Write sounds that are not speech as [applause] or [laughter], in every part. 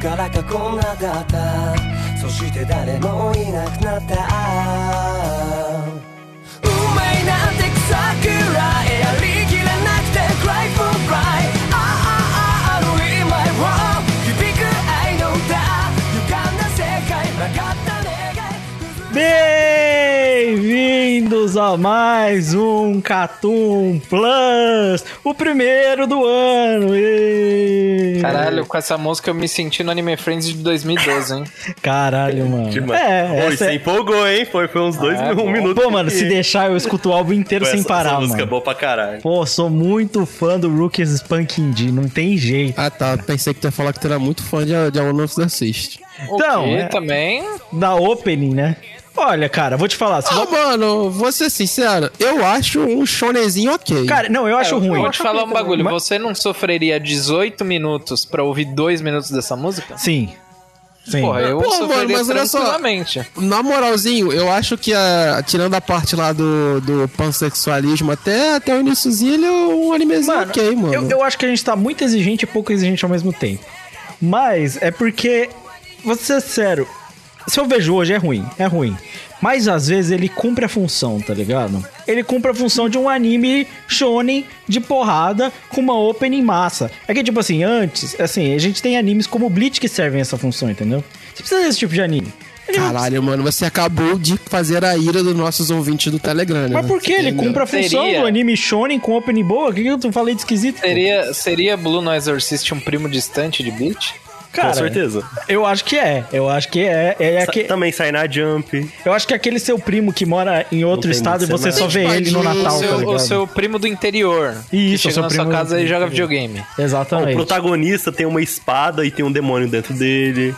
からかこんなだった。そして誰もいなくなった。運命なんて草くらいあり Bem-vindos a mais um Catum Plus, o primeiro do ano. Ê! Caralho, com essa música eu me senti no Anime Friends de 2012, hein? [laughs] Caralho, mano. É, Oi, essa você é... empolgou, hein? Foi, foi uns dois É, um bom. minuto. Pô, mano, se deixar eu escuto o álbum inteiro sem parar, essa música é mano. boa pra caralho. Pô, sou muito fã do Rookies Spanking D, não tem jeito. Ah tá, pensei que tu ia falar que tu era muito fã de, de All of the Assist. Então, Ok, é- também. Da opening, né? Olha, cara, vou te falar. Se Ah, vo- mano, vou ser sincero, eu acho um shonezinho ok. Cara, não, eu acho É, ruim. Vou te falar um bagulho. Mas- Você não sofreria 18 minutos pra ouvir 2 minutos dessa música? Sim. Sim. Porra, eu Pô, mano, mas olha só. Na moralzinho, eu acho que a, tirando a parte lá do, do pansexualismo até, até o iníciozinho, ele é um animezinho Mano, ok, mano. Eu, eu acho que a gente tá muito exigente e pouco exigente ao mesmo tempo. Mas é porque, vou ser sério, se eu vejo hoje é ruim, é ruim. Mas às vezes ele cumpre a função, tá ligado? Ele cumpre a função de um anime shonen de porrada com uma opening massa. É que, tipo assim, antes, assim, a gente tem animes como Bleach que servem essa função, entendeu? Você precisa desse tipo de anime. Anime- Caralho, mano, você acabou de fazer a ira dos nossos ouvintes do Telegram, né? Mas por que? Ele cumpre a função Seria- do anime shonen com opening boa? O que, que eu falei de esquisito? pô? Seria, seria Blue No Exorcist um primo distante de Bleach? Cara, Com certeza. Eu acho que é. Eu acho que é. é Sa- aque- Também sai na Jump. Eu acho que é aquele seu primo que mora em outro estado e você só vê ele no O O Natal, tá seu, ligado? o seu primo do interior. Isso, que o chega seu na sua casa e joga videogame. Ó, o Exatamente. protagonista tem uma espada e tem um demônio dentro dele.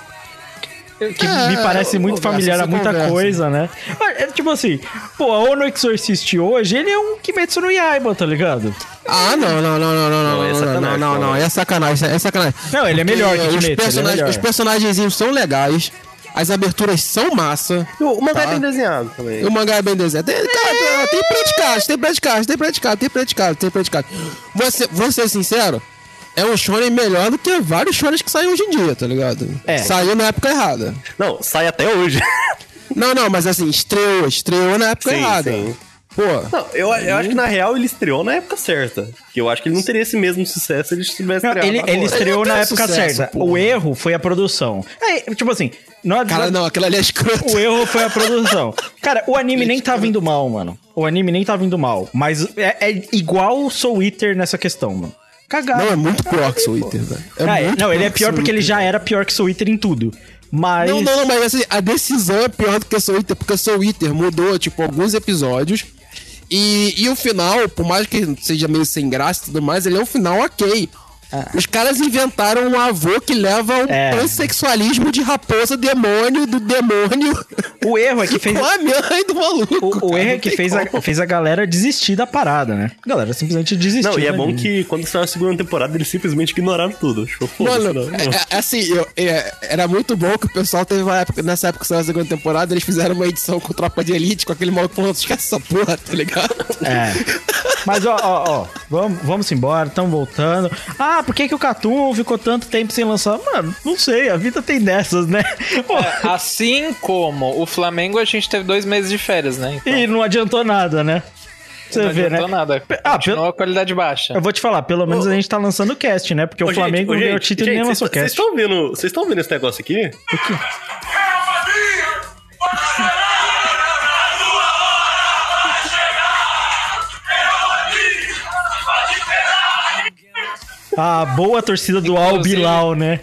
Que É, me parece muito familiar a muita conversa. coisa, né? Mas, é tipo assim, pô, a Ono Exorcist hoje, ele é um Kimetsu no Yaiba, tá ligado? Ah, não, não, não, não, não, Não, não, é não, não, sacanagem, não, é sacanagem, é sacanagem. Não, ele é melhor que os Kimetsu, ele é melhor. Os personagens são legais, as aberturas são massa, O o mangá Tá. é bem desenhado também. o mangá é bem desenhado. Tem, cara, tem predicados, tem predicados, tem predicados, tem predicados, tem. Vou ser, vou ser sincero, é um shonen melhor do que vários shonens que saem hoje em dia, tá ligado? É. Saiu na época errada. Não, sai até hoje. [laughs] Não, não, mas assim, estreou, estreou na época Sim, errada. sim. Pô, Não, eu, eu acho que na real ele estreou na época certa. Que eu acho que ele não teria esse mesmo sucesso se ele tivesse Não, estreado ele, ele estreou Ele na época sucesso, certa. porra. O erro foi a produção. É, tipo assim, não cara, não, aquilo ali é escroto. O erro foi a produção. Cara, o anime nem tá vindo mal, mano. O anime nem tá vindo mal. Mas é, é igual o Soul Eater nessa questão, mano. Cagado. Não, é muito pior que Eater, velho. É Ah, é- não, ele é pior porque ele já era pior que Soul Eater em tudo. Mas. Não, não, não, mas assim, a decisão é pior do que Soul Eater, porque Soul Eater mudou, tipo, alguns episódios. E, e o final, por mais que seja meio sem graça e tudo mais, ele é um final ok. Os caras inventaram um avô que leva um É. pansexualismo de raposa demônio do demônio O erro é que fez. com a mãe do maluco. O, o erro é não que fez a, fez a galera desistir da parada, né? A galera simplesmente desistiu. Não, e é do bom que quando saiu a segunda temporada eles simplesmente ignoraram tudo. Tipo, Mano, não. é, é, assim, eu- é, era muito bom que o pessoal teve uma época, nessa época que saiu a segunda temporada, eles fizeram uma edição com Tropa de Elite, com aquele maluco falando, esquece essa porra, tá ligado? É. Mas, ó, ó, ó, vamos, vamos embora, estamos voltando. Ah, por que, que o Catum ficou tanto tempo sem lançar? Mano, não sei, a vida tem dessas, né? Pô, [laughs] Assim como o Flamengo, a gente teve dois meses de férias, né? Então, E não adiantou nada, né? Você não vê, né? adiantou nada. Ah, Continuou a qualidade baixa. Eu vou te falar, pelo menos a gente tá lançando o cast, né? Porque o Ô, gente, Flamengo ô, não ganhou gente, título e nem lançou Vocês cast. estão vendo, vocês estão vendo esse negócio aqui? A boa torcida do Al Inclusive- Bilal, né?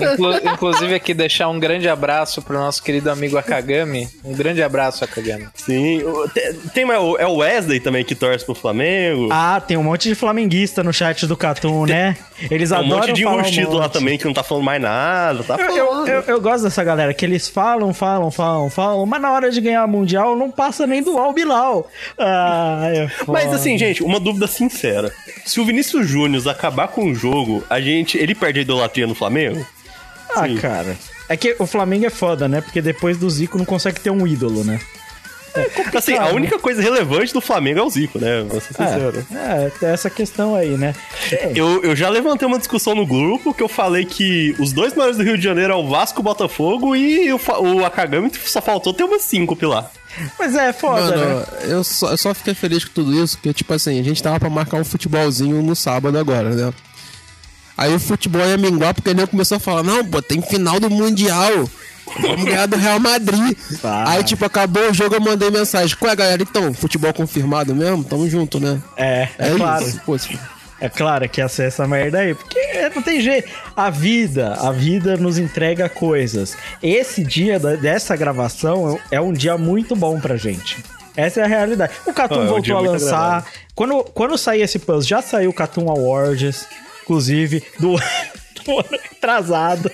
Inclu- [laughs] inclusive aqui deixar um grande abraço pro nosso querido amigo Akagami. Um grande abraço, Akagami. Sim. o- Tem, tem mais o- é o Wesley também que torce pro Flamengo. ah, tem um monte de flamenguista no chat do Catum, né? Eles Tem um adoram monte de falar um enrustido lá também que não tá falando mais nada. Tá Eu, eu, eu, eu gosto dessa galera, que eles falam, falam, falam, falam, mas na hora de ganhar Mundial não passa nem do Al Bilal. Ah, é. Mas assim, gente, uma dúvida sincera. Se o Vinícius Júnior acabar com o jogo, a gente. Ele perde a idolatria no Flamengo? Ah, sim. cara. É que o Flamengo é foda, né? Porque depois do Zico não consegue ter um ídolo, né? Assim, a única coisa relevante do Flamengo é o Zico, né? Vou ser sincero. É, é, tem essa questão aí, né? É, Eu, eu já levantei uma discussão no grupo que eu falei que os dois maiores do Rio de Janeiro é o Vasco e o Botafogo e o, o Akagami só faltou ter uma síncope lá. Mas é foda, né? Mano, eu só, eu só fiquei feliz com tudo isso, porque, tipo assim, a gente tava pra marcar um futebolzinho no sábado agora, né? Aí o futebol ia minguar porque ele começou a falar, não, pô, tem final do Mundial. Vamos ganhar do Real Madrid. Tá. Aí, tipo, acabou o jogo, eu mandei mensagem. Qual é, galera? Então, futebol confirmado mesmo? Tamo junto, né? É, é, claro. isso. Pô, tipo, É claro que ia ser essa merda aí, porque não tem jeito. A vida, a vida nos entrega coisas. Esse dia da- dessa gravação é um dia muito bom pra gente. Essa é a realidade. O Catum Ah, é um voltou a lançar. Quando, quando sair esse puzzle, já saiu o Catum Awards, inclusive, do, [laughs] do ano atrasado.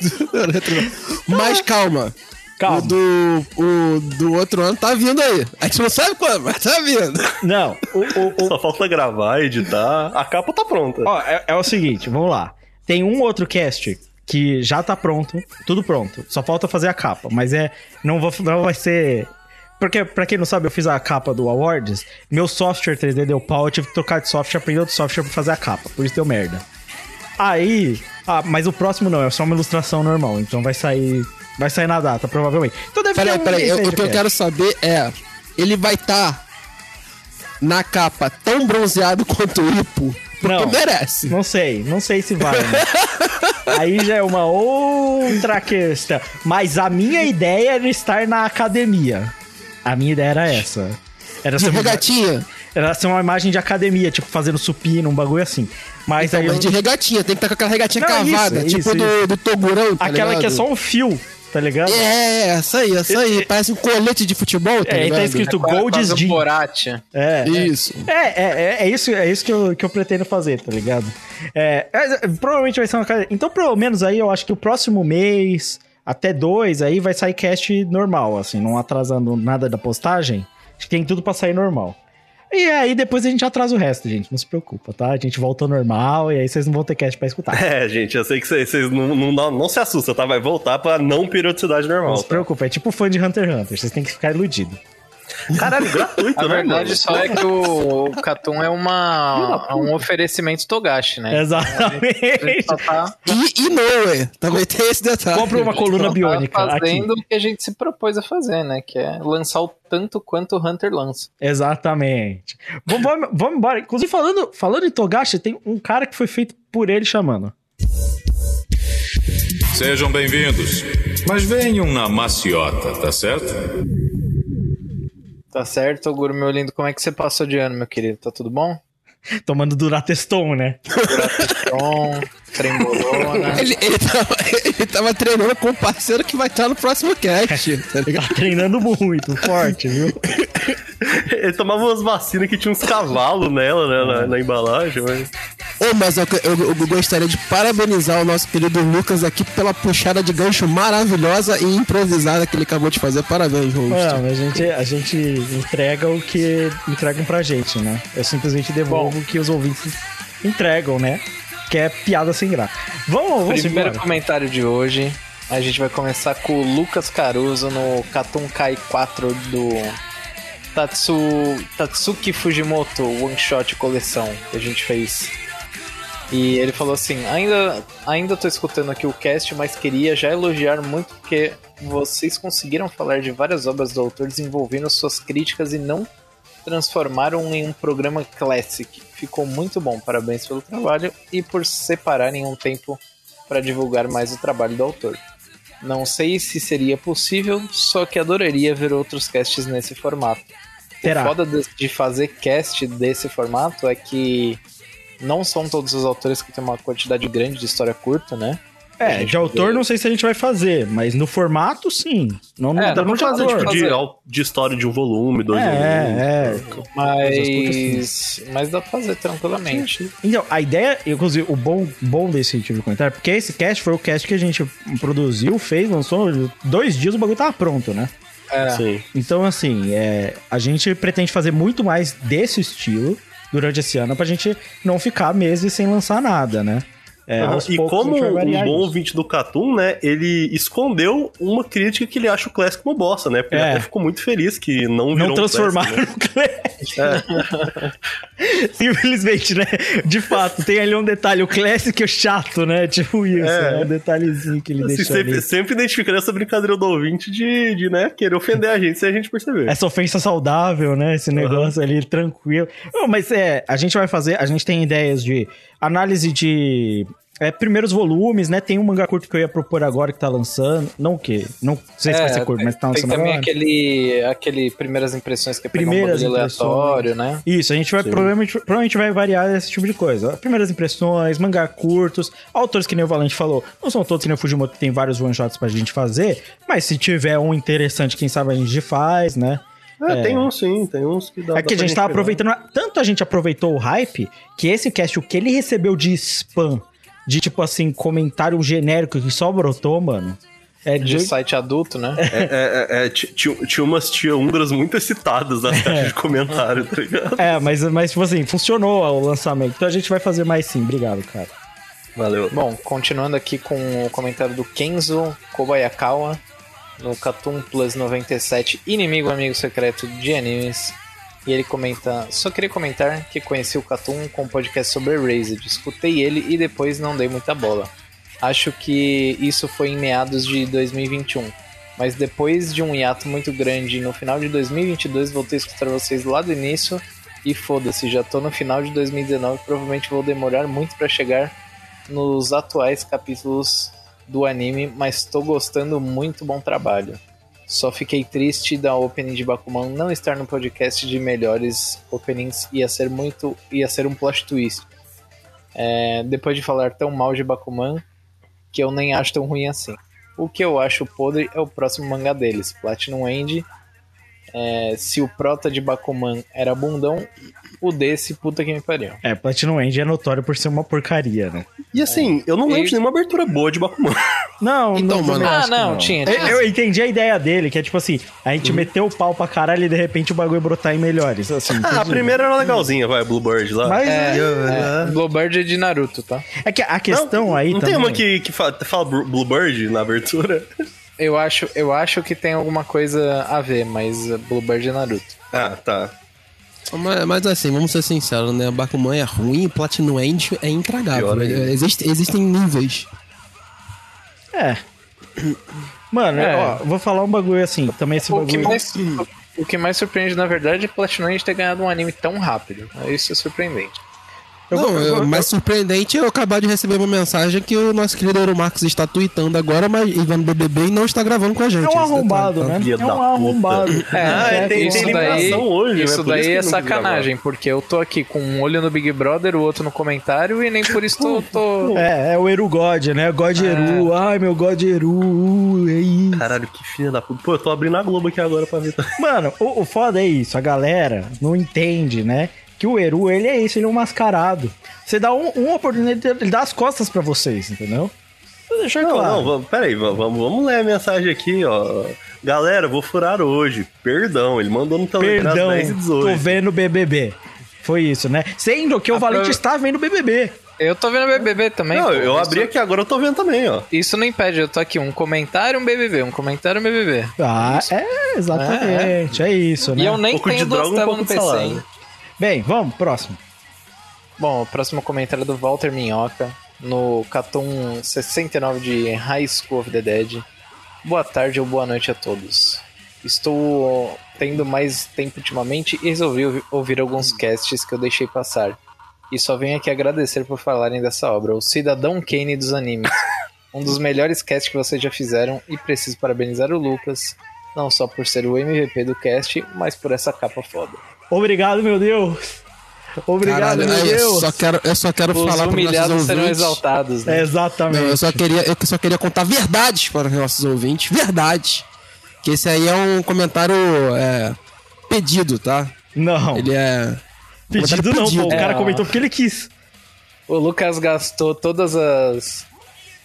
[laughs] Mas calma. Calma. O do, o do outro ano tá vindo aí. A gente não sabe quando, mas tá vindo. Não, o, o, o, Só falta gravar, editar. A capa tá pronta. Ó, é, é o seguinte, vamos lá. Tem um outro cast que já tá pronto, tudo pronto. Só falta fazer a capa, mas é não vou não vai ser porque, pra quem não sabe, eu fiz a capa do Awards. Meu software 3D deu pau, eu tive que trocar de software, aprender outro software pra fazer a capa. Por isso deu merda. Aí. Ah, mas o próximo não, é só uma ilustração normal. Então vai sair. Vai sair na data, provavelmente. Então deve Peraí, ter um peraí. eu- O que eu quero saber é: ele vai estar na capa tão bronzeado quanto o Ipo? Porque Não. merece. Não sei, não sei se vai. Né? [laughs] Aí já é uma outra questão. Mas a minha ideia era estar na academia. A minha ideia era essa. Era ser, uma, era ser uma imagem de academia, tipo fazendo supino, um bagulho assim. Mas Então, aí mas eu- de regatinha, tem que estar com aquela regatinha Não, isso, cavada, isso, tipo do, isso. do Togurão, tá aquela que é ligado? só um fio, tá ligado? É, essa aí, essa aí. Parece um colete de futebol, tá É, e ligado? tá escrito Quase- Gold's um. Borat. É, é. Isso. É, é, é, é isso, é isso que, eu, que eu pretendo fazer, tá ligado? É, é, provavelmente vai ser uma casa. Então, pelo menos aí, eu acho que o próximo mês, até dois, aí vai sair cast normal, assim, não atrasando nada da postagem. Acho que tem tudo pra sair normal. E aí depois a gente atrasa o resto, gente. Não se preocupa, tá? A gente volta ao normal e aí vocês não vão ter cast pra escutar. [laughs] É, gente, eu sei que vocês, não, não, não, não se assustam, tá? Vai voltar pra não periodicidade normal. Não se Tá? preocupa, é tipo fã de Hunter x Hunter, vocês têm que ficar iludidos. Caralho, [laughs] gratuito, A né, verdade mano? só é que o, o Catum é uma, é um oferecimento Togashi, né? A gente Exatamente. tá, E, e Noé, também tem esse detalhe. Compra uma coluna tá biônica aqui. fazendo o que a gente se propôs a fazer, né? Que é lançar o tanto quanto o Hunter lança. Exatamente. Vamos, vamos, vamos embora. Inclusive, falando, falando em Togashi, tem um cara que foi feito por ele chamando. Sejam bem-vindos. Mas venham na maciota, tá certo? Tá certo, Oguro, meu lindo? Como é que você passou de ano, meu querido? Tá tudo bom? [laughs] Tomando Durateston, né? Tron, [laughs] trembolona. Ele, ele, tava, ele tava treinando com um parceiro que vai estar no próximo cast, [laughs] tá ligado? Tá treinando muito, forte, viu? [laughs] Ele tomava umas vacinas que tinha uns cavalos nela, né, na, na embalagem, mas... Ô, mas eu, eu- eu gostaria de parabenizar o nosso querido Lucas aqui pela puxada de gancho maravilhosa e improvisada que ele acabou de fazer. Parabéns, Romulo. Mano, a gente, a gente entrega o que entregam pra gente, né? Eu simplesmente devolvo o que os ouvintes entregam, né? Que é piada sem graça. Vamos, vamos Primeiro embora. comentário de hoje. A gente vai começar com o Lucas Caruso no Catum Kai 4 do Tatsu, Tatsuki Fujimoto One Shot coleção que a gente fez. E ele falou assim: ainda, ainda tô escutando aqui o cast, mas queria já elogiar muito porque vocês conseguiram falar de várias obras do autor desenvolvendo suas críticas e não transformaram em um programa classic. Ficou muito bom, parabéns pelo trabalho e por separarem um tempo para divulgar mais o trabalho do autor. Não sei se seria possível, só que adoraria ver outros casts nesse formato. Terá. O foda de, fazer cast desse formato é que não são todos os autores que têm uma quantidade grande de história curta, né? É, de autor poder- não sei se a gente vai fazer, mas no formato sim. Não, não É, dá não pra de fazer, tipo, De, de história de um volume, dois volumes. É, é. Mas, mas dá pra fazer tranquilamente. Então, a ideia, inclusive, o bom, bom desse tipo de comentário, porque esse cast foi o cast que a gente produziu, fez, lançou, dois dias o bagulho tava pronto, né? É. Então, assim, é, a gente pretende fazer muito mais desse estilo durante esse ano pra gente não ficar meses sem lançar nada, né? É, aos E como um bom ouvinte do Catum, né? Ele escondeu uma crítica que ele acha o Classic uma bosta, né? Porque ele É. até ficou muito feliz que não virou Não um transformaram [laughs] Classic, né? no Classic. Simplesmente, né? De fato, tem ali um detalhe, o Classic é chato, né? Tipo isso, é, É. um detalhezinho que ele Assim, deixa sempre, ali. sempre identificando essa brincadeira do ouvinte de, de né, querer ofender a gente sem a gente perceber. Essa ofensa saudável, né? Esse negócio ali tranquilo. Não, mas é, a gente vai fazer, a gente tem ideias de análise de é, primeiros volumes, né? Tem um mangá curto que eu ia propor agora que tá lançando. Não o quê? Não sei se vai ser curto, mas tá É, tem lançando também agora. aquele, aquele primeiras impressões que é um Primeiras impressões. aleatório, né? Isso, a gente vai provavelmente, provavelmente vai variar esse tipo de coisa. Primeiras impressões, mangá curtos, autores que nem o Valente falou, não são todos que nem o Fujimoto tem vários one shots pra gente fazer, mas se tiver um interessante, quem sabe a gente faz, né? É, tem uns sim, tem uns que dá É que a gente tava aproveitando. Tanto a gente aproveitou o hype que esse cast, o que ele recebeu de spam, de tipo assim, comentário genérico que só brotou, mano. É De de. site adulto, né? É, é, é, ti- tinha, tinha umas tia húngaras muito excitadas nas caixas de comentário, tá ligado? É, mas, mas tipo assim, funcionou o lançamento. Então a gente vai fazer mais sim. Obrigado, cara. Valeu. Bom, continuando aqui com o comentário do Kenzo Kobayakawa no Catum Plus 97, inimigo amigo secreto de animes. E ele comenta: Só queria comentar que conheci o Catum com um podcast sobre Erased. Escutei ele e depois não dei muita bola. Acho que isso foi em meados de 2021. Mas depois de um hiato muito grande, no final de 2022 voltei a escutar vocês lá do início. E foda-se, já tô no final de 2019. Provavelmente vou demorar muito pra chegar nos atuais capítulos do anime, mas tô gostando muito bom trabalho. Só fiquei triste da opening de Bakuman não estar no podcast de melhores openings, ia ser muito, ia ser um plot twist. É, depois de falar tão mal de Bakuman, que eu nem acho tão ruim assim. O que eu acho podre é o próximo mangá deles, Platinum End. É, se o prota de Bakuman era bundão, o desse, puta que me pariu. É, Platinum End é notório por ser uma porcaria, né? E assim, eu não lembro de nenhuma abertura boa de Bakuman. Não, Então, não, mano- Ah, que não, tinha, tinha. Eu, eu entendi a ideia dele, que é tipo assim, a gente meteu o pau pra caralho e de repente o bagulho brotar em melhores. Assim, Ah, a primeira era legalzinha, vai, Bluebird lá. Mas É, é, é, Bluebird é de Naruto, tá? é que a questão não, aí Não também... tem uma que, que fala, fala Blu- Bluebird na abertura? Eu acho, eu acho que tem alguma coisa a ver, mas Bluebird é Naruto. Ah, tá. Mas, mas assim, vamos ser sinceros, né? Bakuman é ruim e Platinum End é intragável. Pior ainda. Existe, existem níveis. É. Mano, É. ó, vou falar um bagulho assim, também esse O que, bagulho... mais, o que mais surpreende, na verdade, é Platinum End ter ganhado um anime tão rápido. Isso é surpreendente. Eu não, eu mais surpreendente é eu acabar de receber uma mensagem que o nosso querido Euro Marcos está tweetando agora, mas Ivan BBB e não está gravando com a gente. É um Esse arrombado, tá? né? É um puta. arrombado. Ah, [laughs] é, tem- isso tem daí, hoje, né? isso daí é sacanagem, porque eu tô aqui com um olho no Big Brother, o outro no comentário, e nem por isso tô. [laughs] tô... É, é o Eru God, né? God Eru. Ai, meu God Eru. É isso. Caralho, que filha da puta. Pô, eu tô abrindo a Globo aqui agora pra ver. Mano, o, o foda é isso. A galera não entende, né? Que o Eru, ele é isso, ele é um mascarado. Você dá um, uma oportunidade, ele dá as costas pra vocês, entendeu? Vou deixar Não, claro. não, peraí, vamos, vamos ler a mensagem aqui, ó. Galera, vou furar hoje. Perdão, ele mandou no Telegram Perdão, às 10 e 18. tô vendo BBB. Foi isso, né? Sendo que o Apro- Valente está vendo BBB. Eu tô vendo BBB também. Não, pô. eu abri Isso- aqui agora, eu tô vendo também, ó. Isso não impede, eu tô aqui, um comentário, um BBB, um comentário, um BBB. Ah, é, exatamente. É, isso, né? E eu nem pouco de tenho duas droga, um pouco no de PC? Bem, vamos, próximo. Bom, o próximo comentário é do Walter Minhoca, no Catum 69 de High School of the Dead. Boa tarde ou boa noite a todos. Estou tendo mais tempo ultimamente e resolvi ouvi- ouvir alguns casts que eu deixei passar. E só venho aqui agradecer por falarem dessa obra, o Cidadão Kane dos animes. [laughs] um dos melhores casts que vocês já fizeram e preciso parabenizar o Lucas, não só por ser o MVP do cast, mas por essa capa foda. Obrigado, meu Deus. Obrigado, Caralho, meu aí, eu Deus. só quero, eu só quero Os falar para nossos humilhados serão ouvintes. exaltados, né? É, exatamente. Não, eu só queria, eu só queria contar verdades para os nossos ouvintes, verdade. Que esse aí é um comentário é, pedido, tá? Não, Ele é pedido comentário não, pedido. pô. O cara É, comentou porque ele quis. O Lucas gastou todas as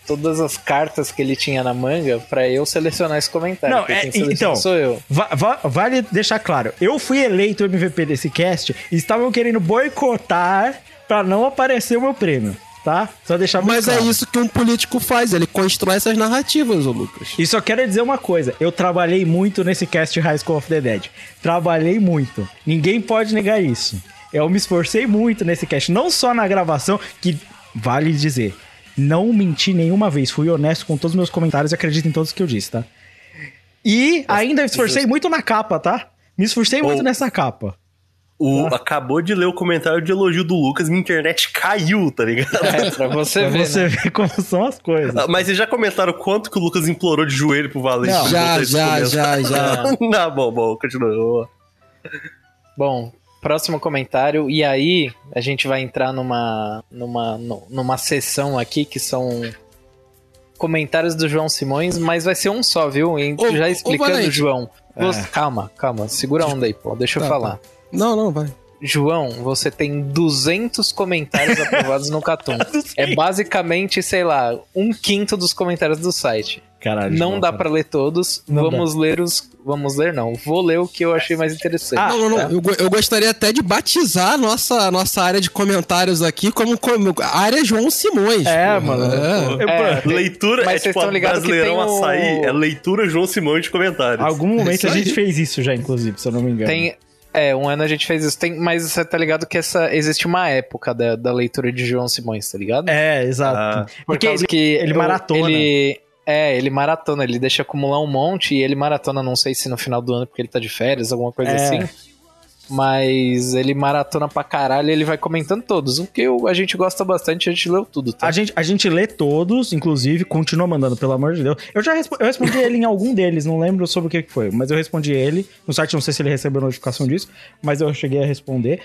todas as cartas que ele tinha na manga pra eu selecionar esse comentário. Não, é, então, sou eu. va- va- vale deixar claro, eu fui eleito MVP desse cast e estavam querendo boicotar pra não aparecer o meu prêmio, tá? Só deixar bem Mas claro. é isso que um político faz, ele constrói essas narrativas, ô Lucas. E só quero dizer uma coisa, eu trabalhei muito nesse cast High School of the Dead. Trabalhei muito. Ninguém pode negar isso. Eu me esforcei muito nesse cast, não só na gravação, que vale dizer, não menti nenhuma vez, fui honesto com todos os meus comentários e acredito em todos que eu disse, tá? E ainda me esforcei muito na capa, tá? Me esforcei muito nessa capa. O, Acabou de ler o comentário de elogio do Lucas, minha internet caiu, tá ligado? É, pra você Pra ver. você né? ver como são as coisas. Ah, Mas vocês já comentaram quanto que o Lucas implorou de joelho pro Valente? Não, já, já, comentário? já, já. [laughs] Não, bom, bom, continua. Bom, próximo comentário. E aí, a gente vai entrar numa, numa, nu- numa sessão aqui que são comentários do João Simões, mas vai ser um só, viu? E Ô, já ô, explicando, Valente. João. Você- Calma, calma, segura a onda aí, pô. Deixa eu Tá, falar. Não, não, vai. João, você tem 200 comentários [laughs] aprovados no Catum. É basicamente, sei lá, um quinto dos comentários do site. Caralho. Não João, dá pra ler todos. Não vamos ler os. Vamos ler, não. Vou ler o que eu achei mais interessante. Ah, não, não, tá? não. Eu, go- eu gostaria até de batizar a nossa, nossa área de comentários aqui como, como área João Simões. É, porra. mano. É. Eu- É, tem- leitura mas é vocês tipo tão a ligados que Brasileirão o- Açaí, é leitura João Simões de comentários. Algum momento isso a gente fez isso já, inclusive, se eu não me engano. Tem. É, um ano a gente fez isso. Tem, mas você tá ligado que essa existe uma época da, da leitura de João Simões, tá ligado? É, exato. Ah. Por Porque causa ele, que ele eu- maratona. Ele, é, ele maratona, ele deixa acumular um monte e ele maratona, não sei se no final do ano porque ele tá de férias, alguma coisa É. assim. Mas ele maratona pra caralho e ele vai comentando todos. O que eu- a gente gosta bastante, a gente leu tudo, tá? A gente, a gente lê todos, inclusive, continua mandando, pelo amor de Deus. Eu já respo- eu respondi ele em algum deles, não lembro sobre o que que foi, mas eu respondi ele. No site não sei se ele recebeu notificação disso, mas eu cheguei a responder.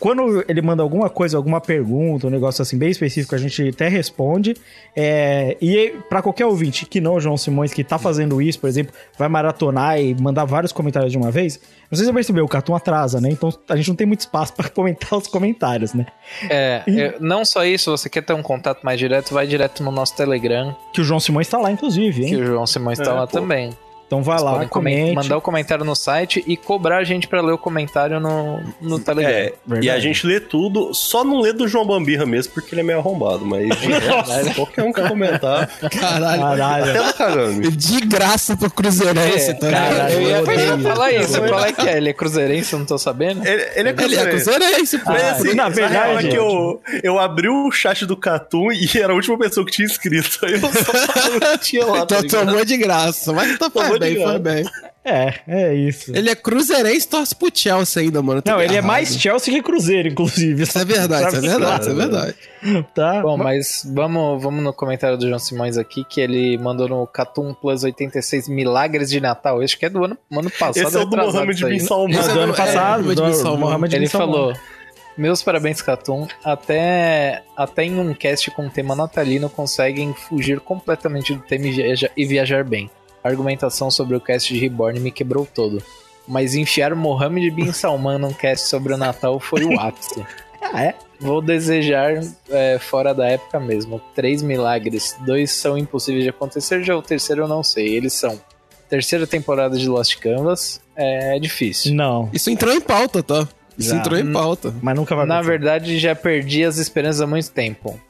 Quando ele manda alguma coisa, alguma pergunta, um negócio assim bem específico, a gente até responde. É, e pra qualquer ouvinte que não, o João Simões, que tá fazendo isso, por exemplo, vai maratonar e mandar vários comentários de uma vez. Não sei se você percebeu, o Cartoon atrasa, né? Então a gente não tem muito espaço pra [laughs] comentar os comentários, né? É, é, não só isso, você quer ter um contato mais direto, vai direto no nosso Telegram, Que o João Simões tá lá, inclusive, que hein? o João Simões tá É, lá pô. também. Então vai Vocês lá, comente. mandar o comentário no site e cobrar a gente pra ler o comentário no, no Telegram. É, e Verdade. a gente lê tudo, só não lê do João Bambirra mesmo, porque ele é meio arrombado, mas [laughs] resto, qualquer um que comentar, Caralho. Caralho. até do Kagami. [laughs] De graça pro Cruzeirense, É, tá cara, ligado? eu eu ia falar isso. Qual é que é? Ele é cruzeirense, eu não tô sabendo? Ele, ele é Ele é cruzeirense. Cruzeirense, pô. Mas Ah, assim, na na verdade, é que eu, eu abri o chat do Catum e era a última pessoa que tinha inscrito. [laughs] Aí eu só tinha lá, tá Então ligado? tomou de graça. Mas tá, Tomou foi bem, foi bem. [laughs] É, é isso. Ele é cruzeirense e torce pro Chelsea ainda, mano. Tá Não, ele é errado. mais Chelsea que Cruzeiro, inclusive. Isso é verdade, isso é verdade, isso é verdade. [laughs] Tá? Bom, mas vamos, vamos no comentário do João Simões aqui, que ele mandou no Catum Plus 86 Milagres de Natal. Acho que é do ano, ano passado. Esse é o do Mohamed. Bin Salman. Esse é do ano do- passado, Mohamed do. Mohamed Bin Ele falou: Meus parabéns, Catum. Até, até em um cast com tema natalino conseguem fugir completamente do tema e, viaja- e viajar bem. A argumentação sobre o cast de Reborn me quebrou todo. Mas enfiar o Mohamed Bin Salman num cast sobre o Natal foi o ápice. [laughs] Ah, é? Vou desejar é, fora da época mesmo. Três milagres. Dois são impossíveis de acontecer, já o terceiro eu não sei. Eles são terceira temporada de Lost Canvas. É, difícil. Não, Isso entrou em pauta, tá? Isso Já. entrou em pauta. mas nunca vai Na acontecer. verdade, já perdi as esperanças há muito tempo.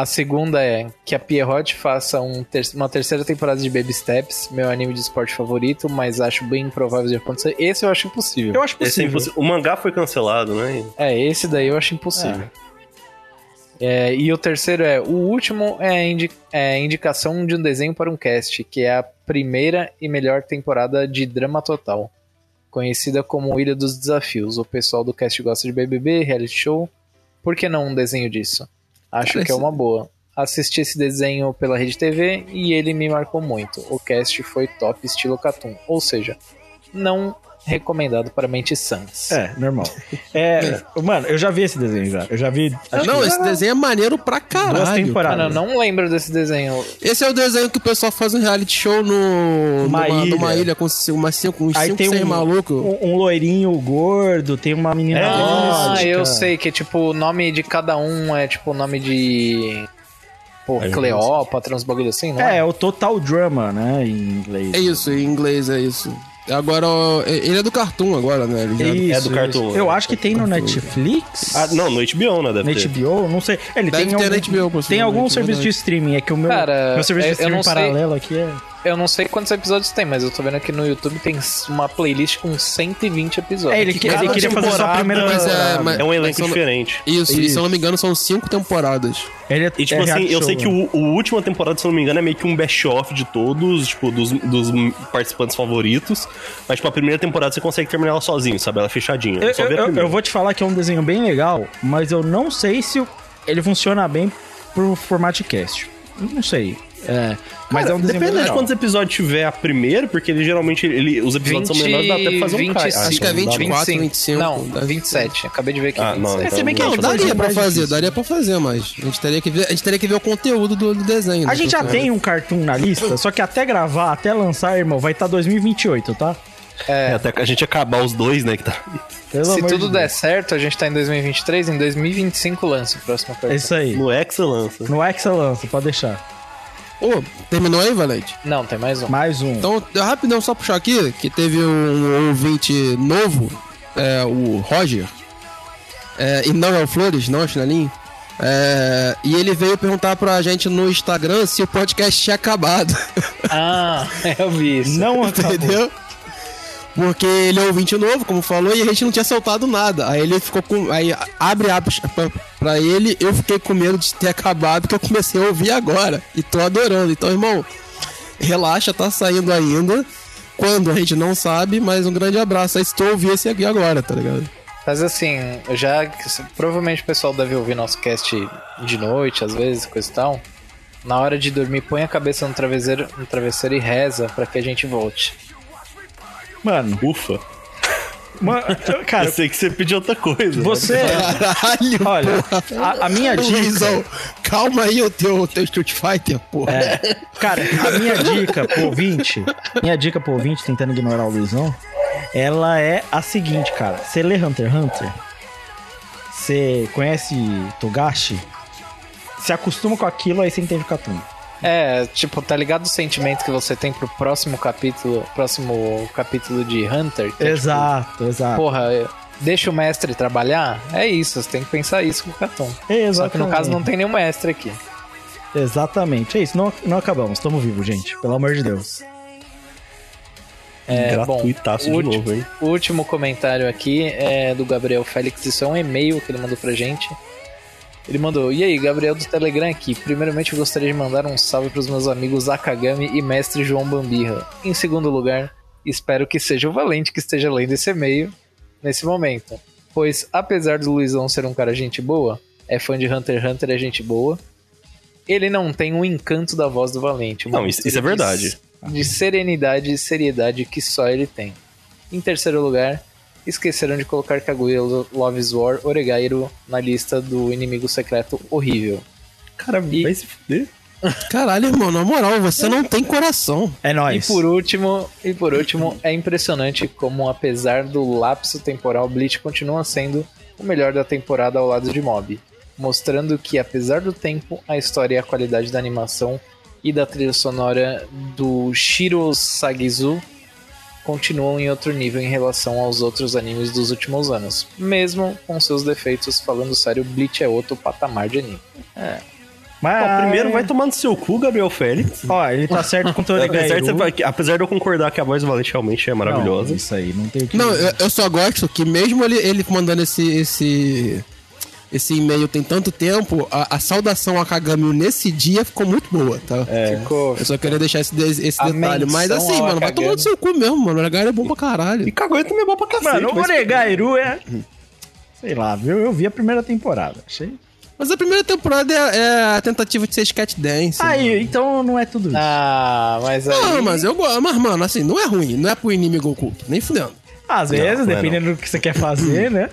A segunda é que a Pierrot faça um ter- uma terceira temporada de Baby Steps, meu anime de esporte favorito, mas acho bem improvável de acontecer. Esse eu acho impossível. Eu acho é possível. impossível. O mangá foi cancelado, né? É, esse daí eu acho impossível. É, e o terceiro é, o último é a indi- é a indicação de um desenho para um cast, que é a primeira e melhor temporada de Drama Total, conhecida como Ilha dos Desafios. O pessoal do cast gosta de BBB, reality show, por que não um desenho disso? Acho Cara, que é uma boa. Assisti esse desenho pela Rede TV e ele me marcou muito. O cast foi top estilo cartoon, ou seja, não recomendado para mentes sãs. É, normal. É, [laughs] mano, eu já vi esse desenho já. Eu já vi. Não, esse desenho é maneiro pra duas caralho. temporadas. Cara, eu não lembro desse desenho. Esse é o desenho que o pessoal faz um reality show no, Uma numa, ilha. numa ilha com cinco, uns Aí 5, tem 6 um, malucos. um, um loirinho gordo, tem uma menina É, Ah, eu sei que tipo o nome de cada um é tipo o nome de. Pô, Cleópatra, uns bagulho assim, não É, é? é o Total Drama, né, em inglês. É isso, em inglês é isso. Agora, ó, ele é do Cartoon agora, né? Isso, É do Cartoon, isso. é. Eu acho que tem no Netflix. Ah, não, no HBO, né? Deve ter. HBO, não sei. Ele Deve tem ter algum, HBO, Tem algum é serviço de streaming, é que o meu, Cara, meu serviço de eu streaming paralelo aqui é... Eu não sei quantos episódios tem, mas eu tô vendo aqui no YouTube tem uma playlist com 120 episódios. É, ele, que ele queria fazer só a primeira Mas é, mas- É um elenco São- diferente. Isso, e se Isso. eu não me engano, são cinco temporadas. Ele é, E tipo é assim, eu show, sei que né? o, o última temporada, se eu não me engano, é meio que um best-of de todos, tipo, dos, dos participantes favoritos. Mas, tipo, a primeira temporada você consegue terminar ela sozinho, sabe? Ela é fechadinha. Eu, só vê a eu- eu- eu vou te falar que é um desenho bem legal, mas eu não sei se ele funciona bem pro formato de cast. Não sei. É, mas Cara, é um desenho Depende de quantos episódios tiver a primeira, porque ele geralmente, ele, os episódios são menores, dá até pra fazer um cara. Acho que é 24, 25. Não, 27. Acabei de ver aqui. Ah, não, 27. então se bem que não, tá Daria pra fazer, difícil. daria pra fazer, mas a gente teria que ver, a gente teria que ver o conteúdo do, do desenho. né? A gente já tem um cartoon na lista, só que até gravar, até lançar, irmão, vai estar 2028, tá? É, até a gente acabar os dois, né, que tá... Pelo Se tudo de der certo, a gente tá em 2023, em 2025 lança o próximo É cartão. isso aí. No Hexa lança. No Hexa lança, pode deixar. Ô, terminou aí, Valente? Não, tem mais um. Mais um. Então, rapidão só puxar aqui, que teve um ouvinte novo, é, o Roger, é, e não é o Flores, não é o Chinelinho, é, e ele veio perguntar pra gente no Instagram se o podcast tinha acabado, Ah, [laughs] eu vi isso. Não acabou. entendeu? Porque ele é ouvinte novo, como falou, e a gente não tinha soltado nada. Aí ele ficou com. Aí abre aspas pra, pra ele, eu fiquei com medo de ter acabado, porque eu comecei a ouvir agora. E tô adorando. Então, irmão, relaxa, tá saindo ainda. Quando a gente não sabe, mas um grande abraço. Aí se tu ouvir esse aqui agora, tá ligado? Mas assim, já provavelmente o pessoal deve ouvir nosso cast de noite, às vezes, coisa e tal. Na hora de dormir, põe a cabeça no travesseiro, no travesseiro e reza pra que a gente volte. Mano, Ufa. ma- cara, Eu sei que você pediu outra coisa. você. Caralho, Olha, a, a minha dica. Luizão, calma aí o teu, teu Street Fighter, porra. É, cara, a minha dica pro ouvinte, minha dica pro ouvinte, tentando ignorar o Luizão, ela é a seguinte, cara. Você lê Hunter x Hunter? Você conhece Togashi? Se acostuma com aquilo, aí você entende o Catum. É, tipo, tá ligado o sentimento que você tem pro próximo capítulo, próximo capítulo de Hunter? Que é, Exato, tipo, exato. porra, é, deixa o mestre trabalhar? É isso, você tem que pensar isso com o Catum. Só que no caso não tem nenhum mestre aqui. Exatamente, é isso. Não, não acabamos, estamos vivos, gente. Pelo amor de Deus. É, bom, Gratuitaço o de novo, hein? O último comentário aqui é do Gabriel Félix, isso é um e-mail que ele mandou pra gente. Ele mandou, e aí, Gabriel do Telegram aqui. Primeiramente eu gostaria de mandar um salve pros meus amigos Akagami e mestre João Bambirra. Em segundo lugar, espero que seja o Valente que esteja lendo esse e-mail nesse momento. Pois, apesar do Luizão ser um cara gente boa, é fã de Hunter x Hunter, é gente boa, ele não tem o encanto da voz do Valente. Não, isso- isso é mistura de- verdade. De serenidade e seriedade que só ele tem. Em terceiro lugar, esqueceram de colocar Kaguya Love's War Oregairo na lista do inimigo secreto horrível. Cara, E- vai se fuder. [laughs] Caralho, irmão, na moral, você não tem coração. É E nóis. por último, e por último, é impressionante como apesar do lapso temporal, Bleach continua sendo o melhor da temporada ao lado de Mob, mostrando que apesar do tempo, a história e a qualidade da animação e da trilha sonora do Shiro Sagizu continuam em outro nível em relação aos outros animes dos últimos anos. Mesmo com seus defeitos, falando sério, Bleach é outro patamar de anime. Mas, Ó, primeiro vai tomar no seu cu, Gabriel Félix. Ó, ele tá certo com o [laughs] Apesar de, Oregairu. você- apesar de eu concordar que a voz do Valente realmente é maravilhosa. Não, isso aí, não tem o que Não, eu, eu só gosto que mesmo ele, ele mandando esse, esse, esse e-mail tem tanto tempo, a, a saudação a Kagami nesse dia ficou muito boa, tá? Ficou. Eu só queria deixar esse, esse detalhe. Mas assim, mano, vai tomar no seu cu mesmo, mano. O Oregairu é bom pra caralho. E Kaguya também é bom pra cacete. Mano, o mas- Oregairu é... Sei lá, viu? Eu vi a primeira temporada. Achei... Mas a primeira temporada é, é a tentativa de ser sketch dance. Aí, então não é tudo isso. Ah, mas aí. Não, mas eu gosto. Mas, mano, assim, não é ruim. Não é pro inimigo oculto. Nem fudendo. Às vezes, não é dependendo do que você quer fazer, né?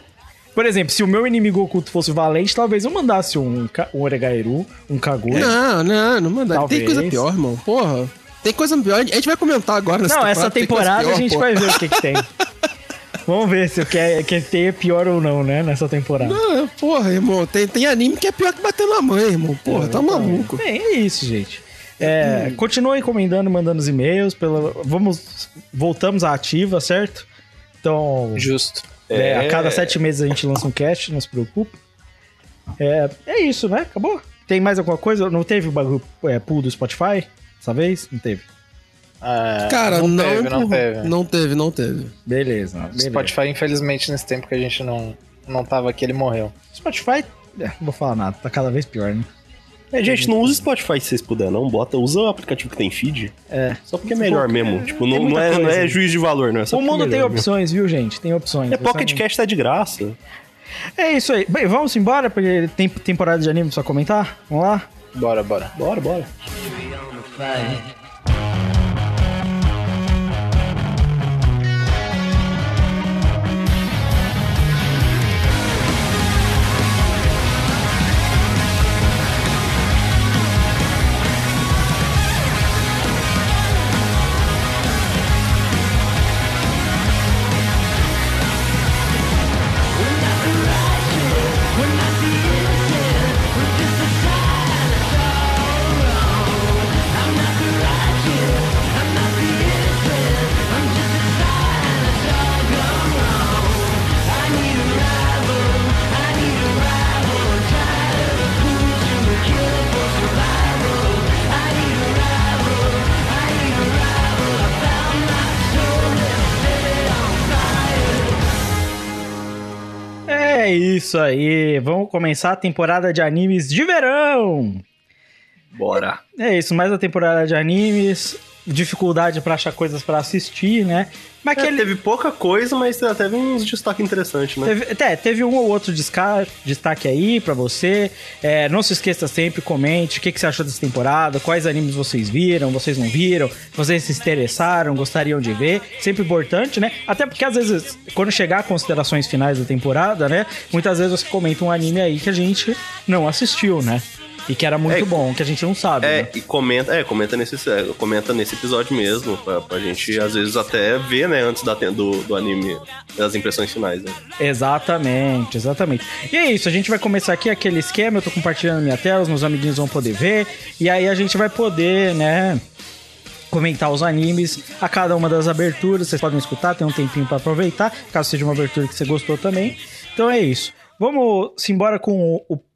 Por exemplo, se o meu inimigo oculto fosse o Valente, talvez eu mandasse um, um Oregairu, um Kaguya. Não, não, não manda. Talvez. Tem coisa pior, irmão. Porra. Tem coisa pior. A gente vai comentar agora nessa Não, essa tem coisa temporada pior, a gente pô. vai ver o que, que tem. [laughs] Vamos ver se o que, é, que tem é pior ou não, né? Nessa temporada. Ah, porra, irmão. Tem, tem anime que é pior que bater na mãe, irmão. Porra, tá maluco. Bem, é isso, gente. É, Continue encomendando e mandando os e-mails. Pela, vamos, voltamos à ativa, certo? Então, Justo. É, a É. cada sete meses a gente lança um cast, não se preocupe. É, é isso, né? Acabou? Tem mais alguma coisa? Não teve o bagulho é, pool do Spotify dessa vez? Não teve. Ah, Cara, não, não, teve, não teve. não teve, não teve. Beleza. beleza. Spotify, infelizmente, nesse tempo que a gente não, não tava aqui, ele morreu. Spotify, é, não vou falar nada, tá cada vez pior, né? É, gente, não usa Spotify se vocês puderem, não. Bota, usa o aplicativo que tem feed. É. Só porque é melhor mesmo. Tipo, não, não, é, não é juiz de valor, não. É só O mundo é tem mesmo. opções, viu, gente? Tem opções. É Pocket Cast tá de graça. É isso aí. Bem, vamos embora, porque tem temporada de anime pra comentar? Vamos lá? Bora, bora. Bora, bora. Isso aí. Vamos começar a temporada de animes de verão. Bora. É isso, mais a temporada de animes. Dificuldade pra achar coisas pra assistir, né? Mas É, aquele. teve pouca coisa, mas teve uns destaques interessantes, né? Teve, é, teve um ou outro desca- destaque aí pra você. É, não se esqueça sempre, comente o que, que você achou dessa temporada, quais animes vocês viram, vocês não viram, vocês se interessaram, gostariam de ver. Sempre importante, né? Até porque às vezes, quando chegar a considerações finais da temporada, né? Muitas vezes você comenta um anime aí que a gente não assistiu, né? E que era muito É, bom, que a gente não sabe. É, né? e comenta, é, comenta nesse, é, comenta nesse episódio mesmo, pra, pra gente, às vezes, até ver, né, antes da, do, do anime, das impressões finais, né? Exatamente, exatamente. E é isso, a gente vai começar aqui aquele esquema, eu tô compartilhando minha tela, os meus amiguinhos vão poder ver, e aí a gente vai poder, né, comentar os animes a cada uma das aberturas, vocês podem escutar, tem um tempinho pra aproveitar, caso seja uma abertura que você gostou também. Então é isso. Vamos embora com o, o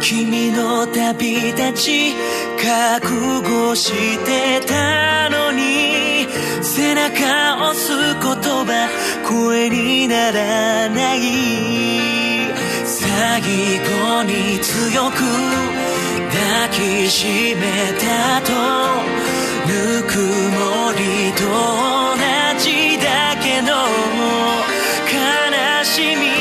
君の旅立ち覚悟してたのに背中を押す言葉声にならない。最後に強く抱きしめたとぬくもりと同じだけの悲しみ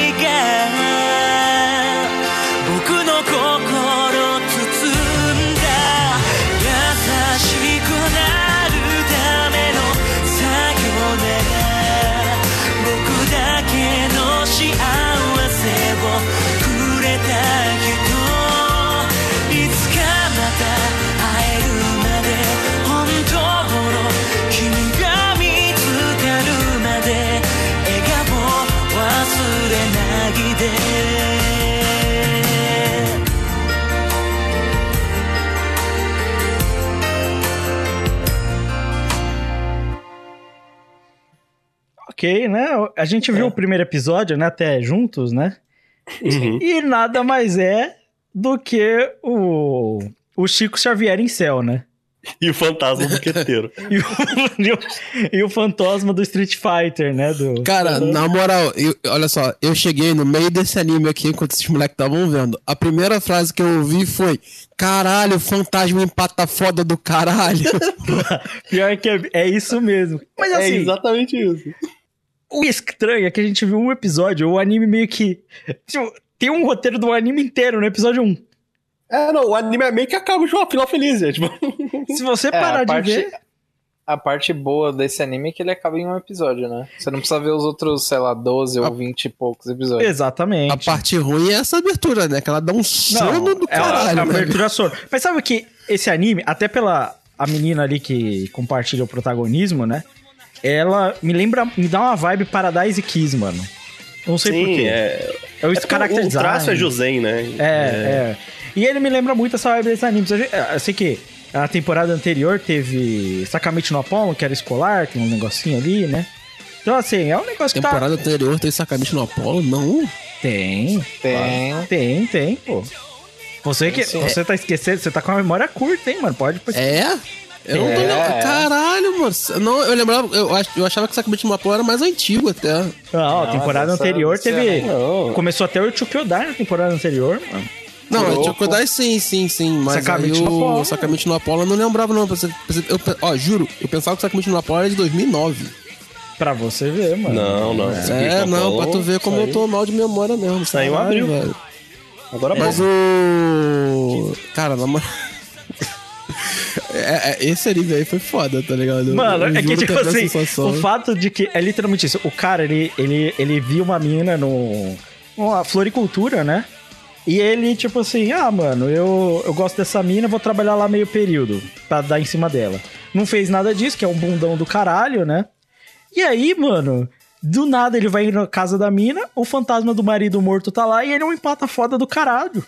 ok, né? A gente viu o primeiro episódio, né? Até juntos, né? Uhum. E nada mais é do que o, o Chico Xavier em céu, né? E o fantasma do queteiro. [laughs] E o, e o, e o fantasma do Street Fighter, né? Do, Cara, na moral, eu- olha só, eu cheguei no meio desse anime aqui enquanto esses moleques estavam vendo. A primeira frase que eu ouvi foi: Caralho, fantasma empata foda do caralho. [laughs] Pior que é, é isso mesmo. Mas é assim, exatamente isso. O estranho é que a gente viu um episódio, o anime meio que. tipo, tem um roteiro do anime inteiro no episódio 1. É, não, o anime é meio que acaba de uma final feliz, é, tipo... Se você [laughs] É, parar a de parte, ver. a parte boa desse anime é que ele acaba em um episódio, né? Você não precisa ver os outros, sei lá, 12 ou 20 e poucos episódios. Exatamente. A parte ruim é essa abertura, né? Que ela dá um sono do é a- caralho. a né? abertura sono. Mas sabe que esse anime, até pela a menina ali que compartilha o protagonismo, né? Ela me lembra, me dá uma vibe Paradise Kiss, mano. Não sei Sim, porquê. é... É o é character o design. traço é Josen, né? É, é. E ele me lembra muito essa vibe desse anime. Eu sei que a temporada anterior teve Sakamichi no Apollo, que era escolar, tem um negocinho ali, né? Então, assim, é um negócio que tá... Temporada anterior tem Sakamichi no Apollo? Não. Tem. Tem. Tem, tem, pô. Você que você tá esquecendo, você tá com a memória curta, hein, mano? Pode É? Eu não tô É. lembrando. Caralho, mano. Não, eu lembrava. Eu, ach- eu achava que Sakamichi no Apollo era mais antigo até. Não, a temporada anterior teve. é- Não. Começou até o Chukyodai na temporada anterior, mano. Não, Chokodai sim, sim, sim. Mas Sakamichi aí no Apollo. o Sakamichi no Apollo eu não lembrava, não. Eu, eu, ó, juro, eu pensava que o Sakamichi no Apollo era de 2009. Pra você ver, mano. Não, não. É, não, pra tu ver como eu tô mal de memória mesmo. Saiu em Caralho, abril. velho. Agora Mas o. Cara, na moral. É, é, esse anime aí foi foda, tá ligado? Mano, eu é que tipo é a assim, sensação. o fato de que é literalmente isso. O cara, ele, ele, ele viu uma mina no. Uma floricultura, né? E ele, tipo assim, ah, mano, eu, eu gosto dessa mina, vou trabalhar lá meio período pra dar em cima dela. Não fez nada disso, que é um bundão do caralho, né? E aí, mano, do nada ele vai na casa da mina, o fantasma do marido morto tá lá e ele é um empata foda do caralho.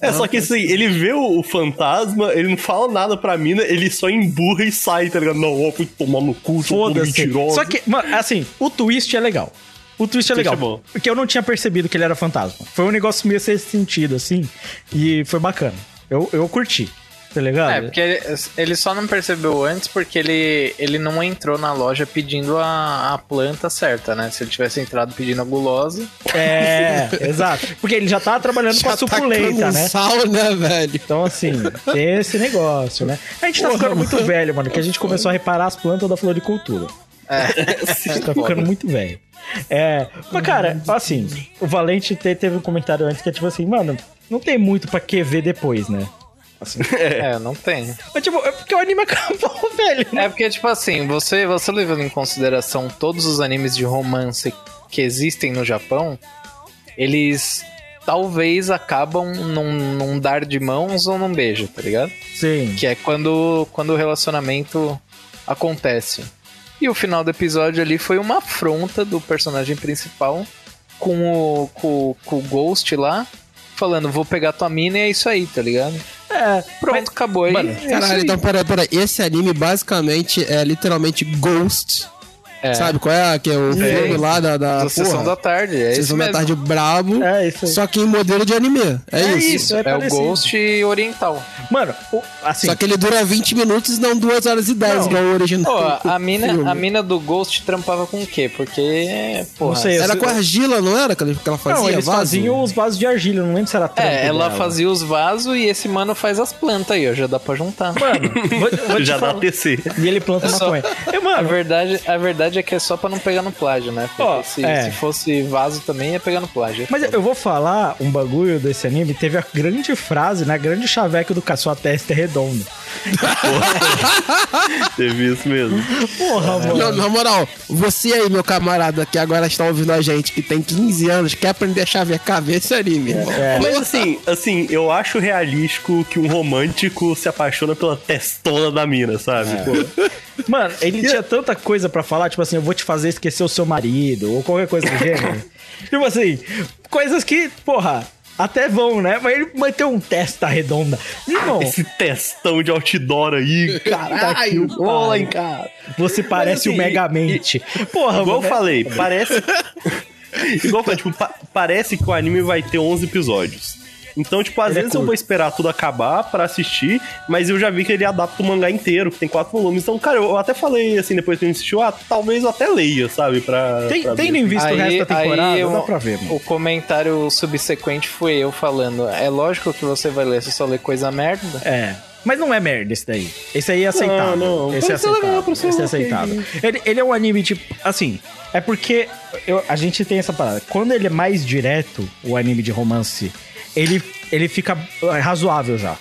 É, só que assim, ele vê o, fantasma, ele não fala nada pra mina, ele só emburra e sai, tá ligado? Não, ó, fui tomar no cu, Foda-se. Só que, mano, assim, o twist é legal. O twist é twist legal. é bom. porque eu não tinha percebido que ele era fantasma. Foi um negócio meio sem sentido, assim. E foi bacana. Eu, eu curti. Tá ligado? É, porque ele, ele só não percebeu antes porque ele, ele não entrou na loja pedindo a, a planta certa, né? Se ele tivesse entrado pedindo a gulosa. É, [laughs] exato. Porque ele já tava trabalhando com a Já tá suculenta, tacando né? sal, né, velho? Então, assim, tem esse negócio, né? A gente tá ficando muito velho, mano, que a gente começou a reparar as plantas da floricultura. É, [laughs] A gente tá ficando muito velho. É, mas cara, assim, o Valente te- teve um comentário antes que é tipo assim, mano, não tem muito pra que ver depois, né? Assim, [laughs] é, não tem. mas tipo, é porque o anime [laughs] acabou, velho. É porque, tipo assim, você, você levando em consideração todos os animes de romance que existem no Japão, eles talvez acabam num, num dar de mãos ou num beijo, tá ligado? Sim. Que é quando, quando o relacionamento acontece. E o final do episódio ali foi uma afronta do personagem principal com o, com, com o Ghost lá, falando, vou pegar tua mina e é isso aí, tá ligado? É, Pronto, acabou aí. Mano, é Caralho, então peraí, peraí. Esse anime basicamente é literalmente Ghost. É. Sabe qual é? Que é o filme lá da. da Da Sessão da Tarde, é isso Sessão da mesmo. Tarde brabo. É isso aí. Só que em modelo de anime. É, É isso. isso, é É o. Ghost oriental. Mano, o- assim, Só que ele dura 20 minutos e não 2 horas e 10, Não. igual o original. Pô, a mina, filme. a mina do Ghost trampava com o quê? Porque, porra, Não sei, Era eu- com argila, não era? Que ela que ela fazia? não, eles vaso? faziam os vasos de argila, não lembro se era trampo É, ela dela. fazia os vasos e esse mano faz as plantas aí, ó. Já dá pra juntar. Mano, vou, vou [laughs] te Já dá falar. TC. E ele planta É só- maconha. E, A mano, verdade, a verdade é que é só pra não pegar no plágio, né? Porque Ó, se, é. se fosse vaso também ia pegar no plágio. Mas eu vou falar um bagulho desse anime. Teve a grande frase, né? Grande chaveco do cara. Sua testa é redonda. [laughs] Teve isso mesmo. Porra, mano. Não, na moral, você aí, meu camarada, que agora está ouvindo a gente, que tem 15 anos, quer aprender a chavecar, vê esse anime. É. Mas assim, assim, eu acho realístico que um romântico se apaixona pela testona da mina, sabe? Pô, Mano, ele tinha tanta coisa pra falar, tipo assim, eu vou te fazer esquecer o seu marido, ou qualquer coisa do gênero. [laughs] tipo assim, coisas que, porra, Até vão, né? Mas ele vai ter um testa redonda. Irmão, Esse testão de outdoor aí, caralho, rola em cara. você parece assim, o Megamente. Porra, Igual eu mano, falei, parece. [laughs] Igual eu falei, tipo, pa- parece que o anime vai ter 11 episódios. Então, tipo, às Ele é vezes eu curto. vou esperar tudo acabar pra assistir, mas eu já vi que ele adapta o mangá inteiro, que tem quatro volumes. Então, cara, eu até falei assim, depois que a gente assistiu, ah, talvez eu até leia, sabe? Pra. Tem, pra tem nem visto o resto da temporada? eu- Dá pra ver, mano. O comentário subsequente foi eu falando: é lógico que você vai ler, você só lê coisa merda. É. Mas não é merda esse daí. Esse aí é aceitável. Não, não. Esse é aceitável. Esse é aceitável. Ele, ele é um anime, tipo, assim. É porque eu- a gente tem essa parada. Quando ele é mais direto, o anime de romance, ele, ele fica razoável já.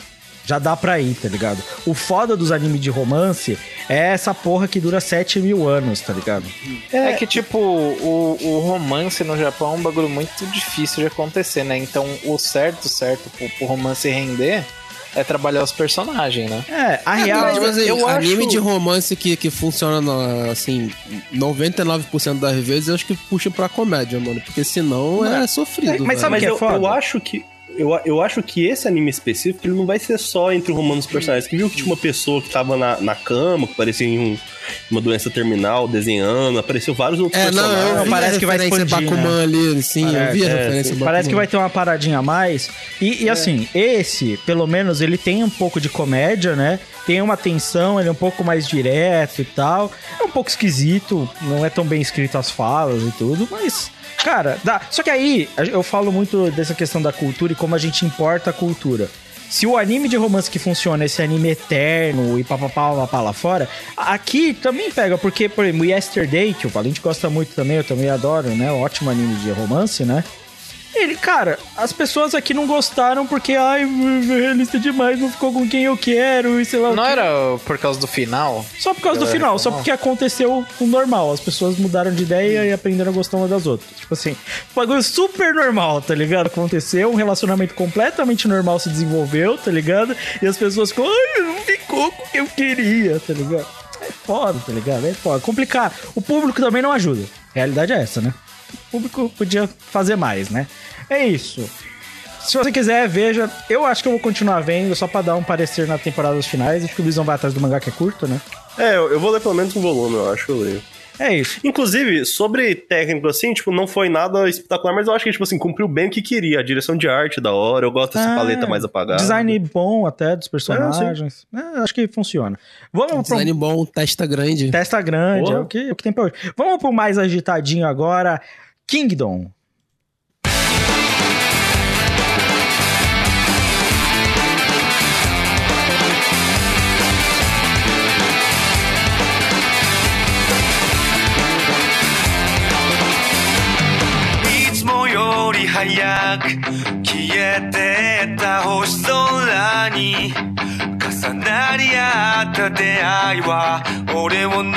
Já dá pra ir, tá ligado? O foda dos animes de romance é essa porra que dura 7 mil anos, tá ligado? É, que, tipo, o, o romance no Japão é um bagulho muito difícil de acontecer, né? Então, o certo, certo, pro, pro romance render é trabalhar os personagens, né? É, a É, real. mas, tipo assim, eu anime acho- de romance que, que funciona, na- assim, 99% das vezes, eu acho que puxa pra comédia, mano. Porque senão é sofrido. mas sabe velho. Mas que é eu, foda? eu acho que. Eu, eu acho que esse anime específico ele não vai ser só entre o romano os personagens. Que viu que tinha uma pessoa que tava na, na cama, que parecia em um- uma doença terminal, desenhando, apareceu vários outros É, não, personagens. eu vi parece a que vai referência expandir, Bakuman ali, sim, eu vi a é, referência Bakuman. Parece que vai ter uma paradinha a mais. E, e assim, esse, pelo menos, ele tem um pouco de comédia, né? Tem uma tensão, ele é um pouco mais direto e tal. É um pouco esquisito, não é tão bem escrito as falas e tudo, mas. Cara, dá. Só que aí, eu falo muito dessa questão da cultura e como a gente importa a cultura. Se o anime de romance que funciona, esse anime eterno e papapá, lá fora, aqui também pega, porque, por exemplo, Yesterday, que o Valente gosta muito também, eu também adoro, né? Ótimo anime de romance, né? Ele, cara, as pessoas aqui não gostaram porque, ai, realista demais, não ficou com quem eu quero e sei lá Não era por causa do final? Só por causa do final, só porque aconteceu o normal. As pessoas mudaram de ideia e aprenderam a gostar uma das outras. Tipo assim, bagulho super normal, tá ligado? Aconteceu, um relacionamento completamente normal se desenvolveu, tá ligado? E as pessoas ficam, ai, não ficou com o que eu queria, tá ligado? É foda, tá ligado? É foda. Complicado. O público também não ajuda. A realidade é essa, né? O público podia fazer mais, né? É isso. Se você quiser, veja. Eu acho que eu vou continuar vendo, só pra dar um parecer na temporada dos finais. Acho que o Luizão vai atrás do mangá que é curto, né? É, eu, eu vou ler pelo menos um volume, eu acho eu leio. É isso. Inclusive, sobre técnico assim, tipo, não foi nada espetacular, mas eu acho que, tipo assim, cumpriu bem o que queria. A direção de arte da hora, eu gosto dessa Ah, paleta mais apagada. Design bom até dos personagens. É, acho que funciona. Vamos Design bom, testa grande. Testa grande, é o que, é o que tem pra hoje. Vamos pro mais agitadinho agora. Kingdom.「り早く消えてた星空に」「重なり合った出会いは俺を飲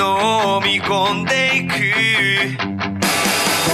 み込んでいく」「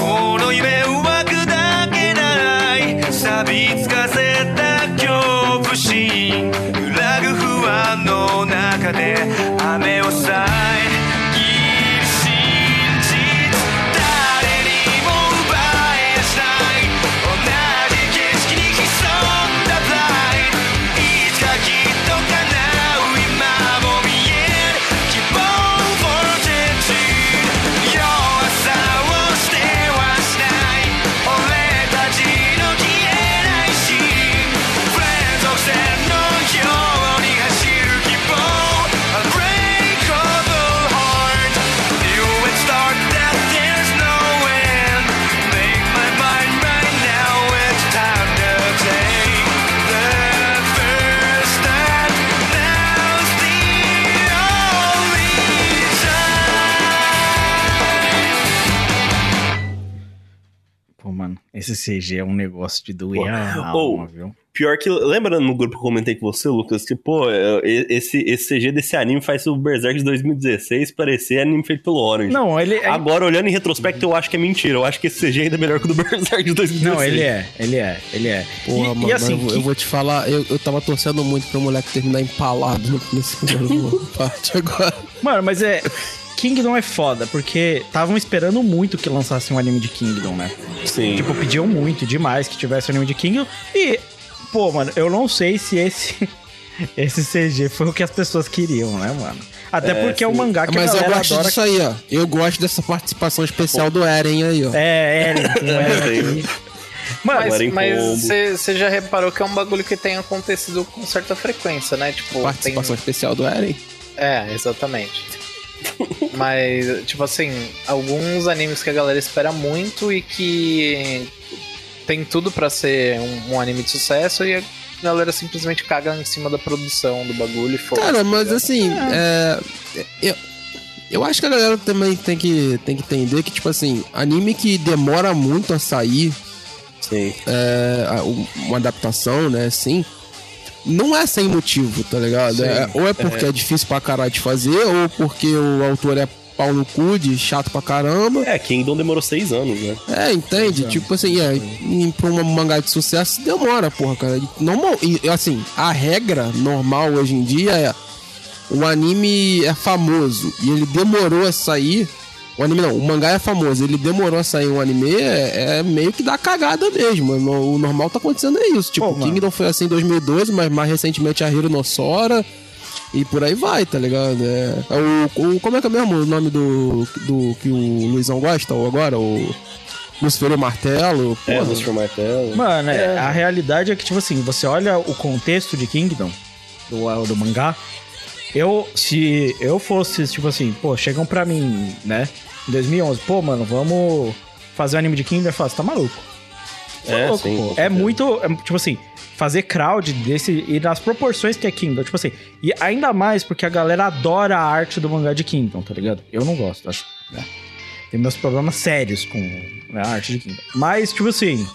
CG é um negócio de doer Pô, a ou- alma, viu? Pior que, lembra no grupo que eu comentei com você, Lucas, que, pô, é, esse, esse CG desse anime faz o Berserk de 2016 parecer anime feito pelo Orange. Não, ele é... Agora, olhando em retrospecto, eu acho que é mentira. Eu acho que esse CG ainda é melhor que o do Berserk de 2016. Não, ele é, ele é, ele é. Porra, e, mano, e assim, eu, vou- que- eu vou te falar, eu, eu tava torcendo muito pro moleque terminar empalado nesse primeiro [laughs] parte agora. Mano, mas é. Kingdom é foda, porque estavam esperando muito que lançasse um anime de Kingdom, né? Sim. Tipo, pediam muito demais que tivesse um anime de Kingdom. E, pô, mano, eu não sei se esse, [laughs] esse CG foi o que as pessoas queriam, né, mano? Até É, porque é um sim. mangá que Mas a eu galera gosto adora. disso aí, ó. Eu gosto dessa participação especial do Eren aí, ó. É, Eren, [laughs] tem um Eren aqui. Mano, Mas você já reparou que é um bagulho que tem acontecido com certa frequência, né? Tipo, Participação tem... especial do Eren. É, exatamente. [laughs] Mas, tipo assim, alguns animes que a galera espera muito e que tem tudo pra ser um, um anime de sucesso e a galera simplesmente caga em cima da produção do bagulho e foda. Cara, mas assim, é, eu, eu acho que a galera também tem que, tem que entender que, tipo assim, anime que demora muito a sair, Sim. é, um- uma adaptação, né, assim, não é sem motivo, tá ligado? É, ou é porque é. difícil pra caralho de fazer, ou porque o autor é pau no cu de chato pra caramba. É, Kingdom demorou seis anos, né? É, entende? Tipo assim, é, e pra um mangá de sucesso demora, porra, cara. E Normal, e, assim, a regra normal hoje em dia é o anime é famoso e ele demorou a sair. O anime não, o mangá é famoso, ele demorou a sair um anime, é, é meio que dá cagada mesmo. O o normal tá acontecendo é isso. Tipo, Pô, mano. Kingdom foi assim em 2012, mas mais recentemente a Hiro no Sora. E por aí vai, tá ligado? É, é o, o- como é que é mesmo o nome do, do que o Luizão gosta ou agora? O Lucifer o Martelo. É. Lucifer Martelo. Mano, é, a realidade é que, tipo assim, você olha o contexto de Kingdom, do, do mangá, eu, se eu fosse, tipo assim, pô, chegam pra mim, né, em 2011, pô, mano, vamos fazer um anime de Kingdom, eu falo, tá maluco. Você tá É, louco, sim, pô. É muito, é, tipo assim, fazer crowd desse, e nas proporções que é Kingdom, tipo assim, e ainda mais porque a galera adora a arte do mangá de Kingdom, tá ligado? Eu não gosto, acho, né? Tem meus problemas sérios com né, a arte de Kingdom. Mas, tipo assim,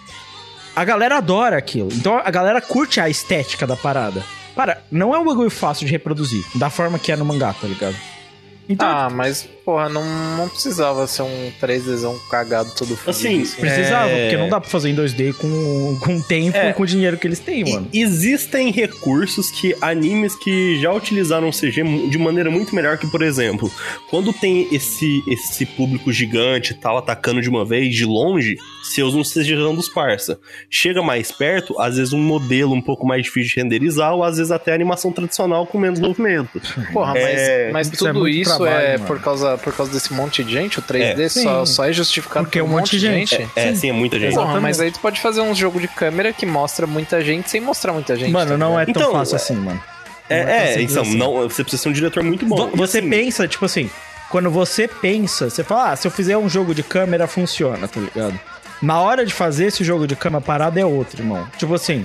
a galera adora aquilo. Então a galera curte a estética da parada. Para, não é um bagulho fácil de reproduzir, da forma que é no mangá, tá ligado? Então, Ah, mas, porra, não, não precisava ser um 3Dzão cagado todo fudido. Assim, precisava, é- porque não dá pra fazer em 2D com, com tempo É. e com o dinheiro que eles têm, E mano. existem recursos que animes que já utilizaram CG de maneira muito melhor que, por exemplo, quando tem esse, esse público gigante e tal atacando de uma vez de longe, se usa um CGzão dos parça. Chega mais perto, às vezes um modelo um pouco mais difícil de renderizar, ou às vezes até animação tradicional com menos movimento. Porra, mas, É, mas isso é tudo isso trabalho, é mano. por causa, por causa desse monte de gente? O 3D É. só, Sim. só é justificado Porque por um monte de gente. É, sim, é muita gente. Porra, mas aí tu pode fazer um jogo de câmera que mostra muita gente sem mostrar muita gente. Mano, tá não é tão Então, fácil é- assim, mano. É, Não é é, então, assim. não, você precisa ser um diretor muito bom. Vo- Você assim, pensa, tipo assim, quando você pensa, você fala, ah, se eu fizer um jogo de câmera, funciona, tá ligado? Na hora de fazer esse jogo de câmera parada é outro, irmão. Tipo assim,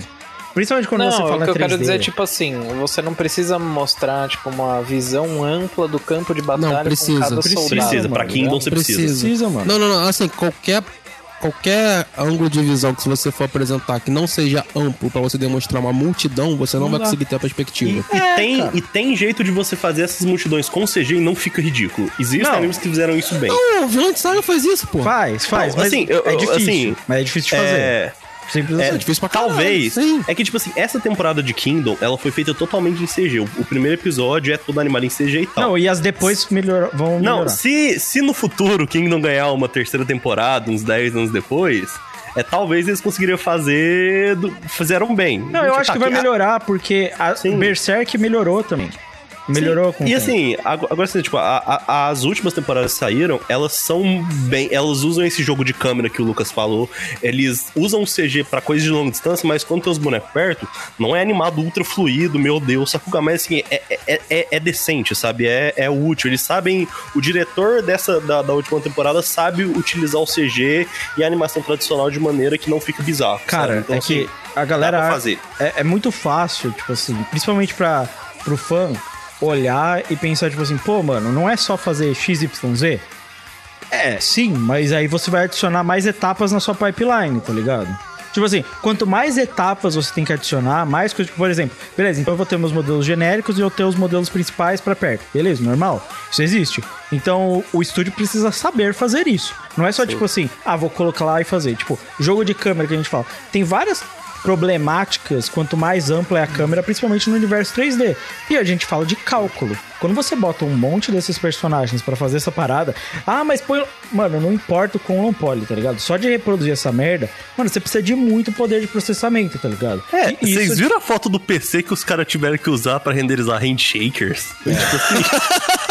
principalmente quando Não, você fala o que eu 3D. quero dizer é, tipo assim, você não precisa mostrar, tipo, uma visão ampla do campo de batalha Não, precisa. com cada Precisa, soldado. Precisa, pra mano, Kingdom você precisa. Precisa, mano. Não, não, não. Assim, qualquer, qualquer ângulo de visão que você for apresentar que não seja amplo pra você demonstrar uma multidão, você não, Não vai dá. conseguir ter a E, perspectiva. e tem, e tem jeito de você fazer essas multidões com CG e não fica ridículo. Existem Não. animes que fizeram isso bem. Não, o de saga faz isso, pô. Faz, faz, Não, mas assim, eu- é eu- difícil. assim, mas é difícil de fazer. É, Simples é assim. difícil pra caralho, Talvez. sim. É que, tipo assim, essa temporada de Kingdom, ela foi feita totalmente em CG. O, o primeiro episódio é todo animado em CG e tal. Não, e as depois melhor, vão Não, melhorar. se, se no futuro Kingdom ganhar uma terceira temporada, uns 10 anos depois, é talvez eles conseguiriam fazer. do- fizeram bem. Não, eu acho que vai melhorar, porque a Sim. Berserk melhorou também. Melhorou com E assim, agora, assim, tipo, a- a- as últimas temporadas que saíram, elas são bem. Elas usam esse jogo de câmera que o Lucas falou. Eles usam o CG pra coisas de longa distância, mas quando tem os bonecos perto, não é animado ultra fluido, meu Deus. Sakuga, mas assim, é, é, é, é decente, sabe? É, é útil. Eles sabem. O diretor dessa da, da última temporada sabe utilizar o CG e a animação tradicional de maneira que não fica bizarro. Cara, sabe? Então, é assim, que a galera. É, é muito fácil, tipo assim, principalmente pra, pro fã olhar e pensar, tipo assim, pô, mano, não é só fazer XYZ? É, sim, mas aí você vai adicionar mais etapas na sua pipeline, tá ligado? Tipo assim, quanto mais etapas você tem que adicionar, mais coisas. Por exemplo, beleza, então eu vou ter meus modelos genéricos e eu ter os modelos principais pra perto. Beleza, normal. Isso existe. Então o estúdio precisa saber fazer isso. Não é só tipo assim, ah, vou colocar lá e fazer. Tipo, jogo de câmera que a gente fala. Tem várias problemáticas quanto mais ampla é a câmera, principalmente no universo 3D. E a gente fala de cálculo. Quando você bota um monte desses personagens pra fazer essa parada, ah, mas põe. Mano, não importa o quão pole, tá ligado? Só de reproduzir essa merda, mano, você precisa de muito poder de processamento, tá ligado? É, E vocês isso- viram a foto do PC que os caras tiveram que usar pra renderizar handshakers? Tipo assim, [laughs]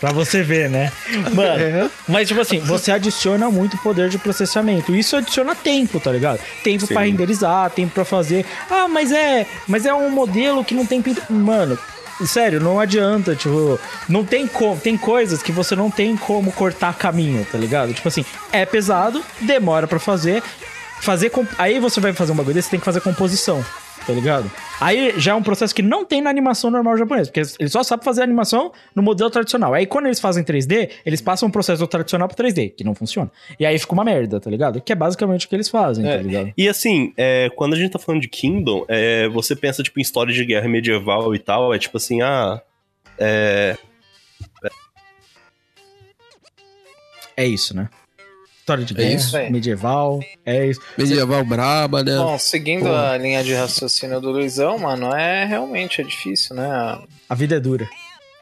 Pra você ver, né? Mano, mas tipo assim, você adiciona muito poder de processamento. Isso adiciona tempo, tá ligado? Tempo pra renderizar, tempo pra fazer. Ah, mas é, mas é um modelo que não tem. Mano, sério, não adianta, tipo, não tem como, tem coisas que você não tem como cortar caminho, tá ligado? Tipo assim, é pesado, demora pra fazer. Fazer aí você vai fazer um bagulho desse, você tem que fazer composição. Tá ligado? Aí já é um processo que não tem na animação normal japonesa, porque eles só sabem fazer animação no modelo tradicional. Aí quando eles fazem 3D, eles passam um processo tradicional pro 3D, que não funciona. E aí fica uma merda, tá ligado? Que é basicamente o que eles fazem, tá ligado? E assim, é, quando a gente tá falando de Kingdom, é, você pensa tipo em história de guerra medieval e tal, é tipo assim, ah. É, É isso, né? História de É guerra, isso aí. medieval, é isso. Medieval braba, né? Bom, seguindo a linha de raciocínio do Luizão, mano, é realmente é difícil, né? A vida é dura.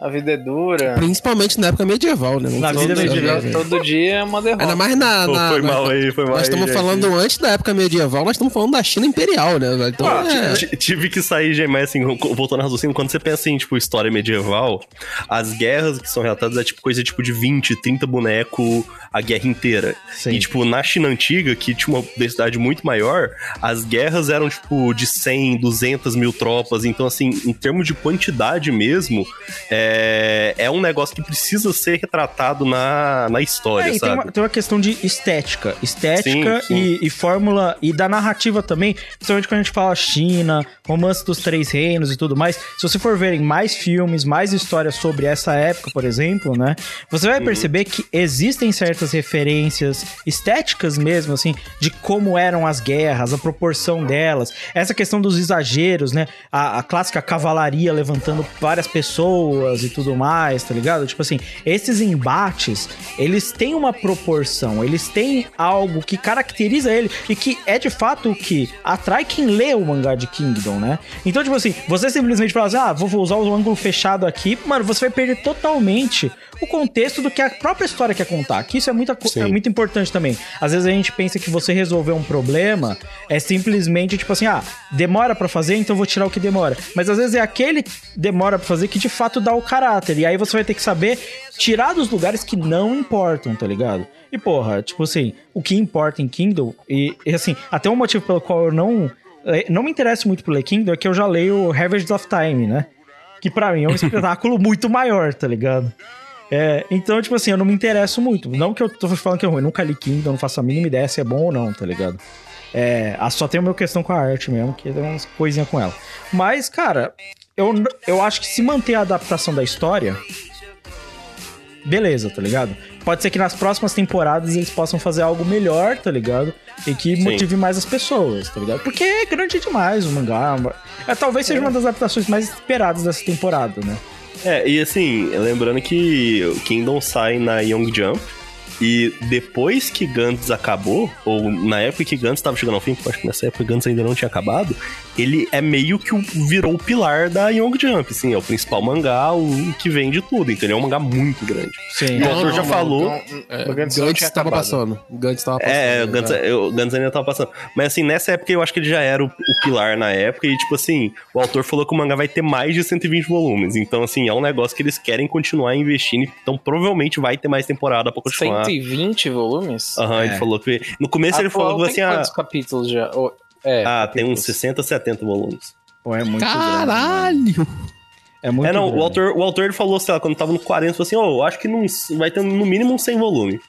A vida é dura. Principalmente na época medieval, né? Na vida dia- medieval. Todo dia é uma derrota. Ainda mais na. Pô, na- foi na- mal aí, foi mal Nós estamos gente. falando antes da época medieval, nós estamos falando da China Imperial, né? velho? Então, Ah, é, Tive que sair, Gê, mas assim, voltando ao raciocínio, quando você pensa em, tipo, história medieval, as guerras que são relatadas é, tipo, coisa, tipo, de 20, 30 bonecos a guerra inteira. Sim. E, tipo, na China Antiga, que tinha uma densidade muito maior, as guerras eram, tipo, de 100, 200 mil tropas. Então, assim, em termos de quantidade mesmo, é, é um negócio que precisa ser retratado na, na história, É, e tem sabe? uma, tem uma questão de estética. Estética Sim, sim. E, e fórmula e da narrativa também. Principalmente quando a gente fala China, romance dos três reinos e tudo mais. Se você for verem mais filmes, mais histórias sobre essa época, por exemplo, né? Você Uhum. vai perceber que existem certas referências estéticas mesmo, assim, de como eram as guerras, a proporção delas. Essa questão dos exageros, né? A, a clássica cavalaria levantando várias pessoas e tudo mais, tá ligado? Tipo assim, esses embates, eles têm uma proporção, eles têm algo que caracteriza ele e que é de fato o que atrai quem lê o mangá de Kingdom, né? Então, tipo assim, você simplesmente fala assim, ah, vou usar o ângulo fechado aqui, mano, você vai perder totalmente o contexto do que a própria história quer contar, que isso é, muita, co- é muito importante também. Às vezes a gente pensa que você resolver um problema é simplesmente tipo assim, ah, demora pra fazer, então vou tirar o que demora. Mas às vezes é aquele que demora pra fazer que de fato dá o caráter. E aí você vai ter que saber tirar dos lugares que não importam, tá ligado? E porra, tipo assim, o que importa em Kindle, e, e, assim, até um motivo pelo qual eu não, eh, não me interesso muito por ler Kindle é que eu já leio Harvest of Time, né? Que pra mim é um [laughs] espetáculo muito maior, tá ligado? É, então, tipo assim, eu não me interesso muito. Não que eu tô falando que é ruim, nunca li Kindle, não faço a mínima ideia se é bom ou não, tá ligado? É, só tem minha questão com a arte mesmo, que tem umas coisinhas com ela. Mas, cara, eu, eu acho que se manter a adaptação da história, beleza, tá ligado? Pode ser que nas próximas temporadas eles possam fazer algo melhor, tá ligado? E que motive mais as pessoas, tá ligado? Porque é grande demais o mangá. É, talvez seja uma das adaptações mais esperadas dessa temporada, né? É, e assim, lembrando que o Kingdom sai na Young Jump. E depois que Gantz acabou, ou na época que Gantz estava chegando ao fim, porque eu acho que nessa época Gantz ainda não tinha acabado, ele é meio que o, virou o pilar da Young Jump, assim, é o principal mangá, o que vende tudo, então ele é um mangá muito grande. Sim. o autor já falou. É, o Gantz não estava passando. Gantz estava passando. É, o né, Gantz, eu- Gantz ainda tava passando. Mas assim, nessa época eu acho que ele já era o, o pilar na época. E, tipo assim, o autor falou que o mangá vai ter mais de 120 volumes. Então, assim, é um negócio que eles querem continuar investindo. Então, provavelmente vai ter mais temporada pra continuar. 120 volumes? Aham, ele falou que. No começo ele falou Atual assim: tem ah, quantos capítulos já? Oh, é, ah, tem uns capítulos. 60, 70 volumes. Pô, é muito grande. mano. Caralho! É muito é, não, grande. o autor, o autor ele falou, sei lá, quando tava no 40, falou assim: Ô, eu acho que não, vai ter no mínimo uns 100 volumes.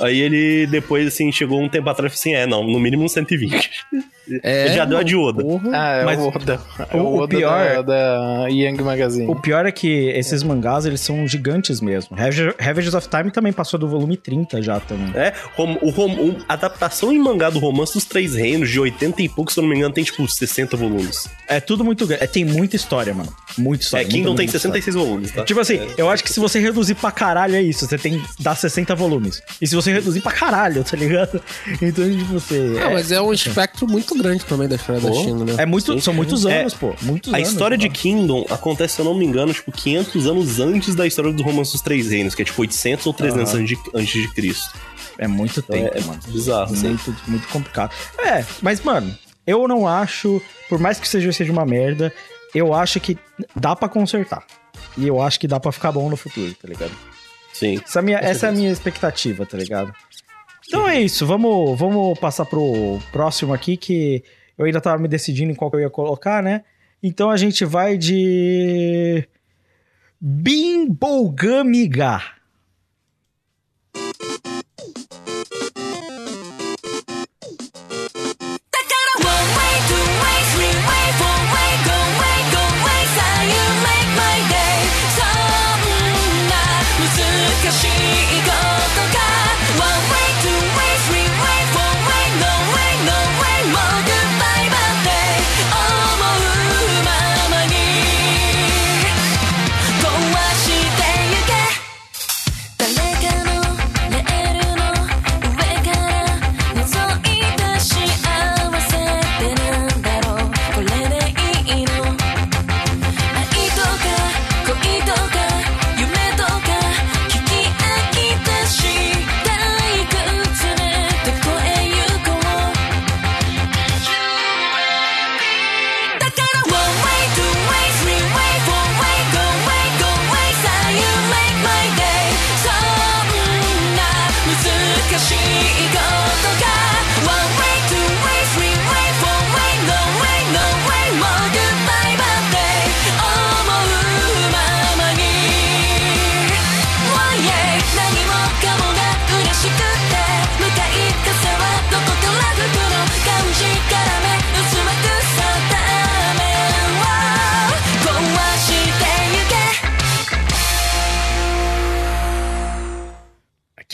Aí ele depois, assim, chegou um tempo atrás e falou assim: é, não, no mínimo uns 120. [laughs] É, já deu a de Oda. Ah, é Mas o Oda. É o- o, o Oda pior- da, da Young Magazine. O pior é que esses mangás, eles são gigantes mesmo. Ravages of Time também passou do volume 30 já também. É, rom- o, rom- o- a adaptação em mangá do Romance dos Três Reinos, de 80 e pouco, se eu não me engano, tem tipo 60 volumes. É tudo muito grande. É, tem muita história, mano. Muita história. é, Kingdom muita, tem muita 66 volumes, tá? história. Tipo assim, eu acho que se você reduzir pra caralho é isso. Você tem que dar 60 volumes. E se você reduzir pra caralho, tá ligado? [laughs] Então, tipo, você. Ah, mas é um espectro muito grande também da história da Pô. China, né? É muito, são muitos É, anos, pô. Muitos A anos, história de. Kingdom acontece, se eu não me engano, tipo, 500 anos antes da história do Romance dos Três Reinos, que é tipo 800 ou 300 Aham. antes, de, antes de Cristo. É muito tempo, é mano. bizarro, assim. Muito, muito complicado. É, mas, mano, eu não acho, por mais que seja, seja uma merda, eu acho que dá pra consertar. E eu acho que dá pra ficar bom no futuro, tá ligado? Sim. Essa é a minha, essa é a minha expectativa, tá ligado? Então é isso, vamos, vamos passar pro próximo aqui, que eu ainda tava me decidindo em qual que eu ia colocar, né? Então a gente vai de. Bimbogamiga.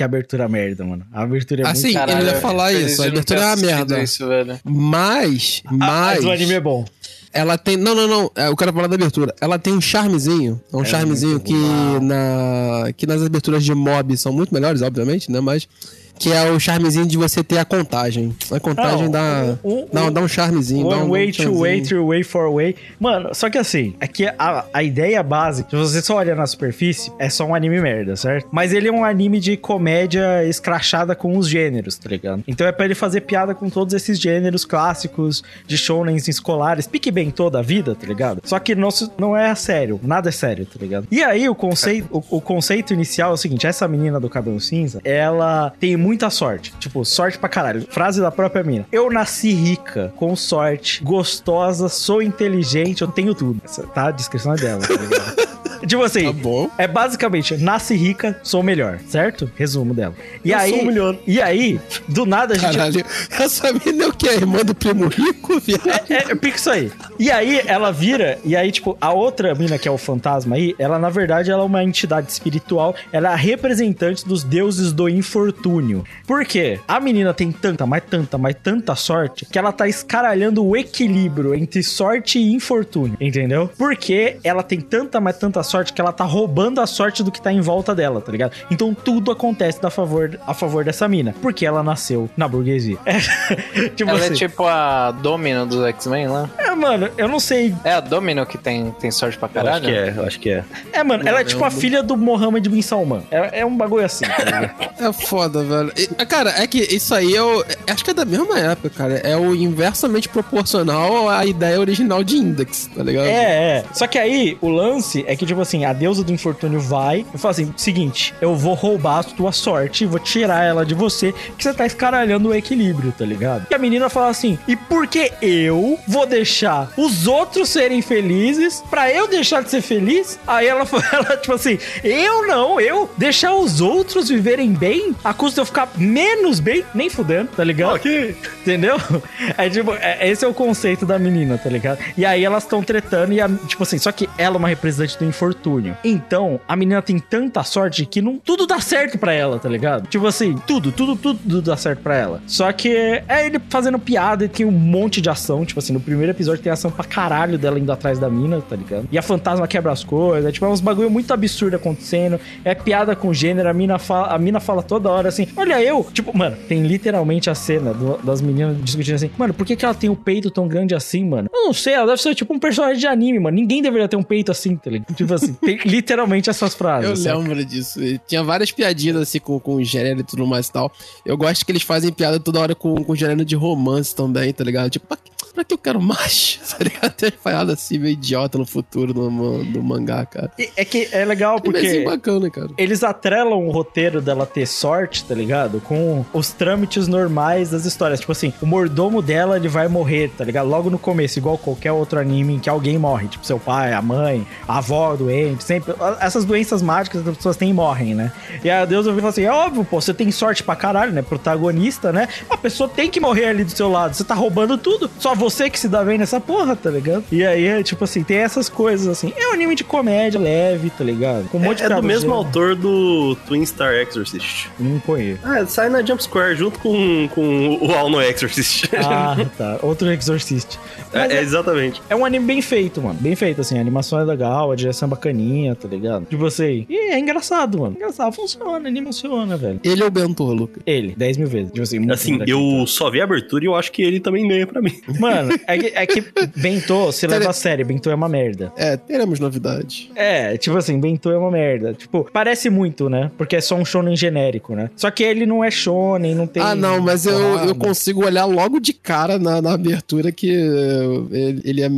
Que abertura merda, mano. A abertura é muito. Assim, ele ia falar isso, a abertura é uma merda. Isso, velho. Mas, mas. mas o anime é bom. Ela tem. Não, não, não. é, Eu quero falar da abertura. Ela tem um charmezinho. É um charmezinho muito que, na, que nas aberturas de mob são muito melhores, obviamente, né? Mas. Que é o charmezinho de você ter a contagem. A contagem Não, dá, o- dá, dá um charmezinho. dá One um, way, um two way, three way, four way. Mano, só que assim, aqui a, a ideia básica, se você só olha na superfície, é só um anime merda, certo? Mas ele é um anime de comédia escrachada com os gêneros, tá ligado? Então é pra ele fazer piada com todos esses gêneros clássicos de shounens escolares, pique bem toda a vida, tá ligado? Só que não, não é sério, nada é sério, tá ligado? E aí o conceito, o, o conceito inicial é o seguinte, essa menina do cabelo cinza, ela tem muita sorte. Tipo, sorte pra caralho. Frase da própria mina. Eu nasci rica, com sorte, gostosa, sou inteligente, eu tenho tudo. Essa, tá? A descrição dela, tá ligado? [laughs] Tipo assim, Tá bom. é basicamente, nasce rica, sou melhor, certo? Resumo dela. E aí, sou melhor. E aí, do nada a gente Caralho, essa menina é o que? A irmã do primo rico, viado? é, é, pica isso aí. E aí ela vira, e aí, tipo, a outra mina que é o fantasma aí, ela, na verdade, ela é uma entidade espiritual, ela é a representante dos deuses do infortúnio. Por quê? A menina tem tanta, mas tanta, mas tanta sorte, que ela tá escaralhando o equilíbrio entre sorte e infortúnio, entendeu? Porque ela tem tanta, mas tanta sorte que ela tá roubando a sorte do que tá em volta dela, tá ligado? Então tudo acontece a favor, a favor dessa mina, porque ela nasceu na burguesia. [laughs] É, tipo Ela assim, é tipo a Domino dos X-Men lá. é, mano, eu não sei É a Domino que tem, tem sorte pra Eu caralho? acho que é, eu acho que é. É, mano, ela é tipo a filha do Mohammed bin Salman. É, é um bagulho assim, tá ligado? [laughs] É foda, velho. E, cara, é que isso aí é o. Acho que é da mesma época, cara. É o inversamente proporcional à ideia original de Index, tá ligado? É, é. Só que aí, o lance é que, tipo assim, a deusa do infortúnio vai e fala assim: seguinte, eu vou roubar a tua sorte, vou tirar ela de você, que você tá escaralhando o equilíbrio, tá ligado? E a menina fala assim: e por que eu vou deixar os outros serem felizes pra eu deixar de ser feliz? Aí ela [laughs] fala, tipo assim: eu não, eu deixar os outros viverem bem, a custa de eu ficar menos bem, nem fudendo, tá ligado? Entendeu? [laughs] É tipo, é- esse é o conceito da menina, tá ligado? E aí elas estão tretando e, a- tipo assim, só que ela é uma representante do infortúnio. Infortúnio. Então, a menina tem tanta sorte que não tudo dá certo pra ela, tá ligado? Tipo assim, tudo, tudo, tudo dá certo pra ela. Só que é ele fazendo piada e tem um monte de ação. Tipo assim, no primeiro episódio tem ação pra caralho dela indo atrás da mina, tá ligado? E a fantasma quebra as coisas. É, tipo, é uns bagulho muito absurdo acontecendo. É piada com gênero. A mina fala, a mina fala toda hora assim: Olha, eu. Tipo, mano, tem literalmente a cena do- das meninas discutindo assim: Mano, por que, que ela tem o peito tão grande assim, mano? Eu não sei, ela deve ser tipo um personagem de anime, mano. Ninguém deveria ter um peito assim, tá ligado? Tipo assim, tem literalmente essas frases. Eu saca? lembro disso. Tinha várias piadinhas assim com, com gênero e tudo mais e tal. Eu gosto que eles fazem piada toda hora com, com gênero de romance também, tá ligado? Tipo, pra, que- pra que eu quero macho? [laughs] Tá ligado? Tem paradas assim meio idiota no futuro do, do mangá, cara. E- É que é legal Porque... porque. bacana, cara. Eles atrelam o roteiro dela ter sorte, tá ligado? Com os trâmites normais das histórias. Tipo assim, o mordomo dela, ele vai morrer, tá ligado? Logo no começo, igual qualquer outro anime em que alguém morre. Tipo, seu pai, a mãe, a avó doente, sempre. Essas doenças mágicas que as pessoas têm e morrem, né? E aí Deus ouviu e falou assim: é óbvio, pô, você tem sorte pra caralho, né? Protagonista, né? A pessoa tem que morrer ali do seu lado. Você tá roubando tudo. Só você que se dá bem nessa porra, tá ligado? E aí, é, tipo assim, tem essas coisas assim. É um anime de comédia leve, tá ligado? Com um monte de É, é do mesmo autor do Twin Star Exorcist. Não conheço. Ah, sai na Jump Square junto com, com o All no Exorcist. Ah, [laughs] tá. Outro Exorcist. É, é, é exatamente. é um anime bem feito, mano. Bem feito, assim. A animação é legal, a direção é bacaninha, tá ligado? Tipo assim. E é engraçado, mano. Engraçado, funciona, anime funciona, velho. Ele é o Bentor, Luca. Ele, 10 mil vezes. Tipo assim, muito Assim, eu só vi a abertura e eu acho que ele também ganha pra mim. Mano, é que, é que Bentô se leva a sério. Bentô é uma merda. É, teremos novidade. É, tipo assim, Bentô é uma merda. Tipo, parece muito, né? Porque é só um shonen genérico, né? Só que ele não é shonen, não tem. ah, não, mas eu, eu consigo olhar logo de cara na, na abertura que uh, ele, ele é.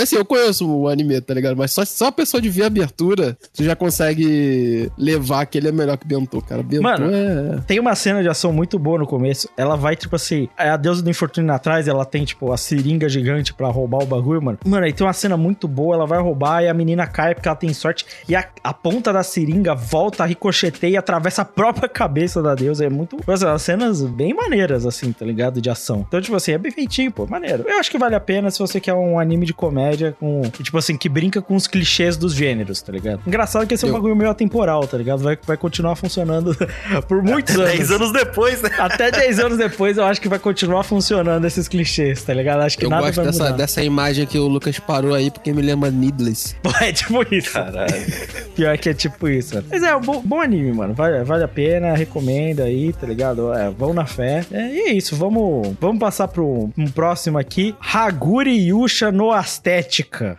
Assim, eu conheço o anime, tá ligado? Mas só, só a pessoa de ver a abertura, você já consegue levar que ele é melhor que Bentô, cara. Bentô Mano, é. Tem uma cena de ação muito boa no começo. Ela vai, tipo assim, é a deusa do infortúnio atrás, ela tem, tipo, a seringa gigante pra roubar o bagulho, mano. Mano, aí tem uma cena muito boa, ela vai roubar e a menina cai porque ela tem sorte. E a, a ponta da seringa volta, ricocheteia e atravessa a própria [laughs] cabeça da deusa. É muito. Tipo assim, umas cenas bem maneiras, assim, tá ligado? De ação. Então, tipo assim, é bem feitinho, pô, maneiro. Eu acho que vale a pena se você quer um anime de comédia com. Tipo assim, que brinca com os clichês dos gêneros, tá ligado? Engraçado que esse é um Eu- bagulho meio atemporal, tá ligado? Vai, vai continuar funcionando [laughs] por muitos anos. 10 anos depois, né? Até 10 anos depois, eu acho que vai continuar funcionando esses clichês, tá ligado? Acho que Eu nada gosto vai dessa, mudar. dessa imagem que o Lucas parou aí porque me lembra Needless. [laughs] É tipo isso. Caralho. Pior que é tipo isso, mano. Mas é um bom, bom anime, mano. Vale, vale a pena, recomendo aí, tá ligado? É, vão na fé. É, e é isso, vamos, vamos passar pro um próximo aqui. Haguri Yusha no Astética.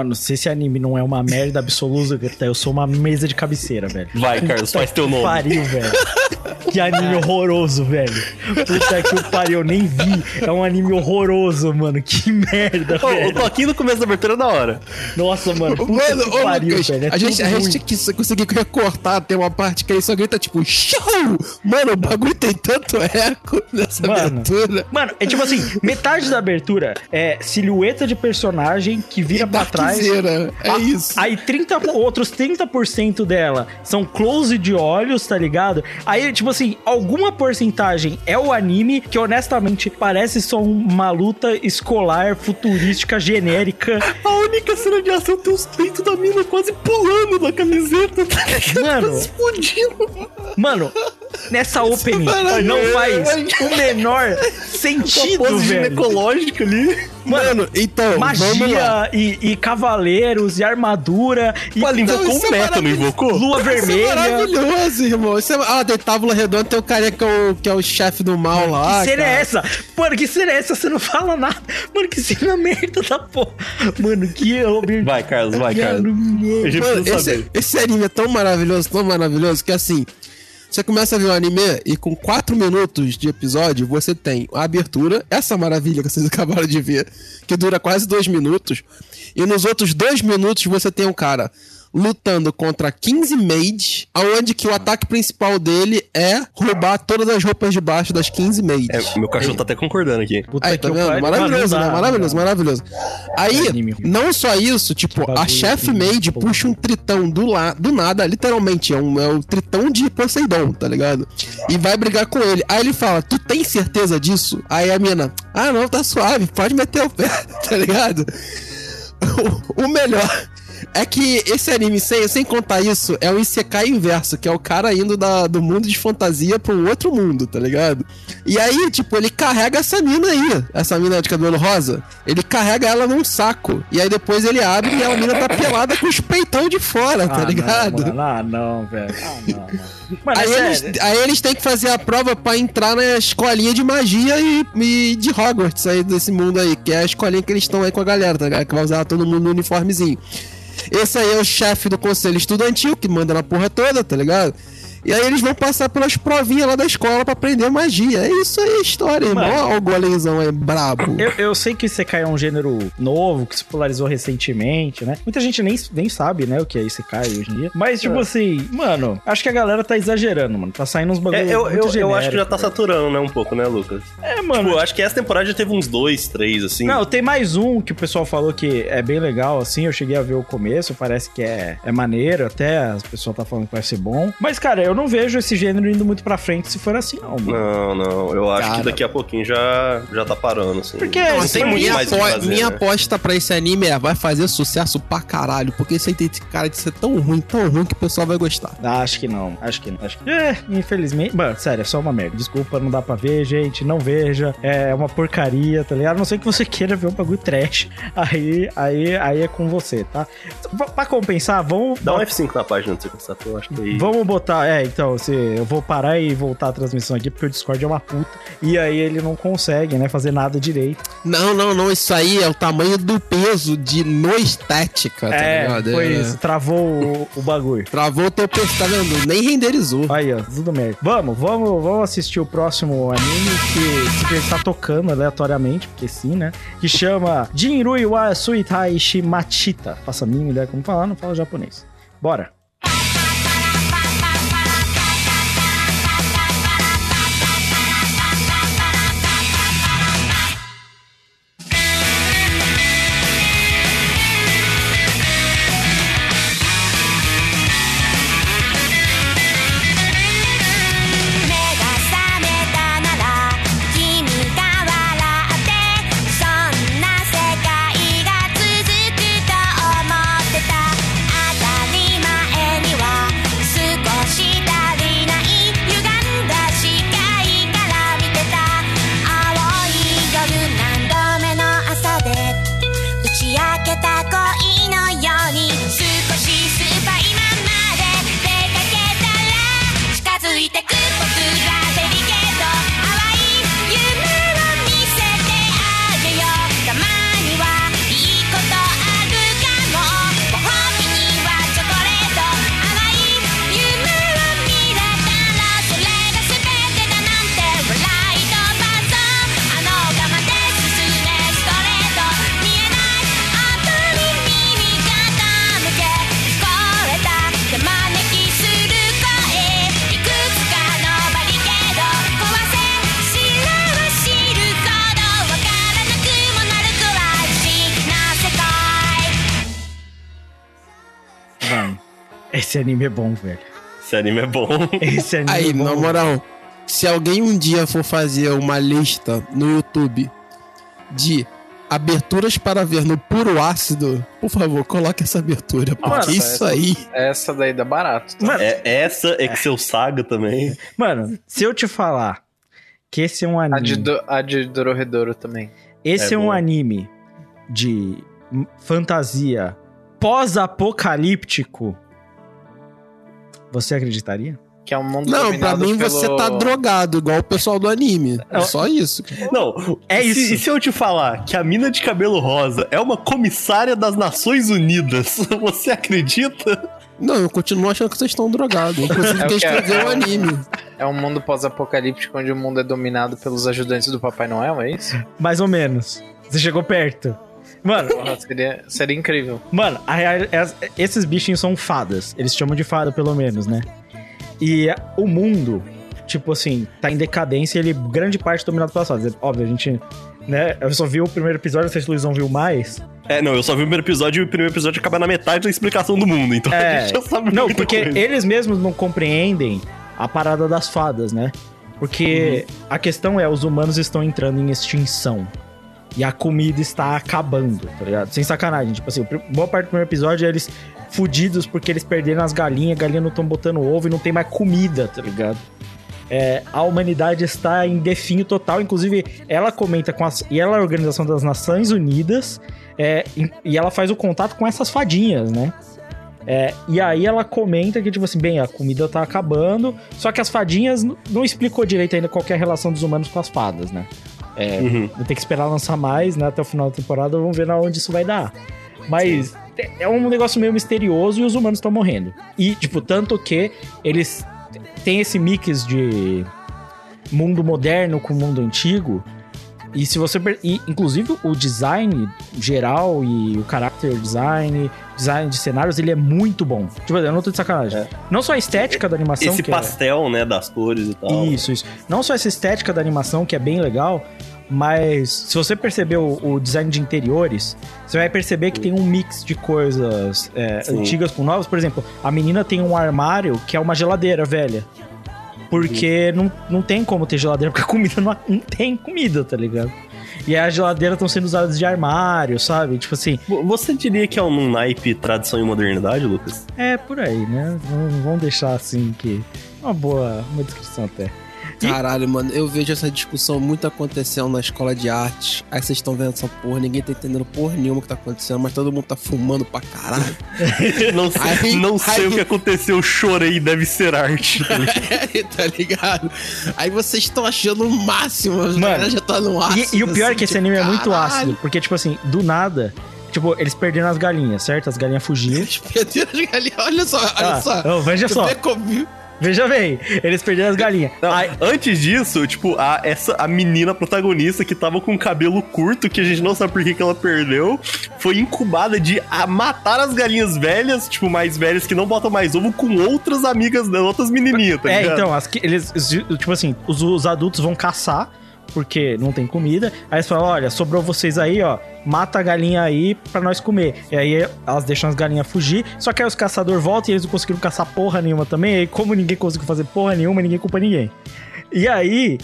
Mano, se esse anime não é uma merda absoluta, eu sou uma mesa de cabeceira, velho. Vai, Carlos, faz teu nome. Pariu, velho. Que anime horroroso, velho. Puta que o pariu, eu nem vi. É um anime horroroso, mano. Que merda, Ô, o velho. toquinho no começo da abertura é da hora. Nossa, mano. Puta Mano, que pariu, Lucas, velho. É a, gente, a gente que conseguir recortar, tem uma parte que ele só grita tipo, show! Mano, o bagulho tem tanto eco nessa Mano. abertura. Mano, é tipo assim, metade da abertura é silhueta de personagem que vira pra trás. É Ah, isso. Aí 30, outros 30% dela são close de olhos, tá ligado? Aí, tipo assim, alguma porcentagem é o anime, que honestamente parece só uma luta escolar, futurística, genérica. [laughs] A única cena de ação tem os peitos da mina quase pulando da camiseta. [laughs] Tá? Mano. Quase explodindo. Mano, nessa opening maravilhoso. não faz o menor sentido, velho. ginecológica ali. Mano, então. Magia e, e cavaleiros e armadura e Olha, invocou isso um é meta, não maravilhoso. invocou? lua Isso é vermelha. maravilhoso, irmão. Isso é... Ah, tem tábula redonda, tem o cara que é o, que é o chefe do mal lá. Que cena é essa? Mano, que cena é essa? Você não fala nada. Mano, que cena [laughs] merda da porra. Mano, que Vai, Carlos, vai, Carlos. A gente Mano, esse, esse anime é tão maravilhoso, tão maravilhoso, que assim, você começa a ver o anime e com 4 minutos de episódio, você tem a abertura, essa maravilha que vocês [laughs] acabaram de ver, que dura quase 2 minutos, e nos outros 2 minutos você tem um cara lutando contra 15 maids, aonde que o ataque principal dele é roubar todas as roupas de baixo das 15 maids. É, meu cachorro tá até concordando aqui. Puta Aí, tá vendo? Maravilhoso, né? Maravilhoso, maravilhoso. Aí, ruim. não só isso, tipo, a chefe maid puxa um tritão do, la do nada, literalmente, é, um, é o tritão de Poseidon, tá ligado? E vai brigar com ele. Aí ele fala, tu tem certeza disso? Aí a mina, ah não, tá suave, pode meter o pé, [laughs] tá ligado? [laughs] O melhor é que esse anime, sem, sem contar isso, é o Isekai inverso, que é o cara indo da, do mundo de fantasia pra um outro mundo, tá ligado? E aí, tipo, ele carrega essa mina aí, essa mina de cabelo rosa, ele carrega ela num saco. E aí depois ele abre e a mina tá pelada com os peitão de fora, tá Ah, ligado? Não, mano. ah, não, velho. Ah, não, não. Mano, Aí é eles, aí eles têm que fazer a prova pra entrar na escolinha de magia e, e de Hogwarts aí desse mundo aí, que é a escolinha que eles estão aí com a galera, tá ligado? Que vai usar todo mundo no uniformezinho. Esse aí é o chefe do conselho estudantil, que manda na porra toda, tá ligado? E aí eles vão passar pelas provinhas lá da escola pra aprender magia. É isso aí a história, irmão. Mano. Olha o golemzão aí, brabo. Eu, eu sei que Isekai é um gênero novo, que se popularizou recentemente, né? Muita gente nem, nem sabe, né, o que é Isekai hoje em dia. Mas, tipo assim, mano, acho que a galera tá exagerando, mano. Tá saindo uns bagulho É, eu, eu, eu acho que já tá velho. saturando, né, um pouco, né, Lucas? É, mano. Tipo, eu acho que essa temporada já teve uns dois, três, assim. Não, tem mais um que o pessoal falou que é bem legal, assim. Eu cheguei a ver o começo, parece que é, é maneiro, até as pessoas tá falando que vai ser bom. Mas, cara, eu não vejo esse gênero indo muito pra frente se for assim, não, mano. Não, não. Eu acho Cara. que daqui a pouquinho já, já tá parando, assim. Porque não assim, tem muito minha, mais fazer, minha né? aposta pra esse anime é vai fazer sucesso pra caralho, porque esse aí tem cara de ser tão ruim, tão ruim que o pessoal vai gostar. Ah, acho que não, acho que não. Acho que... É, infelizmente. Mano, sério, é só uma merda. Desculpa, não dá pra ver, gente. Não veja. É uma porcaria, tá ligado? A não ser que você queira ver um bagulho trash. [laughs] Aí, aí, aí é com você, tá? Pra compensar, vamos. Dá um F5 na página do Second Sato, eu acho que aí... Vamos botar, é, então, se eu vou parar e voltar a transmissão aqui, porque o Discord é uma puta, e aí ele não consegue, né, fazer nada direito. Não, não, não. Isso aí é o tamanho do peso de no estética, tá é, ligado? foi É. isso, travou o, o bagulho. Travou o teu peso, tá vendo? Nem renderizou. Aí, ó, tudo merda. Vamos, vamos, vamos assistir o próximo anime que, que está tocando aleatoriamente, porque sim, né? Que chama Jinrui wa Suitai Shimachita. Faça a mínima ideia como falar, não fala japonês. Bora.「bom, velho. Esse anime é bom. [laughs] Esse anime Aí, é bom. na moral, se alguém um dia for fazer uma lista no YouTube de aberturas para ver no puro ácido, por favor, coloque essa abertura, porque Nossa, isso essa- aí. Essa daí dá barato. tá? Mano, É, essa Excel Saga também. mano, se eu te falar que esse é um A de, anime. do, a de Dororedoro também. Esse é, É um anime de fantasia pós-apocalíptico. Você acreditaria? Que é um mundo Não, pra mim você pelo- tá drogado, igual o pessoal do anime. É Eu- só isso. Não, É se- isso. E se eu te falar que a mina de cabelo rosa é uma comissária das Nações Unidas, [laughs] você acredita? Não, eu continuo achando que vocês estão drogados. Inclusive É quem que é- escreveu o anime. É um mundo pós-apocalíptico onde o mundo é dominado pelos ajudantes do Papai Noel, é isso? Mais ou menos. Você chegou perto. Mano, [laughs] Porra, seria, seria incrível. Mano, a real- es- esses bichinhos são fadas. Eles chamam de fada, pelo menos, né? E o mundo, tipo assim, tá em decadência e ele, grande parte, dominado pelas fadas. Óbvio, a gente, né? Eu só vi o primeiro episódio, não sei se o Luizão viu mais. É, não, eu só vi o primeiro episódio e o primeiro episódio acaba na metade da explicação do mundo, então a É, gente já sabe não, porque coisa. eles mesmos não compreendem a parada das fadas, né? Porque a questão é, os humanos estão entrando em extinção. E a comida está acabando, tá ligado? Sem sacanagem. Tipo assim, boa parte do primeiro episódio é eles fudidos porque eles perderam as galinhas, galinhas não estão botando ovo e não tem mais comida, tá ligado? É, a humanidade está em definho total. Inclusive, ela comenta com as. E ela é a Organização das Nações Unidas. é, e- ela faz o contato com essas fadinhas, né? É, e aí ela comenta que, tipo assim, bem, a comida tá acabando, só que as fadinhas não explicou direito ainda qual é a relação dos humanos com as fadas, né? É, Uhum. Vou ter que esperar lançar mais, né, até o final da temporada, vamos ver na onde isso vai dar. Mas é um negócio meio misterioso e os humanos estão morrendo. E, tipo, tanto que eles têm esse mix de mundo moderno com mundo antigo. E se você. E, inclusive, o design geral e o character design, design de cenários, ele é muito bom. Tipo, eu não tô de sacanagem. Não só a estética da animação. Esse é- pastel, né, das cores e tal. isso, isso. Não só essa estética da animação, que é bem legal, mas se você perceber o, o design de interiores, você vai perceber que tem um mix de coisas é, antigas com novas. Por exemplo, a menina tem um armário que é uma geladeira velha. Porque não, não tem como ter geladeira, porque a comida não, não tem comida, tá ligado? E as geladeiras estão sendo usadas de armário, sabe? Tipo assim, Vo- Você diria que é um naipe tradição e modernidade, Lucas? é por aí, né? Vamos deixar assim que. Uma boa uma descrição até. Caralho, mano, eu vejo essa discussão muito acontecendo na escola de arte. Aí vocês estão vendo essa porra, ninguém tá entendendo porra nenhuma que tá acontecendo, mas todo mundo tá fumando pra caralho. [laughs] Não, sei- Aí- não sei aí- o que aconteceu, chorei, deve ser arte. tá ligado? [laughs] Aí vocês estão achando o máximo, galera já tá no ácido. E, e o pior é assim, que esse tipo, anime é muito caralho. ácido, porque, tipo assim, do nada, tipo, eles perderam as galinhas, certo? As galinhas fugiram. Eles perderam as galinhas. Olha só, olha Ah, só. não, veja só. como- Veja bem, eles perderam as galinhas. Não, Antes disso, tipo, a, essa, a menina protagonista que tava com cabelo curto, que a gente não sabe por que, que ela perdeu, foi incubada de a matar as galinhas velhas, tipo, mais velhas que não botam mais ovo, com outras amigas outras menininhas, tá é, ligado? então, as, que- eles, tipo assim, os, os adultos vão caçar, porque não tem comida. Aí eles falam: olha, sobrou vocês aí, ó, mata a galinha aí pra nós comer. E aí elas deixam as galinhas fugir. Só que aí os caçadores voltam e eles não conseguiram caçar porra nenhuma também. E aí, como ninguém conseguiu fazer porra nenhuma, ninguém culpa ninguém. E aí.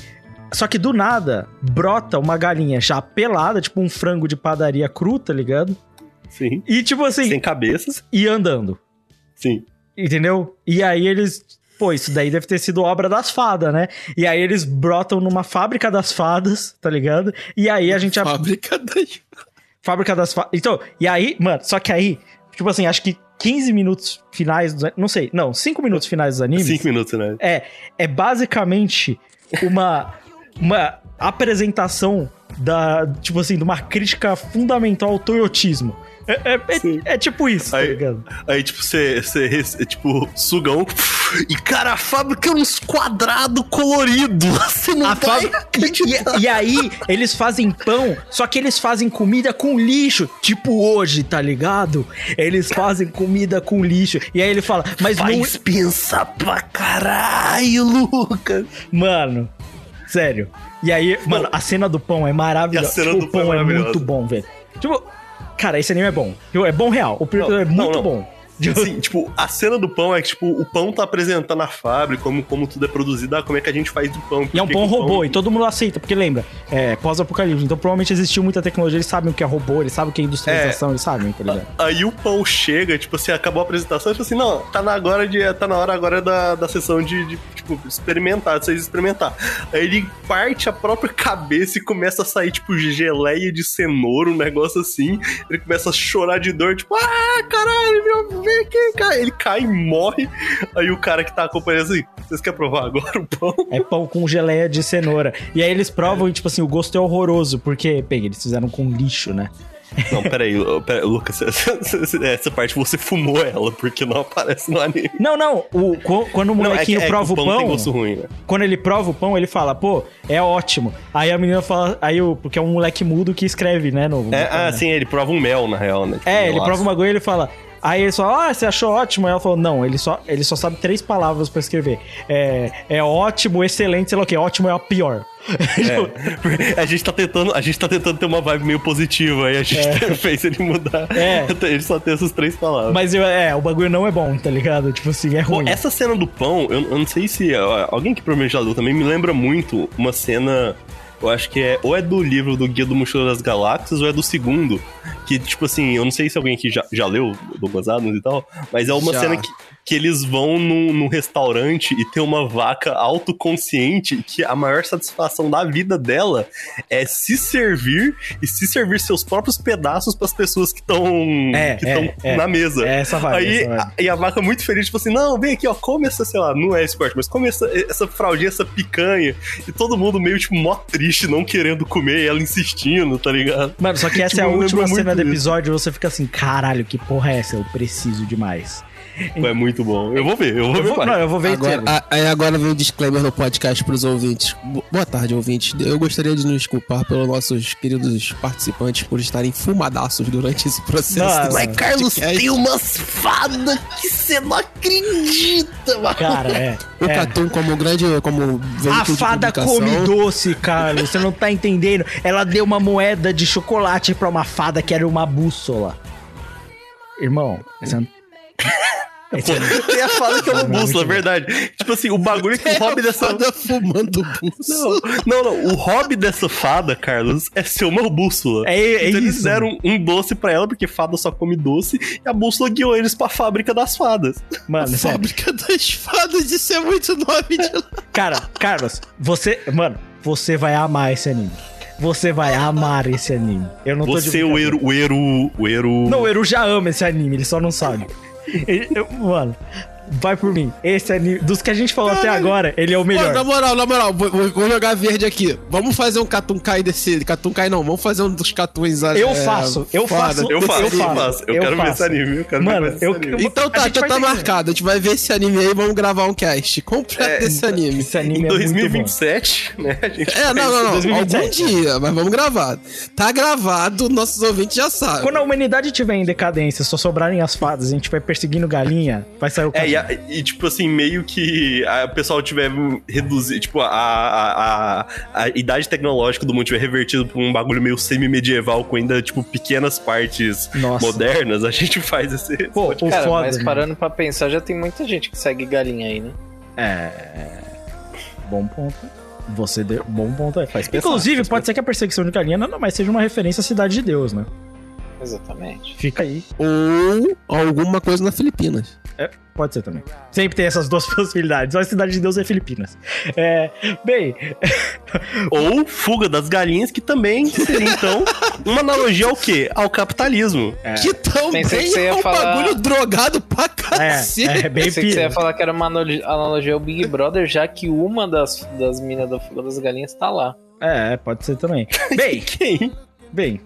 Só que do nada, brota uma galinha já pelada, tipo um frango de padaria cru, tá ligado? Sim. E tipo assim, Sem cabeças. e andando. Sim. Entendeu? E aí eles. Pô, isso daí deve ter sido obra das fadas, né? E aí eles brotam numa fábrica das fadas, tá ligado? E aí a gente. Fábrica das... Fábrica das fadas. Então, e aí, mano, só que aí, tipo assim, acho que 15 minutos finais dos. Não sei, não, 5 minutos finais dos animes. Cinco minutos, né? É, é basicamente uma, uma apresentação da, tipo assim, de uma crítica fundamental ao toyotismo. É, é, é- é tipo isso, tá Aí- ligado? Aí, tipo, você, você, tipo, sugão. E, cara, a fábrica é uns quadrados coloridos. [laughs] Você não A vai fábrica- acreditar. E, e aí, eles fazem pão, só que eles fazem comida com lixo. Tipo hoje, tá ligado? Eles fazem comida com lixo. E aí ele fala, mas não. Faz pensar pra caralho, Lucas. Mano, sério. E aí, mano, a cena do pão é maravilhosa. E a cena Tipo, do o pão pão é é muito bom, velho. Tipo, cara, esse anime é bom. É bom real. O primeiro Não, é não, muito não. bom. Assim, tipo, a cena do pão é que, tipo, o pão tá apresentando a fábrica, como, como tudo é produzido, ah, como é que a gente faz do pão. E é um pão robô, e todo mundo aceita, porque lembra, é pós-apocalipse, então provavelmente existiu muita tecnologia, eles sabem o que é robô, eles sabem o que é industrialização, eles sabem, tá ligado? Aí o pão chega, tipo assim, acabou a apresentação, tipo assim, não, tá na, agora de, tá na hora agora da, da sessão de, de, tipo, experimentar, de vocês experimentar. Aí ele parte a própria cabeça e começa a sair, tipo, geleia de cenoura, um negócio assim. Ele começa a chorar de dor, tipo, ah, caralho, meu, vem aqui, cara. Ele cai e morre. Aí o cara que tá acompanhando assim, vocês querem provar agora o pão? É pão com geleia de cenoura. E aí eles provam e, tipo assim, o gosto é horroroso, porque, pega, eles fizeram com lixo, né? Não, peraí, peraí Lucas, essa, [laughs] essa parte você fumou ela, porque não aparece no anime. Não, não, o, qu- quando o Não, é molequinho que- é que prova o o pão pão, gosto ruim, né? quando ele prova o pão, ele fala, pô, é ótimo. Aí a menina fala, aí o, porque é um moleque mudo que escreve, né, no, no É, pão, ah, né? sim, ele prova um mel, na real, né? Tipo, É, ele prova uma coisa e ele fala. Aí ele fala, ah, você achou ótimo? Aí ela falou, não, ele só, ele só sabe três palavras pra escrever. É, é ótimo, excelente, sei lá o que. Ótimo é a pior. [laughs] É, a gente tá tentando, a gente tá tentando ter uma vibe meio positiva aí a gente [laughs] fez ele mudar. É. Ele só tem essas três palavras. Mas eu- é, o bagulho não é bom, tá ligado? Tipo assim, é Bom, ruim. essa cena do pão, eu, eu não sei se ó, alguém que provavelmente já também me lembra muito uma cena. Eu acho que é ou é do livro do Guia do Mochileiro das Galáxias ou é do segundo. Que, tipo assim, eu não sei se alguém aqui já, já leu Douglas Adams e tal, mas é uma Já. cena que, que eles vão num, num restaurante e tem uma vaca autoconsciente que a maior satisfação da vida dela é se servir e se servir seus próprios pedaços pras pessoas que estão É, que é, é. na mesa. É essa vibe, Aí, essa a- e a vaca muito feliz, tipo assim, não, vem aqui, ó, come essa, sei lá, não é esse corte, mas come essa, essa fraldinha, essa picanha. E todo mundo meio, tipo, mó triste, não querendo comer, e ela insistindo, tá ligado? Mano, só que [laughs] essa Tipo, é a última cena do episódio você fica assim, caralho, que porra é essa? Eu preciso demais. É muito bom. Eu vou ver, eu vou Eu ver vou, não, eu vou ver Agora, aí agora vem o disclaimer no podcast pros ouvintes. Bo- Boa tarde, ouvintes. Eu gostaria de nos desculpar pelos nossos queridos participantes por estarem fumadaços durante esse processo. Não, mas, Carlos, podcast. tem umas fadas que você não acredita, mano. Cara, é. O é. Catum como grande, como A fada come doce, Carlos. Você não tá entendendo. Ela deu uma moeda de chocolate pra uma fada que era uma bússola. Irmão, essa... esse é- [laughs] Tem a fada que é uma bússola, é verdade. Tipo assim, o bagulho é que o hobby dessa. Fada [laughs] fumando buço. Não, não, não. O hobby dessa fada, Carlos, é ser uma bússola. É- é então eles deram um doce pra ela, porque fada só come doce, e a bússola guiou eles pra fábrica das fadas. Mano. Fábrica das fadas, isso é muito nome de Cara, Carlos, você. Mano, você vai amar esse anime. Você vai amar esse anime. Eu não tô Você, o brincadeira. Eru. O Eru. O Eru. Não, o Eru já ama esse anime, ele só não sabe. Mano, vai por mim. Esse anime, dos que a gente falou até agora, ele é o Pô, na melhor. moral, na moral, vou, vou- jogar verde aqui. Vamos fazer um Catunkai desse. Catunkai não, vamos fazer um dos Catuns. Eu é, faço, eu faço. Eu faço, eu faço. Eu, eu quero ver faço. esse anime. Eu quero Mano, ver esse eu- anime. Então tá, já tá marcado. A gente vai ver esse anime aí e vamos gravar um cast completo desse anime. Esse anime Em é muito bom. 2027, né? A gente É, não, não, não. 2027, Algum dia, mas vamos gravar. Tá gravado, nossos ouvintes já sabem. Quando a humanidade tiver em decadência, só sobrarem as fadas, a gente vai perseguindo galinha, vai sair o É, cachorro. A- e, tipo assim, meio que a- o pessoal tiver reduzido, tipo, a, a, a, a idade tecnológica do mundo tiver revertido pra um bagulho meio semi-medieval com ainda, tipo, pequenas partes Nossa. modernas, a gente faz esse. Pô, Cara, foda. mas né? parando pra pensar, já tem muita gente que segue galinha aí, né? É. Bom ponto. Você deu. Bom ponto aí. Faz pensar, Inclusive, faz pode ser que a perseguição de galinha nada mais seja uma referência à Cidade de Deus, né? Exatamente. Fica aí. Ou alguma coisa na Filipinas. É, pode ser também. Sempre tem essas duas [laughs] possibilidades. Mas a Cidade de Deus é Filipinas. É, bem, [laughs] Ou fuga das galinhas, que também seria, então, uma analogia ao quê? Ao capitalismo. Que também que você ia é um falar- bagulho drogado pra é, cacete. é bem Pensei que você ia falar que era uma analogia, analogia ao Big Brother, já que uma das, das minas da fuga das galinhas tá lá. É, pode ser também. Bem, [laughs] Quem? bem.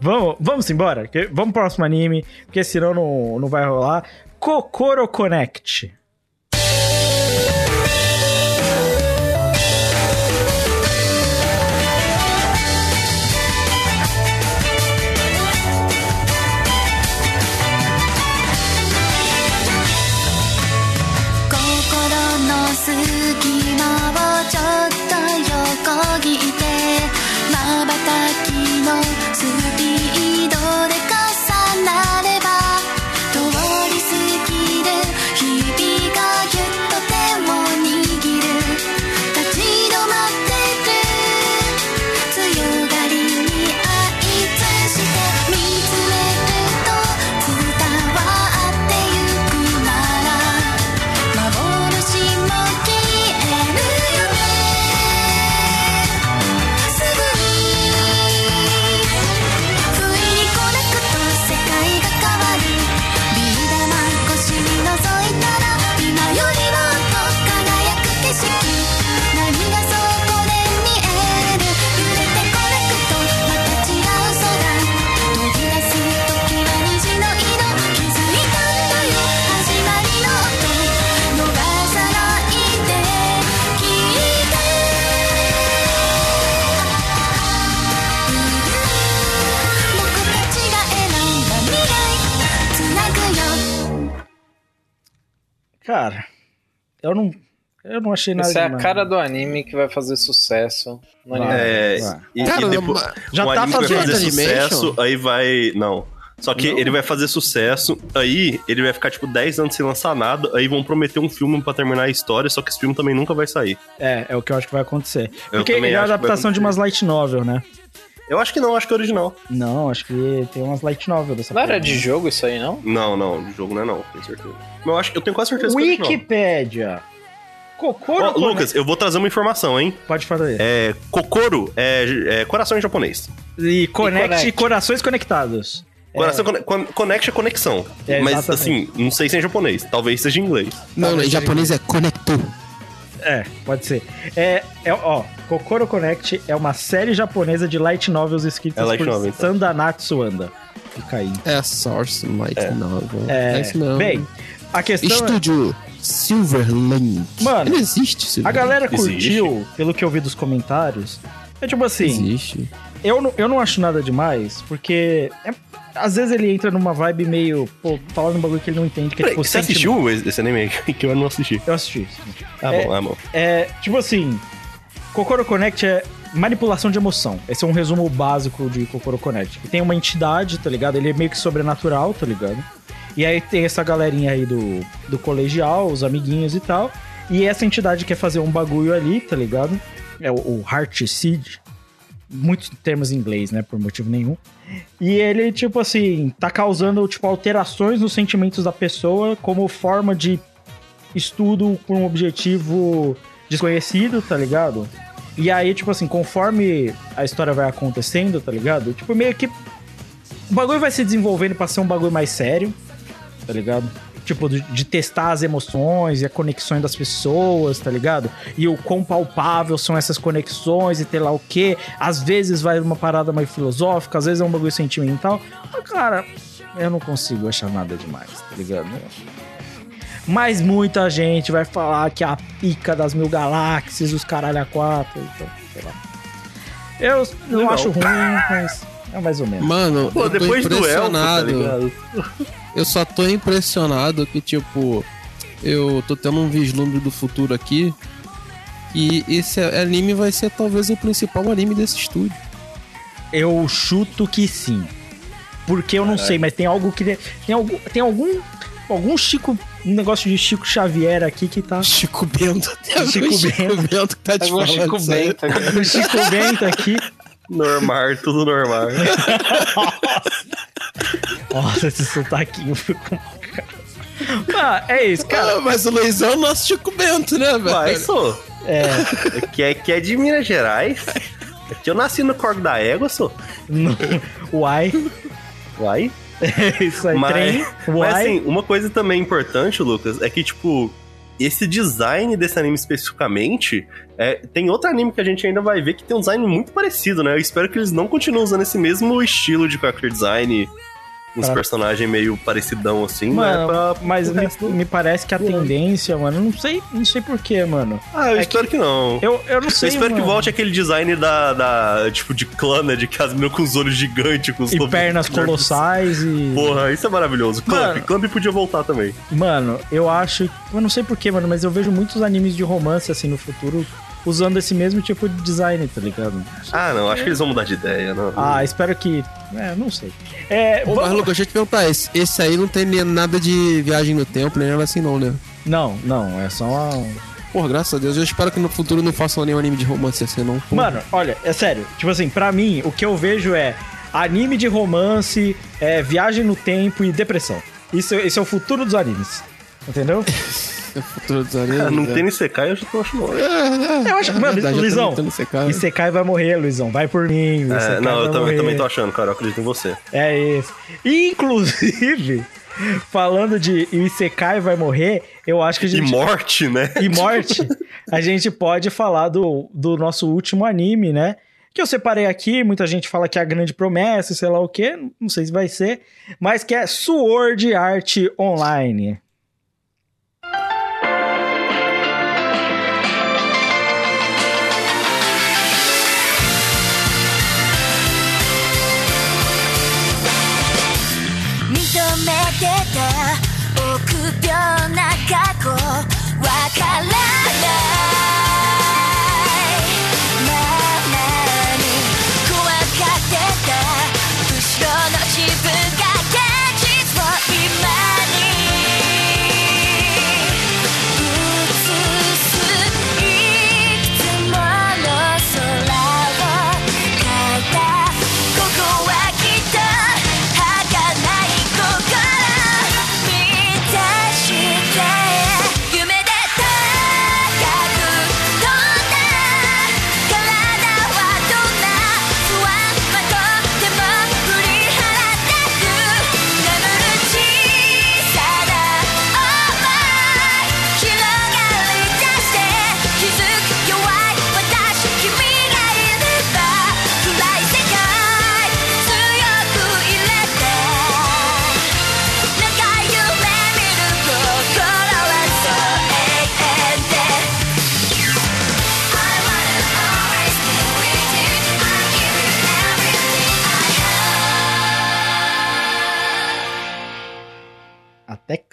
Vamos, vamos embora. Vamos pro próximo anime, porque senão não, não vai rolar. Kokoro Connect. Cara, eu não. Eu não achei nada Essa é a cara do anime que vai fazer sucesso no anime. É, vai. e, Cara, e depois, já um tá anime que vai fazendo fazer sucesso, aí vai. Não. Só que Não? ele vai fazer sucesso, aí ele vai ficar tipo 10 anos sem lançar nada, aí vão prometer um filme pra terminar a história, só que esse filme também nunca vai sair. É, é o que eu acho que vai acontecer. Eu Porque ele é a adaptação de umas light novel, né? Eu acho que não, acho que é original. Não, acho que tem umas light novel dessa Não era de jogo isso aí, não? Não, não, de jogo não é não, tenho certeza. Mas eu, acho, eu tenho quase certeza que é. Wikipédia. Kokoro. Ó, Lucas, eu vou trazer uma informação, hein? Pode fazer. É, Kokoro é, é coração em japonês. E connect, connect. corações conectados. Coração cone- con- connection é conexão. É, Mas assim, não sei se é em japonês, talvez seja em inglês. Não, não, em japonês é conector. É, pode ser. É, é, ó, Kokoro Connect é uma série japonesa de light novels escritas É light por novel, então. Sandanatsu Anda. Fica aí. É Source Light Novel. É, É isso mesmo. bem, a questão é... Estúdio Silverlane. Mano, Ele existe, A Silverlane. galera Existe. curtiu, pelo que eu vi dos comentários. É tipo assim, Existe. Eu não, eu não acho nada demais, porque é- às vezes ele entra numa vibe meio, pô, falando um bagulho que ele não entende, que é Peraí, tipo, você assistiu esse anime [laughs] que eu não assisti? Eu assisti. Ah, É. bom, ah, bom. É, tipo assim, Kokoro Connect é manipulação de emoção. Esse é um resumo básico de Kokoro Connect. Tem uma entidade, tá ligado? Ele é meio que sobrenatural, tá ligado? E aí tem essa galerinha aí do, do colegial, os amiguinhos e tal. E essa entidade quer fazer um bagulho ali, tá ligado? É o, o Heart Seed. Muitos termos em inglês, né? Por motivo nenhum. E ele, tipo assim, tá causando, tipo, alterações nos sentimentos da pessoa como forma de estudo com um objetivo desconhecido, tá ligado? E aí, tipo assim, conforme a história vai acontecendo, tá ligado? Tipo, meio que. O bagulho vai se desenvolvendo pra ser um bagulho mais sério, tá ligado? Tipo, de, de testar as emoções e a conexões das pessoas, tá ligado? E o quão palpável são essas conexões e ter lá o quê. Às vezes vai uma parada mais filosófica, às vezes é um bagulho sentimental. Mas, cara, eu não consigo achar nada demais, tá ligado? Mas muita gente vai falar que é a pica das mil galáxias, os caralho a quatro, então, sei lá. Eu não Legal. acho ruim, mas é mais ou menos. Mano, Pô, eu tô depois do elfo, tá impressionado. ligado? Eu só tô impressionado que, tipo, eu tô tendo um vislumbre do futuro aqui. E esse anime vai ser talvez o principal anime desse estúdio. Eu chuto que sim. Porque eu não sei, mas tem algo que. Tem, algum, tem algum. Algum Chico. Um negócio de Chico Xavier aqui que tá. Chico Bento. Chico Chico Bento que tá te Agora falando Chico. Bento aqui. O Chico Bento aqui. Normal, tudo normal. Nossa, [laughs] esse sotaquinho ficou. Ah, é isso, cara. Ah, mas o Luizão é o nosso Chico Bento, né, velho? Vai, sou. É. Que é, que é de Minas Gerais. Que eu nasci no Corgo da Égua, sou. no- Uai. Vai. É isso aí, Mas, trem. mas Uai. assim, uma coisa também importante, Lucas, é que, tipo, esse design desse anime especificamente, é, tem outro anime que a gente ainda vai ver que tem um design muito parecido, né? Eu espero que eles não continuem usando esse mesmo estilo de character design, uns Pra- personagens meio parecidão assim, Mano, né? Pra, mas me, me parece que a tendência, mano, não sei, não sei porquê, mano. Ah, eu é espero que, não. Eu, eu não sei. eu espero que mano. volte aquele design da, da tipo, de clã, né? De que as meninas com os olhos gigantes, com os E pernas colossais e. Porra, isso é maravilhoso. Clamp, Mano. Clamp podia voltar também. Mano, eu acho. Eu não sei porquê, mano, mas eu vejo muitos animes de romance assim no futuro usando esse mesmo tipo de design, tá ligado? Ah, não, acho que eles vão mudar de ideia, não. Ah, espero que. É, não sei. É. Ô, mas vamos- Lucas, deixa eu te perguntar, esse, esse aí não tem nem nada de viagem no tempo, nem nada assim não, né? Não, não, é só uma. Porra, graças a Deus, eu espero que no futuro não façam nenhum anime de romance assim, não. Mano, olha, é sério. Tipo assim, pra mim, o que eu vejo é anime de romance, é, viagem no tempo e depressão. Isso, esse é o futuro dos animes. Entendeu? [laughs] Futuro dos animes, não tem Isekai, eu já tô achando. É, é, Eu acho que, mano, Luizão. Isekai vai morrer, Luizão. Vai por mim. É, não, eu também, também tô achando, cara. Eu acredito em você. É isso. Inclusive, [laughs] falando de Isekai vai morrer, eu acho que a E gente. morte, né? e morte, a gente pode falar do, do nosso último anime, né? Que eu separei aqui, muita gente fala que é a grande promessa, sei lá o quê, não sei se vai ser, mas que é Sword Art Online.「から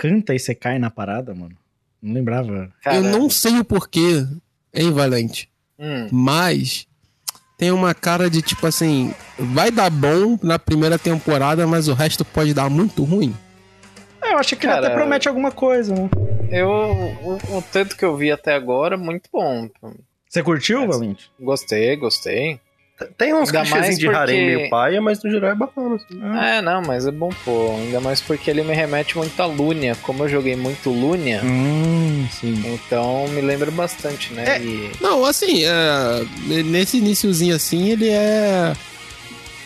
canta e você cai na parada, mano. Não lembrava. Eu não sei o porquê, hein, Valente? Hum. Mas tem uma cara de tipo assim, vai dar bom na primeira temporada, mas o resto pode dar muito ruim. É, eu acho que ele Cara, até promete alguma coisa, né? Eu, o, o tanto que eu vi até agora, muito bom. Você curtiu, Valente? Gostei, gostei. Tem uns clichêzinhos de harem porque- meio paia, mas no geral é bacana. assim. É, não, mas é bom, pô. Ainda mais porque ele me remete muito a Lunia. Como eu joguei muito Lunia, Hum, sim. então me lembra bastante, né? É. E- Não, assim, é, nesse iniciozinho assim, ele é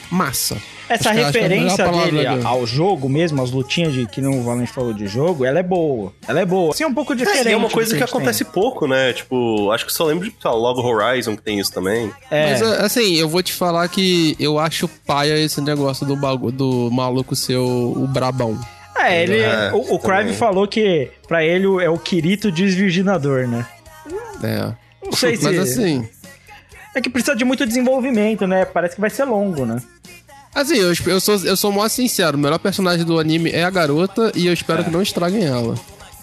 massa. Essa Acho que- que é referência dele dele. ao jogo mesmo, as lutinhas de que não o Valente falou de jogo, ela é boa. Ela é boa. Assim, é um pouco diferente. É, é uma coisa que gente acontece pouco, né? Tipo, acho que só lembro de lá, logo Horizon que tem isso também. tem. É, Mas assim, eu vou te falar que eu acho paia esse negócio do, bagu do maluco ser o, o brabão. é, ele, É, o, o falou que pra ele é o Kirito desvirginador, né? É. Não sei [laughs] se... Mas assim, É que precisa de muito desenvolvimento, né? Parece que vai ser longo, né? Assim, eu, eu sou eu sou mó sincero, o melhor personagem do anime é a garota e eu espero que não estraguem ela.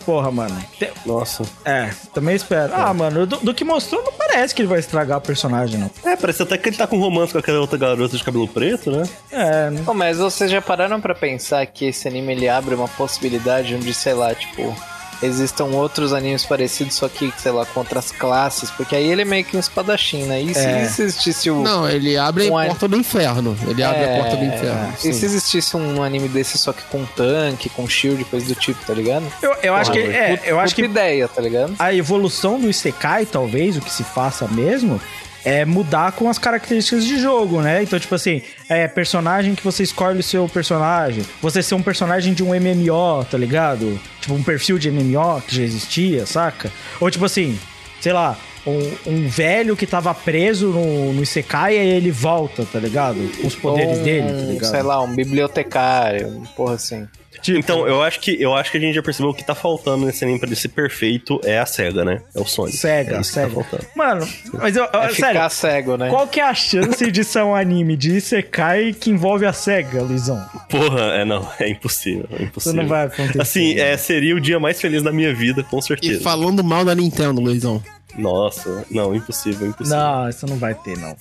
Porra, mano. Te- Nossa. É, também espero. Ah, mano, do, do que mostrou, não parece que ele vai estragar o personagem, não. É, parece até que ele tá com romance com aquela outra garota de cabelo preto, né? É, né? Pô, mas vocês já pararam pra pensar que esse anime ele abre uma possibilidade onde, sei lá, tipo, existam outros animes parecidos, só que, sei lá, com outras classes? Porque aí ele é meio que um espadachim, né? E se É. existisse o. Não, ele abre Um a an- porta do inferno. Ele abre a porta do inferno. E se existisse um anime desse só que com tanque, com shield, coisa do tipo, tá ligado? Eu, eu acho que. Porra, É, eu acho que ideia, tá ligado? a evolução do Isekai, talvez, o que se faça mesmo, é mudar com as características de jogo, né? Então, tipo assim, é personagem que você escolhe o seu personagem. Você ser um personagem de um MMO, tá ligado? Tipo, um perfil de MMO que já existia, saca? Ou tipo assim, sei lá, um, um velho que tava preso no, no Isekai e aí ele volta, tá ligado? Com os poderes um, dele, tá ligado? Sei lá, um bibliotecário, porra assim. Então, eu acho que eu acho que a gente já percebeu que o que tá faltando nesse anime pra ele ser perfeito é a SEGA, né? É o Sonic. Cega, é que cega. tá faltando. Mano, mas eu, eu- É ficar sério, cego, né? qual que é a chance de ser um anime de Isekai que envolve a SEGA, Luizão? Porra, é não, [laughs] é impossível, é impossível. Isso não vai acontecer. Assim, é, seria o dia mais feliz da minha vida, com E certeza. falando mal da Nintendo, Luizão. Nossa, não, impossível, impossível. Não, isso não vai ter, não.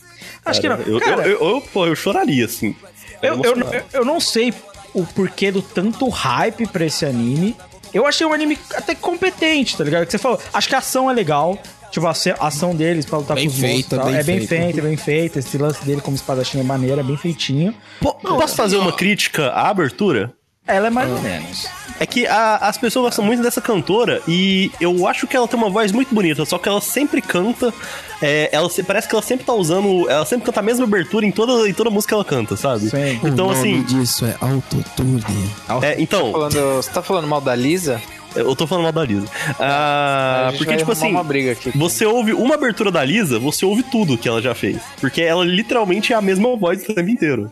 Acho que Cara, não. Eu, Cara, eu, eu, eu, pô, eu choraria, assim. eu, eu, eu- eu não sei o porquê do tanto hype pra esse anime. Eu achei um anime até competente, tá ligado? Que você falou, acho que a ação é legal. Tipo, a ação deles pra lutar Bem com os monstros. feita, tal. bem é bem feita. feito, bem feito. Esse lance dele como espadachim é maneiro, é bem feitinho. Po- Posso fazer uma crítica à abertura? Ela é mais ou menos. É que a- as pessoas gostam muito dessa cantora e eu acho que ela tem uma voz muito bonita, só que ela sempre canta. é, ela se- parece que ela sempre tá usando. Ela sempre canta a mesma abertura em toda, em toda música que ela canta, sabe? Sim. Então, o nome assim. disso é autotune. é, então, Falando, você tá falando mal da Lisa? eu tô falando mal da Lisa. Ah, A gente porque, vai tipo assim. uma briga aqui. Você ouve uma abertura da Lisa, você ouve tudo que ela já fez. Porque ela literalmente é a mesma voz o tempo inteiro.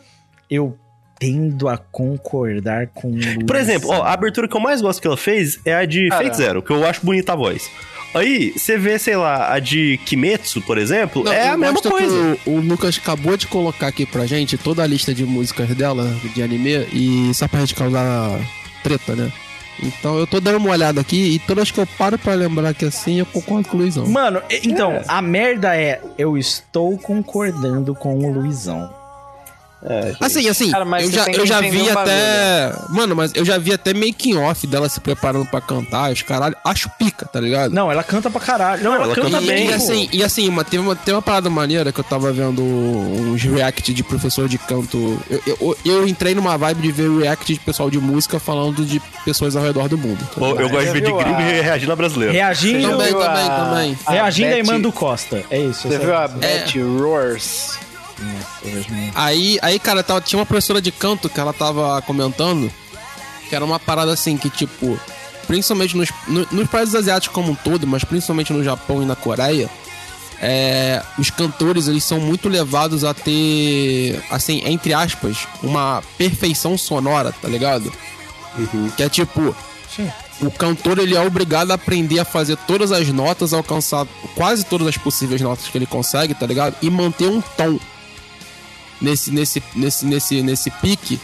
Eu tendo a concordar com o Por exemplo, ó, a abertura que eu mais gosto que ela fez é a de Cara. Fate Zero, que eu acho bonita a voz. Aí, você vê, sei lá, a de Kimetsu, por exemplo, Não, é a mesma coisa. O, o Lucas acabou de colocar aqui pra gente toda a lista de músicas dela, de anime, e só pra gente causar treta, né? Então eu tô dando uma olhada aqui e todas as que eu paro pra lembrar que assim, eu concordo com o Luizão. Mano, então, a merda é, eu estou concordando com o Luizão. Assim, assim, Cara, eu já, eu já vi um até. Mano, mas eu já vi até making off dela se preparando pra cantar, os caralho. Acho pica, tá ligado? Não, ela canta pra caralho. Não, ela, ela canta, canta e, bem. e assim, e assim uma, tem, uma, tem uma parada maneira que eu tava vendo uns react de professor de canto. Eu, eu, eu entrei numa vibe de ver react de pessoal de música falando de pessoas ao redor do mundo. tá Pô, ligado? eu gosto de ver de gringo a- e reagindo a brasileiro. Reagindo, Também, também, a- também. reagindo a Betty- Emando Costa. É isso. Você viu a Betty Roars? Aí, aí cara, tava, tinha uma professora de canto que ela tava comentando que era uma parada assim, que tipo, principalmente nos, no- nos países asiáticos como um todo, mas principalmente no Japão e na Coreia, é, os cantores eles são muito levados a ter, assim, entre aspas, uma perfeição sonora, tá ligado? Que é tipo, o cantor ele é obrigado a aprender a fazer todas as notas, alcançar quase todas as possíveis notas que ele consegue, tá ligado? E manter um tom nesse, nesse, nesse, nesse, nesse pique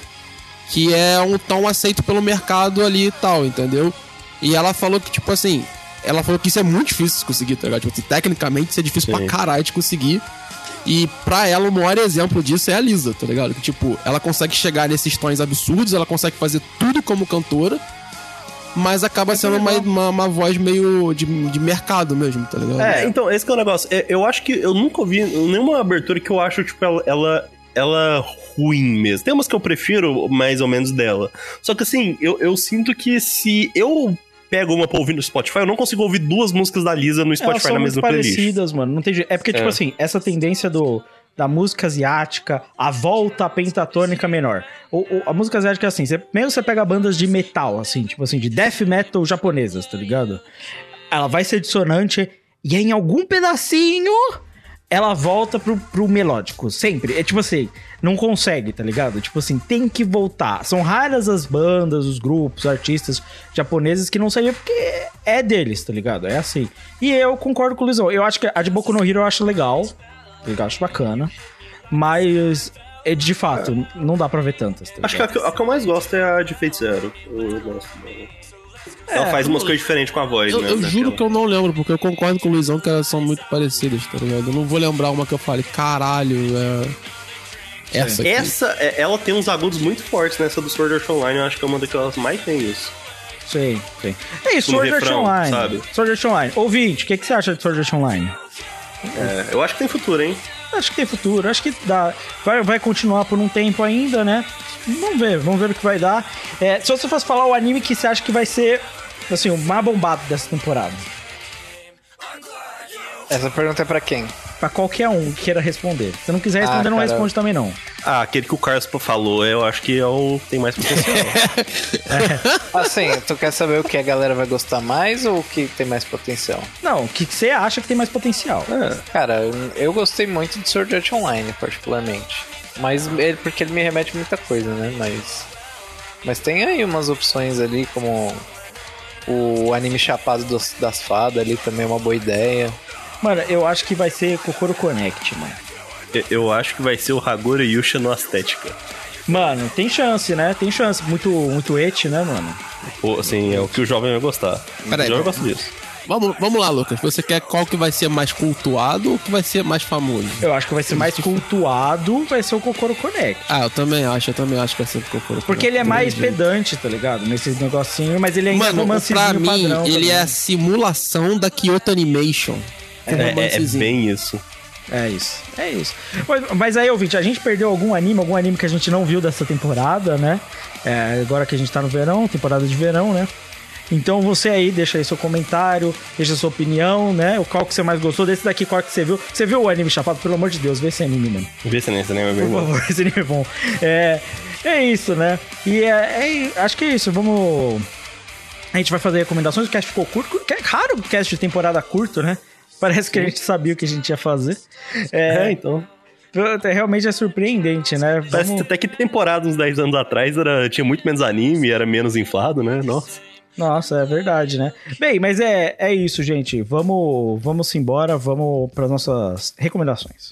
que é um tom aceito pelo mercado ali e tal, entendeu? E ela falou que, tipo assim, ela falou que isso é muito difícil de conseguir, tá ligado? Tipo, assim, tecnicamente isso é difícil pra caralho de conseguir. E pra ela, o maior exemplo disso é a Lisa, tá ligado? Que, tipo, ela consegue chegar nesses tons absurdos, ela consegue fazer tudo como cantora, mas acaba sendo uma, uma, uma voz meio de, de mercado mesmo, tá ligado? É, então, esse que é o negócio. É, Eu acho que eu nunca ouvi nenhuma abertura que eu acho, tipo, ela, ela, ela ruim mesmo. Tem umas que eu prefiro mais ou menos dela. Só que assim, eu, eu sinto que se eu pego uma pra ouvir no Spotify, eu não consigo ouvir duas músicas da Lisa no Spotify na mesma playlist. parecidas, mano. Não tem jeito. É porque, tipo É. assim, essa tendência do, da música asiática, a volta pentatônica menor. O, o- a música asiática é assim, você, mesmo você pega bandas de metal, assim, tipo assim, de death metal japonesas, tá ligado? Ela vai ser dissonante e aí, em algum pedacinho ela volta pro, pro melódico, sempre. É tipo assim, não consegue, tá ligado? Tipo assim, tem que voltar. São raras as bandas, os grupos, artistas japoneses que não saíam porque é deles, tá ligado? É assim. E eu concordo com o Luizão. Eu acho que a de Boku no Hero eu acho legal. Eu acho bacana. Mas, é, de fato, não dá pra ver tantas. Tá Acho que a, que a que eu mais gosto é a de Fate Zero. Eu gosto dela. Ela faz umas coisas diferentes com a voz, Eu, né? eu naquela. juro que eu não lembro, porque eu concordo com o Luizão que elas são muito parecidas, tá ligado? Eu não vou lembrar uma que eu falei, caralho, é. Essa aqui. Essa, é- ela tem uns agudos muito fortes nessa do Sword Art Online, eu acho que é uma das que elas mais tem isso. Sim, sim. É isso, Sword Art Online. sabe? Sword Art Online. Ouvinte, o que, que você acha de Sword Art Online? É, eu acho que tem futuro, hein? Acho que tem futuro, acho que dá. Vai, vai continuar por um tempo ainda, né? Vamos ver, vamos ver o que vai dar. É, se você fosse falar o anime que você acha que vai ser, assim, o mais bombado dessa temporada, Essa pergunta é pra quem? pra qualquer um que queira responder. Se não quiser responder, Ah, não responde também não. Ah, aquele que o Carlos falou, eu acho que é o tem mais potencial. [laughs] Assim, tu quer saber o que a galera vai gostar mais ou o que tem mais potencial? Não, o que você acha que tem mais potencial? Cara, eu gostei muito de Sword Art Online, particularmente. Mas ele, porque ele me remete a muita coisa, né? Mas. Mas tem aí umas opções ali, como o anime chapado dos- das fadas ali também é uma boa ideia. Mano, eu acho que vai ser Kokoro Connect, mano. Eu- eu acho que vai ser o Hagura Yusha no Estética. Mano, tem chance, né? Tem chance. Muito, muito et, né, mano? Pô, assim, é o que o jovem vai gostar. Peraí, o jovem gosta disso. Vamos, vamos lá, Lucas. Você quer qual que vai ser mais cultuado ou que vai ser mais famoso? Eu acho que vai ser mais cultuado, vai ser o Kokoro Connect. Ah, eu também acho, eu também acho que vai ser o Kokoro. Porque ele é mais pedante, tá ligado? Nesses negocinhos, mas ele ainda é Mano, romancezinho pra mim, padrão. ele também. é a simulação da Kyoto Animation. É, é- é bem isso. É isso, é isso. Mas, mas aí, ouvinte, a gente perdeu algum anime, algum anime que a gente não viu dessa temporada, né? É, agora que a gente tá no verão, temporada de verão, né? Então você aí, deixa aí seu comentário, deixa sua opinião, né? O qual que você mais gostou desse daqui, qual que você viu. Você viu o anime chapado? Pelo amor de Deus, vê esse anime, mano. Vê se nem se nem vai ver. Por favor, [laughs] esse anime é bom. É, é isso, né? E é, é- acho que é isso. Vamos. A gente vai fazer recomendações. O cast ficou curto. que É raro o cast de temporada curto, né? Parece que a gente sabia o que a gente ia fazer. [laughs] É, É, então. realmente é surpreendente, né? Parece Vamos- até que temporada, uns 10 anos atrás, era, tinha muito menos anime, era menos inflado, né? Nossa. Nossa, é verdade, né? Bem, mas é, é isso, gente. Vamos, vamos embora, vamos para nossas recomendações.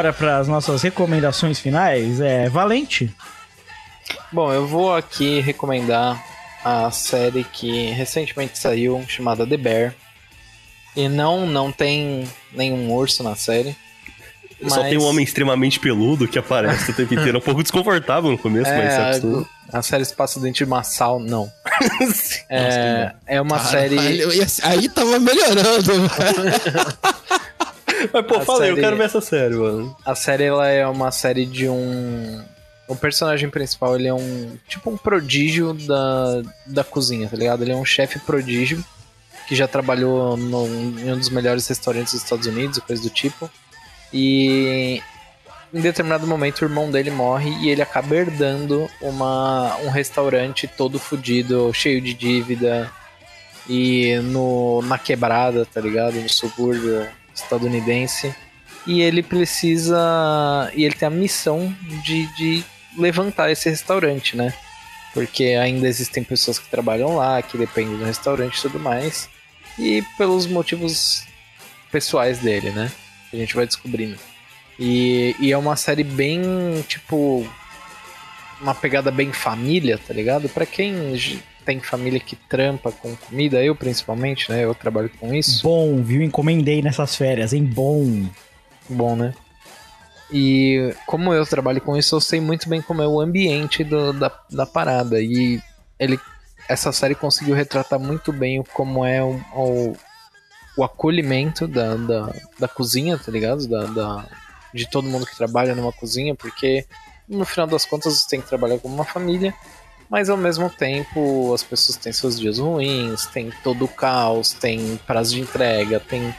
Bora para as nossas recomendações finais. É Valente. Bom, eu vou aqui recomendar a série que recentemente saiu, chamada The Bear. E não, não tem nenhum urso na série. Só tem um homem extremamente peludo que aparece o tempo inteiro. É um pouco desconfortável no começo, mas se É, acostuma. a, a série se passa dentro de uma sala, não. [laughs] é, é uma série. Caralho, assim- Aí tava melhorando. [laughs] Mas, pô, A falei, eu série- quero ver essa série, mano. A série ela é uma série de um. O personagem principal ele é um. Tipo um prodígio da, da cozinha, tá ligado? Ele é um chefe prodígio que já trabalhou no, em um dos melhores restaurantes dos Estados Unidos, coisa do tipo. E em determinado momento o irmão dele morre e ele acaba herdando uma, um restaurante todo fudido, cheio de dívida e no, na quebrada, tá ligado? No subúrbio estadunidense. E ele precisa. E ele tem a missão de, de levantar esse restaurante, né? Porque ainda existem pessoas que trabalham lá, que dependem do restaurante e tudo mais. E pelos motivos pessoais dele, né? A gente vai descobrindo. E, e é uma série bem, tipo. Uma pegada bem família, tá ligado? Pra quem tem família que trampa com comida, eu principalmente, né? Eu trabalho com isso. Bom, viu? Encomendei nessas férias, hein? Bom. Bom, né? E como eu trabalho com isso, eu sei muito bem como é o ambiente do- da, da parada. E ele, essa série conseguiu retratar muito bem como é o, o, o acolhimento da, da, da cozinha, tá ligado? Da, da- de todo mundo que trabalha numa cozinha, porque no final das contas você tem que trabalhar como uma família, mas ao mesmo tempo as pessoas têm seus dias ruins, tem todo o caos, tem prazo de entrega, tem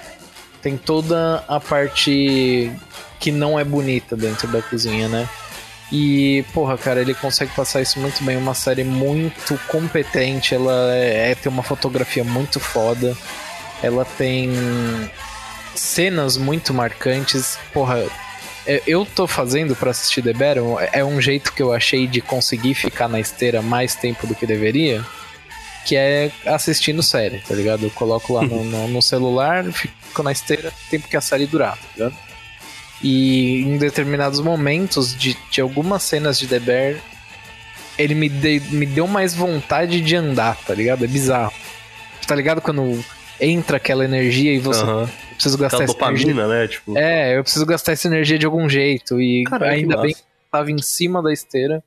tem toda a parte que não é bonita dentro da cozinha, né? E, porra, cara, ele consegue passar isso muito bem. Uma série muito competente, ela é, é- tem uma fotografia muito foda, ela tem cenas muito marcantes. Porra, eu tô fazendo pra assistir The Battle, é um jeito que eu achei de conseguir ficar na esteira mais tempo do que deveria que é assistindo série, tá ligado? Eu coloco lá no, [laughs] no- no celular, fico na esteira, tempo que a série durar, tá ligado? E em determinados momentos de, de algumas cenas de The Bear, ele me, de- me deu mais vontade de andar, tá ligado? É bizarro. Tá ligado quando entra aquela energia e você Aham. Preciso gastar essa energia. dopamina, né? Tipo, É, eu preciso gastar essa energia de algum jeito. E Caralho, que ainda bem que eu tava em cima da esteira.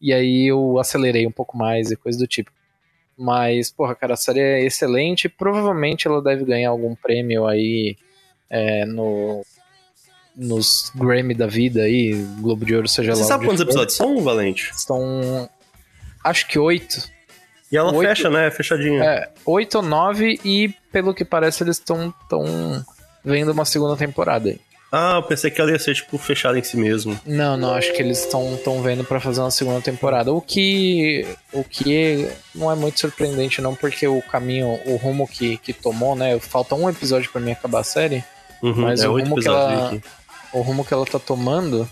E aí eu acelerei um pouco mais e coisa do tipo. Mas, porra, cara, a série é excelente. Provavelmente ela deve ganhar algum prêmio aí é, no. Nos Grammy da vida aí, Globo de Ouro, seja Você lá. sabe onde quantos for. episódios são, Valente? São. Acho que oito. E ela Oito. fecha, né? Fechadinha. É, oito ou nove, e pelo que parece, eles estão tão vendo uma segunda temporada aí. Ah, eu pensei que ela ia ser, tipo, fechada em si mesmo. Não, não, acho que eles estão tão vendo pra fazer uma segunda temporada. O que o que não é muito surpreendente não, porque o caminho, o rumo que, que tomou, né? Falta um episódio pra mim acabar a série, Uhum, mas é o rumo que ela aqui. o rumo que ela tá tomando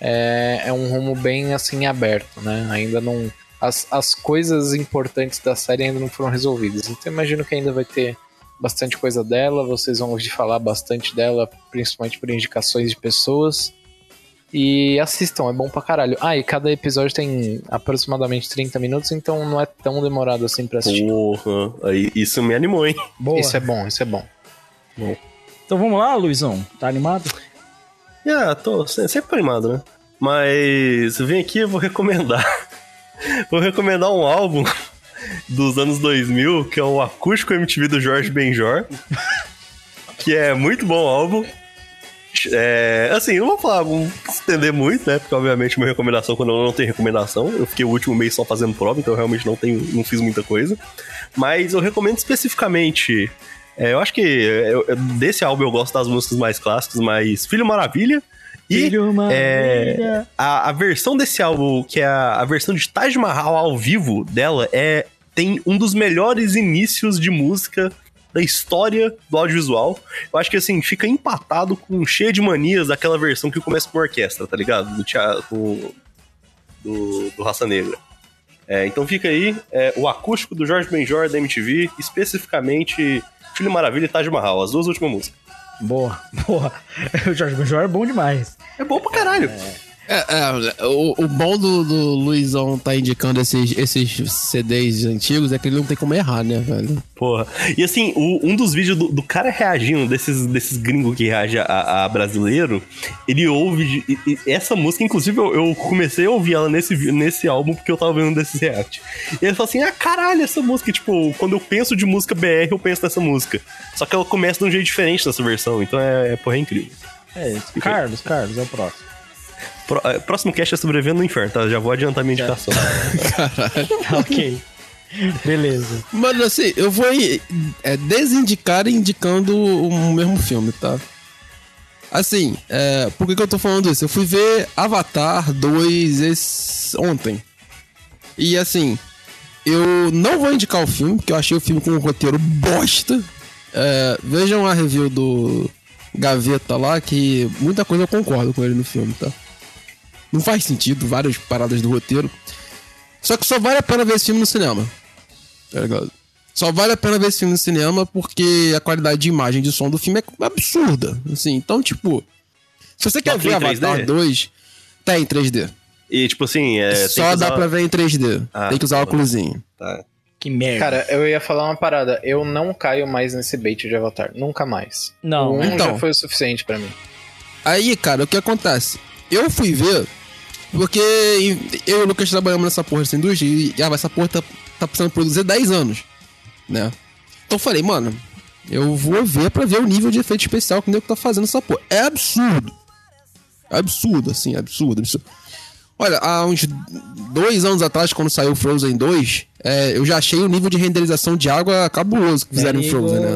é, é um rumo bem assim aberto, né? Ainda não as, as coisas importantes da série ainda não foram resolvidas. Então imagino que ainda vai ter bastante coisa dela, vocês vão ouvir falar bastante dela, principalmente por indicações de pessoas. E assistam, é bom pra caralho. Ah, e cada episódio tem aproximadamente 30 minutos, então não é tão demorado assim pra assistir. Porra, aí, isso me animou, hein? Boa. Isso é bom, isso é bom. Então vamos lá, Luizão. Tá animado? Yeah, tô se- sempre animado, né? Mas eu vim aqui e vou recomendar. [laughs] vou recomendar um álbum dos anos 2000, que é o Acústico MTV do Jorge Benjor. que é muito bom álbum. É, assim, não vou falar, não estender muito, né? Porque obviamente minha recomendação, quando eu não tenho recomendação, eu fiquei o último mês só fazendo prova, então eu realmente não tenho, não fiz muita coisa. Mas eu recomendo especificamente. é, eu acho que eu- eu- desse álbum eu gosto das músicas mais clássicas, mas Filho Maravilha. E Filho é, Maravilha. a, a versão desse álbum, que é a, a versão de Taj Mahal ao vivo dela, é tem um dos melhores inícios de música da história do audiovisual. Eu acho que assim, fica empatado com cheia de manias daquela versão que começa com orquestra, tá ligado? Do teatro do, do Raça Negra. É, então fica aí é, o acústico do Jorge Benjor da MTV, especificamente Filho Maravilha e Taj Mahal, as duas últimas músicas. Boa, [laughs] boa. O Jorge Benjor é bom demais. É bom pra caralho. É, é, o, o bom do, do Luizão tá indicando esses, esses CDs antigos é que ele não tem como errar, né, velho? Porra. E assim, o- um dos vídeos do, do cara reagindo, desses, desses gringos que reagem a, a brasileiro, ele ouve. de- e- e essa música, inclusive, eu, eu comecei a ouvir ela nesse, nesse álbum porque eu tava vendo um desses react. E ele falou assim: ah, caralho, essa música. Tipo, quando eu penso de música BR, eu penso nessa música. Só que ela começa de um jeito diferente nessa versão, então é, é porra, é incrível. É isso. Carlos, Carlos, é o próximo. Pró- é, próximo cast é sobrevivendo no inferno, tá? Já vou adiantar minha indicação. [laughs] [laughs] Tá ok. Beleza. Mano, assim, eu vou é, desindicar indicando o mesmo filme, tá? Assim, é, por que, que eu tô falando isso? Eu fui ver Avatar 2 esse- ontem. E assim, eu não vou indicar o filme, porque eu achei o filme com um roteiro bosta. É, vejam a review do Gaveta lá, que muita coisa eu concordo com ele no filme, tá? Não faz sentido, várias paradas do roteiro. Só que só vale a pena ver esse filme no cinema. Tá ligado? Só vale a pena ver esse filme no cinema porque a qualidade de imagem e de som do filme é absurda. Assim, então, tipo, se você quer Só ver Avatar 3D? 2, tá em 3D. E tipo assim, é. tem Só que dá usar- pra ver em 3D. Ah, tem que usar tá. óculosinho. Tá. Que merda. Cara, eu ia falar uma parada. Eu não caio mais nesse bait de Avatar. Nunca mais. Não, o 1 então. já foi o suficiente pra mim. Aí, cara, o que acontece? Eu fui ver porque eu e o Lucas trabalhamos nessa porra dessa indústria e ah, essa porra tá, tá precisando produzir 10 anos, né? Então eu falei, mano, eu vou ver pra ver o nível de efeito especial que o nego tá fazendo essa porra. É absurdo. É absurdo, assim, é absurdo, absurdo. Olha, há uns dois anos atrás, quando saiu Frozen 2, é, eu já achei o nível de renderização de água cabuloso que fizeram em Frozen, né?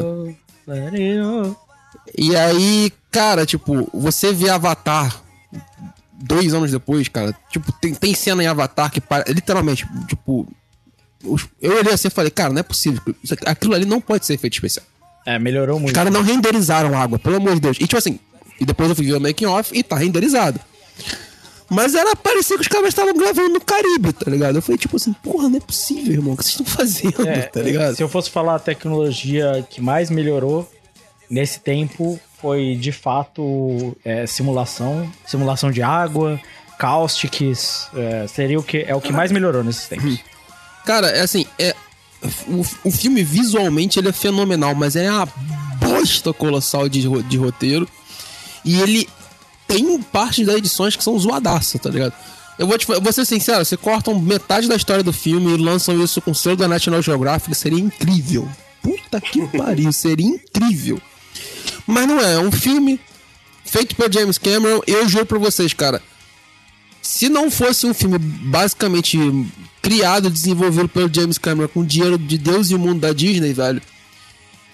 E aí, cara, tipo, você vê Avatar dois anos depois, cara, tipo, tem, tem cena em Avatar que para, literalmente, tipo, os- eu olhei assim e falei, cara, não é possível. aquilo ali não pode ser efeito especial. É, melhorou Os muito. caras não renderizaram água, pelo amor de Deus. E tipo assim, e depois eu fui ver o making off e tá renderizado. Mas era parecia que os caras estavam gravando no Caribe, tá ligado? Eu falei, tipo assim, porra, não é possível, irmão. O que vocês estão fazendo, É, [laughs] tá ligado? Se eu fosse falar a tecnologia que mais melhorou nesse tempo foi de fato é, simulação, simulação de água, caustics, é, seria o que é o que mais melhorou nesses tempos. [laughs] Cara, é assim, é. O, o filme visualmente ele é fenomenal, mas é uma bosta colossal de, de roteiro. E ele tem partes das edições que são zoadaça, tá ligado? Eu vou, te, eu vou ser sincero, você cortam metade da história do filme e lançam isso com o selo da National Geographic, seria incrível. Puta que pariu, seria incrível. Mas não é, é um filme feito por James Cameron, eu juro pra vocês, cara. Se não fosse um filme basicamente criado, desenvolvido pelo James Cameron com dinheiro de Deus e o mundo da Disney, velho,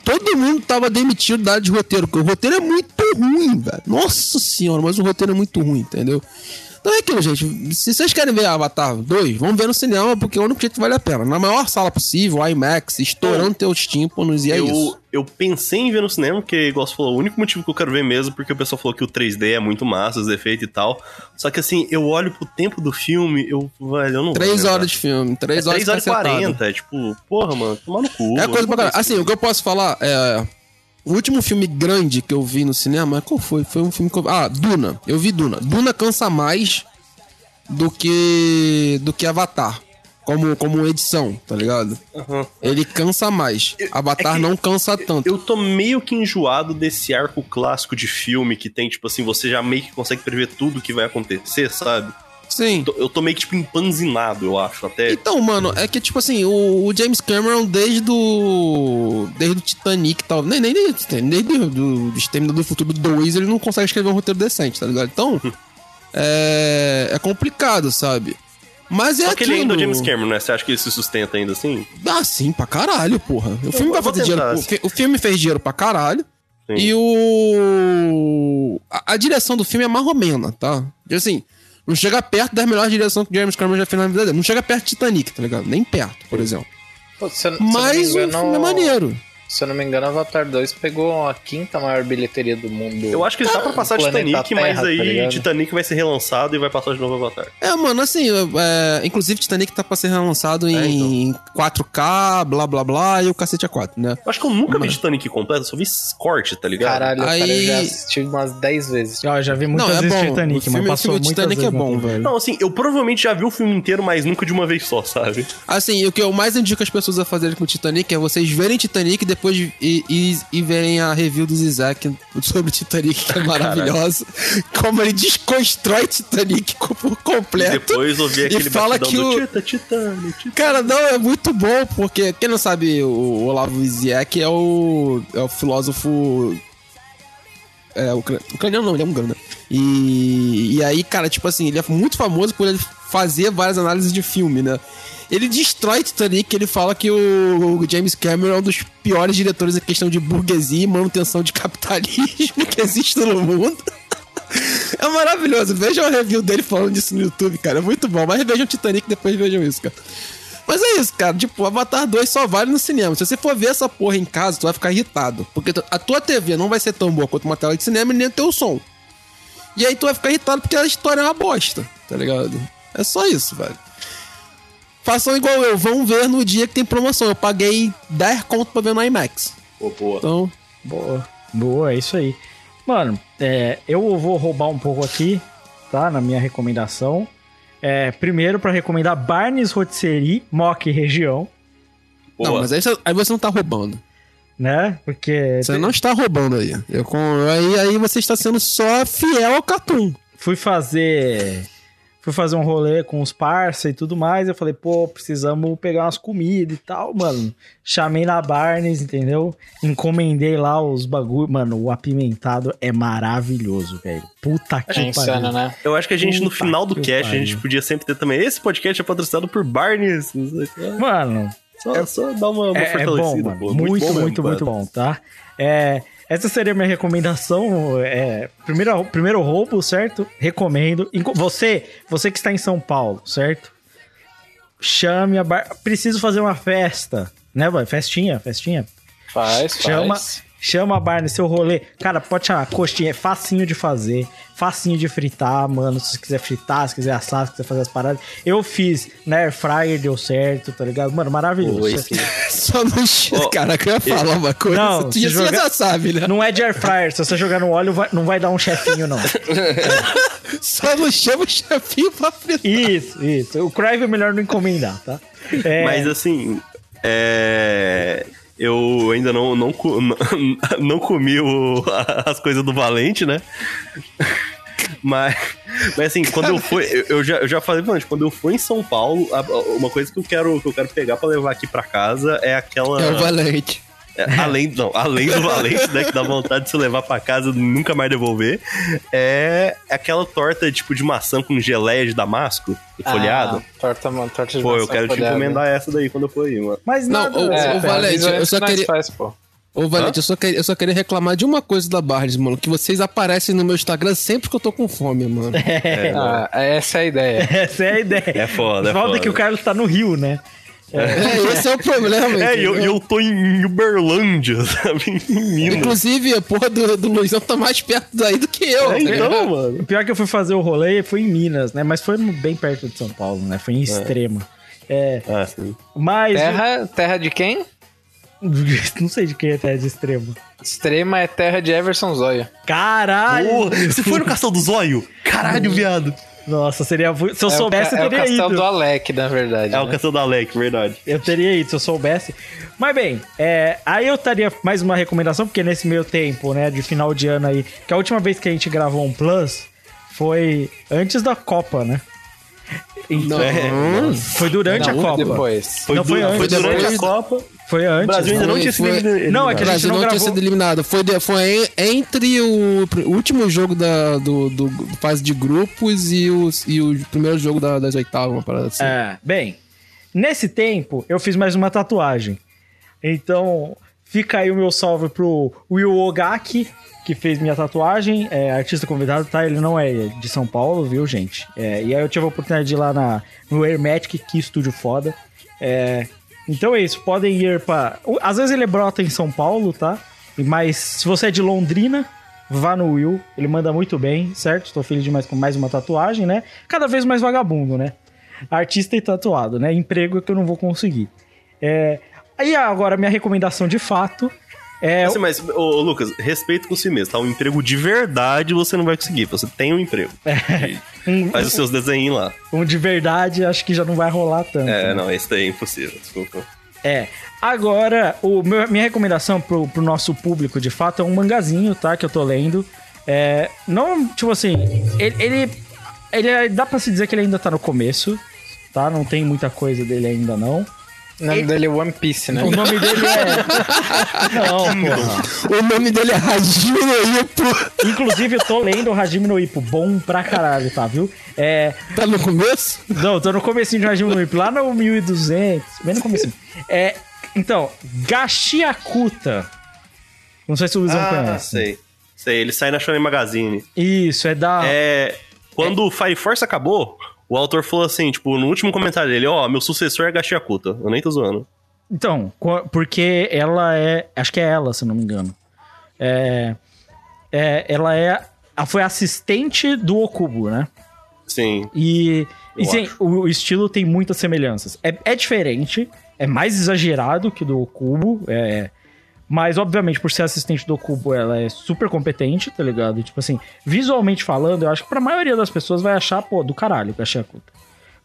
todo mundo tava demitido da área de roteiro, porque o roteiro é muito ruim, velho. Nossa senhora, mas o roteiro é muito ruim, entendeu? Então é aquilo, gente. Se vocês querem ver Avatar 2, vamos ver no cinema, porque é o único jeito que vale a pena. Na maior sala possível, IMAX, estourando teus tímpanos, e é eu, isso. eu pensei em ver no cinema, porque, igual você falou, o único motivo que eu quero ver mesmo, porque o pessoal falou que o 3D é muito massa, os efeitos e tal. Só que assim, eu olho pro tempo do filme, eu, velho, eu não Três horas de filme, três É horas 3 horas e cacetado. 40, é tipo, porra, mano, tomar no cu. É coisa pra caralho. Assim, o que eu posso falar é. O último filme grande que eu vi no cinema, qual foi? Foi um filme eu. Ah, Duna. Eu vi Duna. Duna cansa mais do que. do que Avatar. Como, como edição, tá ligado? Aham. Ele cansa mais. Avatar é que não cansa tanto. Eu tô meio que enjoado desse arco clássico de filme que tem, tipo assim, você já meio que consegue prever tudo que vai acontecer, sabe? Sim. Eu tô meio que, tipo, empanzinado, eu acho, até. Então, mano, é que, tipo assim, o, o James Cameron, desde o. Desde o Titanic e tal. Nem, nem, nem desde o do, do Exterminador do Futuro 2, ele não consegue escrever um roteiro decente, tá ligado? Então. é. É complicado, sabe? Mas é Só que ele ainda é o aquilo. James Cameron, né? Você acha que ele se sustenta ainda assim? Ah, sim, pra caralho, porra. O filme vai fazer dinheiro. tentar, O, fi- o filme fez dinheiro pra caralho. Sim. E o. A, a direção do filme é marromena, tá? E assim, não chega perto das melhores direções que o James Cameron já fez na vida dele. Não chega perto de Titanic, tá ligado? Nem perto, por exemplo. Pô, se eu- se Mas o engano, filme é maneiro. Se eu não me engano, Avatar 2 pegou a quinta maior bilheteria do mundo. Eu acho que ele tá pra passar Titanic, mas Terra, tá aí ligado? Titanic vai ser relançado e vai passar de novo Avatar. É, mano, assim, é, inclusive Titanic tá pra ser relançado em 4K, blá blá blá, e o cacete é 4, né? Eu acho que eu nunca vi Titanic completo, só vi corte, tá ligado? Caralho, cara, eu Aí- já assisti umas 10 vezes. Eu já vi muitas Não, é vezes bom. Titanic, o filme, mas o passou filme muitas Titanic vezes é bom, velho. Não, assim, eu provavelmente já vi o filme inteiro, mas nunca de uma vez só, sabe? Assim, o que eu mais indico as pessoas a fazerem com Titanic é vocês verem Titanic e depois e, e, e verem a review do Zizek sobre Titanic, que é maravilhosa. Como ele desconstrói Titanic por E completo. depois ouvir E aquele fala batidão que o- Tita, Titanic, Titanic. Cara, não, é muito bom, porque quem não sabe, o Olavo Zizek é o, é o filósofo. É, ucraniano não, ele é húngaro, né? E, e aí, cara, tipo assim, ele é muito famoso por ele fazer várias análises de filme, né? Ele destrói Titanic, ele fala que o, James Cameron é um dos piores diretores em questão de burguesia e manutenção de capitalismo [laughs] que existe no mundo. [laughs] É maravilhoso. Vejam a review dele falando disso no YouTube, cara. É muito bom. Mas vejam Titanic e depois vejam isso, cara. Mas é isso, cara. Tipo, Avatar 2 só vale no cinema. Se você for ver essa porra em casa, tu vai ficar irritado. Porque a tua TV não vai ser tão boa quanto uma tela de cinema e nem o teu som. E aí tu vai ficar irritado porque a história é uma bosta, tá ligado? É só isso, velho. Façam igual eu, vão ver no dia que tem promoção. Eu paguei 10 conto pra ver no IMAX. Pô, boa. Então, Boa. Boa, é isso aí. Mano, é, eu vou roubar um pouco aqui, tá? Na minha recomendação. É, primeiro, pra recomendar Barnes Rotisserie, Mock Região, Boa. não, mas aí, você- aí você não tá roubando. né? Porque Você não está roubando aí. Eu, com, aí. Aí você está sendo só fiel ao Catum. fui fazer. Fui fazer um rolê com os parça e tudo mais. Eu falei, pô, precisamos pegar umas comidas e tal, mano. Chamei na Barnes, entendeu? Encomendei lá os bagulho. Mano, o apimentado é maravilhoso, velho. Puta que É pariu. insano, né? Eu acho que a gente, no Puta final do que cast, a pariu. gente podia sempre ter também. Esse podcast é patrocinado por Barnes. Mano, Só, só dar uma, uma é, é bom, fortalecida, mano. pô. Muito, muito, mesmo, muito, mano. bom, tá? É, essa seria a minha recomendação. É, primeiro, primeiro roubo, certo? Recomendo. Você, você que está em São Paulo, certo? Chame a bar... Preciso fazer uma festa, né, boy? Festinha, festinha. Faz, faz. Chama, a bar no seu rolê. Cara, pode chamar. Coxinha é facinho de fazer. Facinho de fritar, mano. Se você quiser fritar, se quiser assar, se quiser fazer as paradas. Eu fiz na Air Fryer, deu certo, tá ligado? Mano, maravilhoso. Oi. [laughs] Só não. Ó, Caraca, eu ia falar uma coisa. Não, tu se já, você já sabe, né? Não é de Air Fryer. Se você jogar no óleo, vai- não vai dar um chefinho, não. [laughs] Só não chama o chefinho pra fritar. Isso, isso. O Crive é melhor não encomendar, tá? É, Mas assim, é. Eu ainda não, não, [laughs] não, comi o- [laughs] as coisas do Valente, né? Mas, mas assim, quando eu fui, eu, já, eu já falei, mano, quando eu for em São Paulo, uma coisa que eu quero, que eu quero pegar pra levar aqui pra casa é aquela. É o Valente. É, além, não, além do valente, né? Que dá vontade de se levar pra casa e nunca mais devolver. É aquela torta tipo de maçã com geleia de damasco e folhado. Ah, torta, mano, torta de Pô, eu maçã quero te encomendar essa daí quando eu for aí, mano. Mas Não, nada. o- É, o Valente, é eu só queria- faz, pô. Ô, Valente, eu só, queria, eu só queria reclamar de uma coisa da Barnes, mano. Que vocês aparecem no meu Instagram sempre que eu tô com fome, mano. [laughs] Ah, essa é a ideia. [laughs] Essa é a ideia. É foda, é Falta foda. que o Carlos tá no Rio, né? É, esse é o problema, É, e eu, eu tô em Uberlândia, [laughs] sabe? Em Minas. Inclusive, a porra do, do Luizão tá mais perto daí do que eu. É, tá então, mano. O pior é que eu fui fazer o rolê foi em Minas, né? Mas foi bem perto de São Paulo, né? Foi em Extrema. É, Ah, sim. mas... Terra, terra de quem? [laughs] Não sei de quem é terra de Extrema. Extrema é terra de Everson Zóia. Caralho! Porra, você foi no Castelo do Zóio? Caralho, viado. Nossa, seria... Se eu é o, soubesse, eu é o teria castelo ido. do Alec, na verdade. É o né? Castelo da Alec, verdade. Eu teria ido se eu soubesse. Mas bem, é, aí eu estaria mais uma recomendação, porque nesse meio tempo, né, de final de ano aí, que a última vez que a gente gravou um Plus foi antes da Copa, né? Então, Não. foi durante Não, a Copa. depois. Foi, Não, foi du- antes. foi durante Depois- a Copa. Foi antes. O Brasil ainda não Foi- tinha sido foi- eliminado. Não, é que a gente não não, tinha gravou- sido eliminado. Foi, de- foi en- entre o último jogo da, do, do fase de grupos e, os, e o primeiro jogo da- das oitavas, uma parada assim. É, bem, nesse tempo eu fiz mais uma tatuagem. Então, fica aí o meu salve pro Will Ogaki, que fez minha tatuagem. É artista convidado, tá? Ele não é de São Paulo, viu, gente? É, e aí eu tive a oportunidade de ir lá na, no Hermetic, que estúdio foda. É, Então é isso, podem ir pra. Às vezes ele brota em São Paulo, tá? Mas se você é de Londrina, vá no Will. Ele manda muito bem, certo? Estou feliz demais com mais uma tatuagem, né? Cada vez mais vagabundo, né? Artista e tatuado, né? Emprego é que eu não vou conseguir. É... Aí agora, minha recomendação de fato é. Assim, mas, ô, Lucas, respeito com si mesmo, tá? Um emprego de verdade você não vai conseguir. Você tem um emprego. um, Faz os seus desenhos lá. um de verdade, acho que já não vai rolar tanto. É, né? não, esse daí é impossível, desculpa. É. Agora, o meu- minha recomendação pro, pro nosso público, de fato, é um mangazinho, tá? Que eu tô lendo. É. Não, tipo assim, ele. ele, ele é- dá pra se dizer que ele ainda tá no começo, tá? Não tem muita coisa dele ainda, não. O nome dele é One Piece, né? O nome dele é. Não, porra. O nome dele é Hajime no Ippo. Inclusive, eu tô lendo o Hajime no Ippo. Bom pra caralho, tá, viu? É. Tá no começo? Não, tô no comecinho de Hajime no Ippo, lá no 1200, bem no comecinho. É, então, Gashiakuta. Não sei se o Luizão Ah, conhece. sei. Sei, ele sai na Shonen Magazine. Isso, é da... É. Quando o Fire Force acabou, o autor falou assim, tipo, no último comentário dele, ó, meu sucessor é Gashiakuta. Eu nem tô zoando. Então, porque ela é... Acho que é ela, se eu não me engano. É... é ela é... Ela foi assistente do Okubo, né? Sim. E, e sim, o, o estilo tem muitas semelhanças. É, é diferente, é mais exagerado que do Cubo, é, mas obviamente por ser assistente do Cubo ela é super competente, tá ligado? Tipo assim, visualmente falando, eu acho que pra maioria das pessoas vai achar, pô, do caralho o Gashiakuta.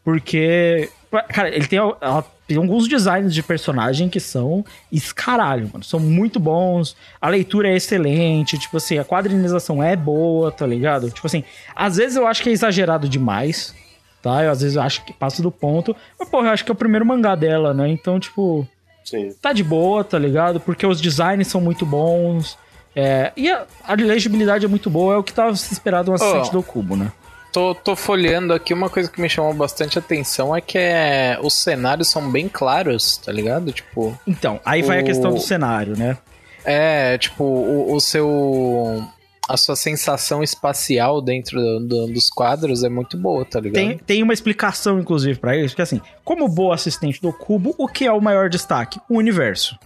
Porque, cara, ele tem, ela tem alguns designs de personagem que são escaralho, mano. São muito bons, a leitura é excelente, tipo assim, a quadrinização é boa, tá ligado? Tipo assim, às vezes eu acho que é exagerado demais, tá? Eu, às vezes eu acho que passa do ponto. Mas, porra, eu acho que é o primeiro mangá dela, né? Então, tipo, Sim. tá de boa, tá ligado? Porque os designs são muito bons. É, e a, a legibilidade é muito boa, é o que tava se esperado um assistente Ó. do Cubo, né? Tô, tô folheando aqui, uma coisa que me chamou bastante atenção é que é, os cenários são bem claros, tá ligado? Tipo, Então, aí vai a O- questão do cenário, né? é, tipo, o, o seu. A sua sensação espacial dentro do- do- dos quadros é muito boa, tá ligado? Tem, tem uma explicação, inclusive, pra isso, que assim, como boa assistente do Cubo, o que é o maior destaque? O universo.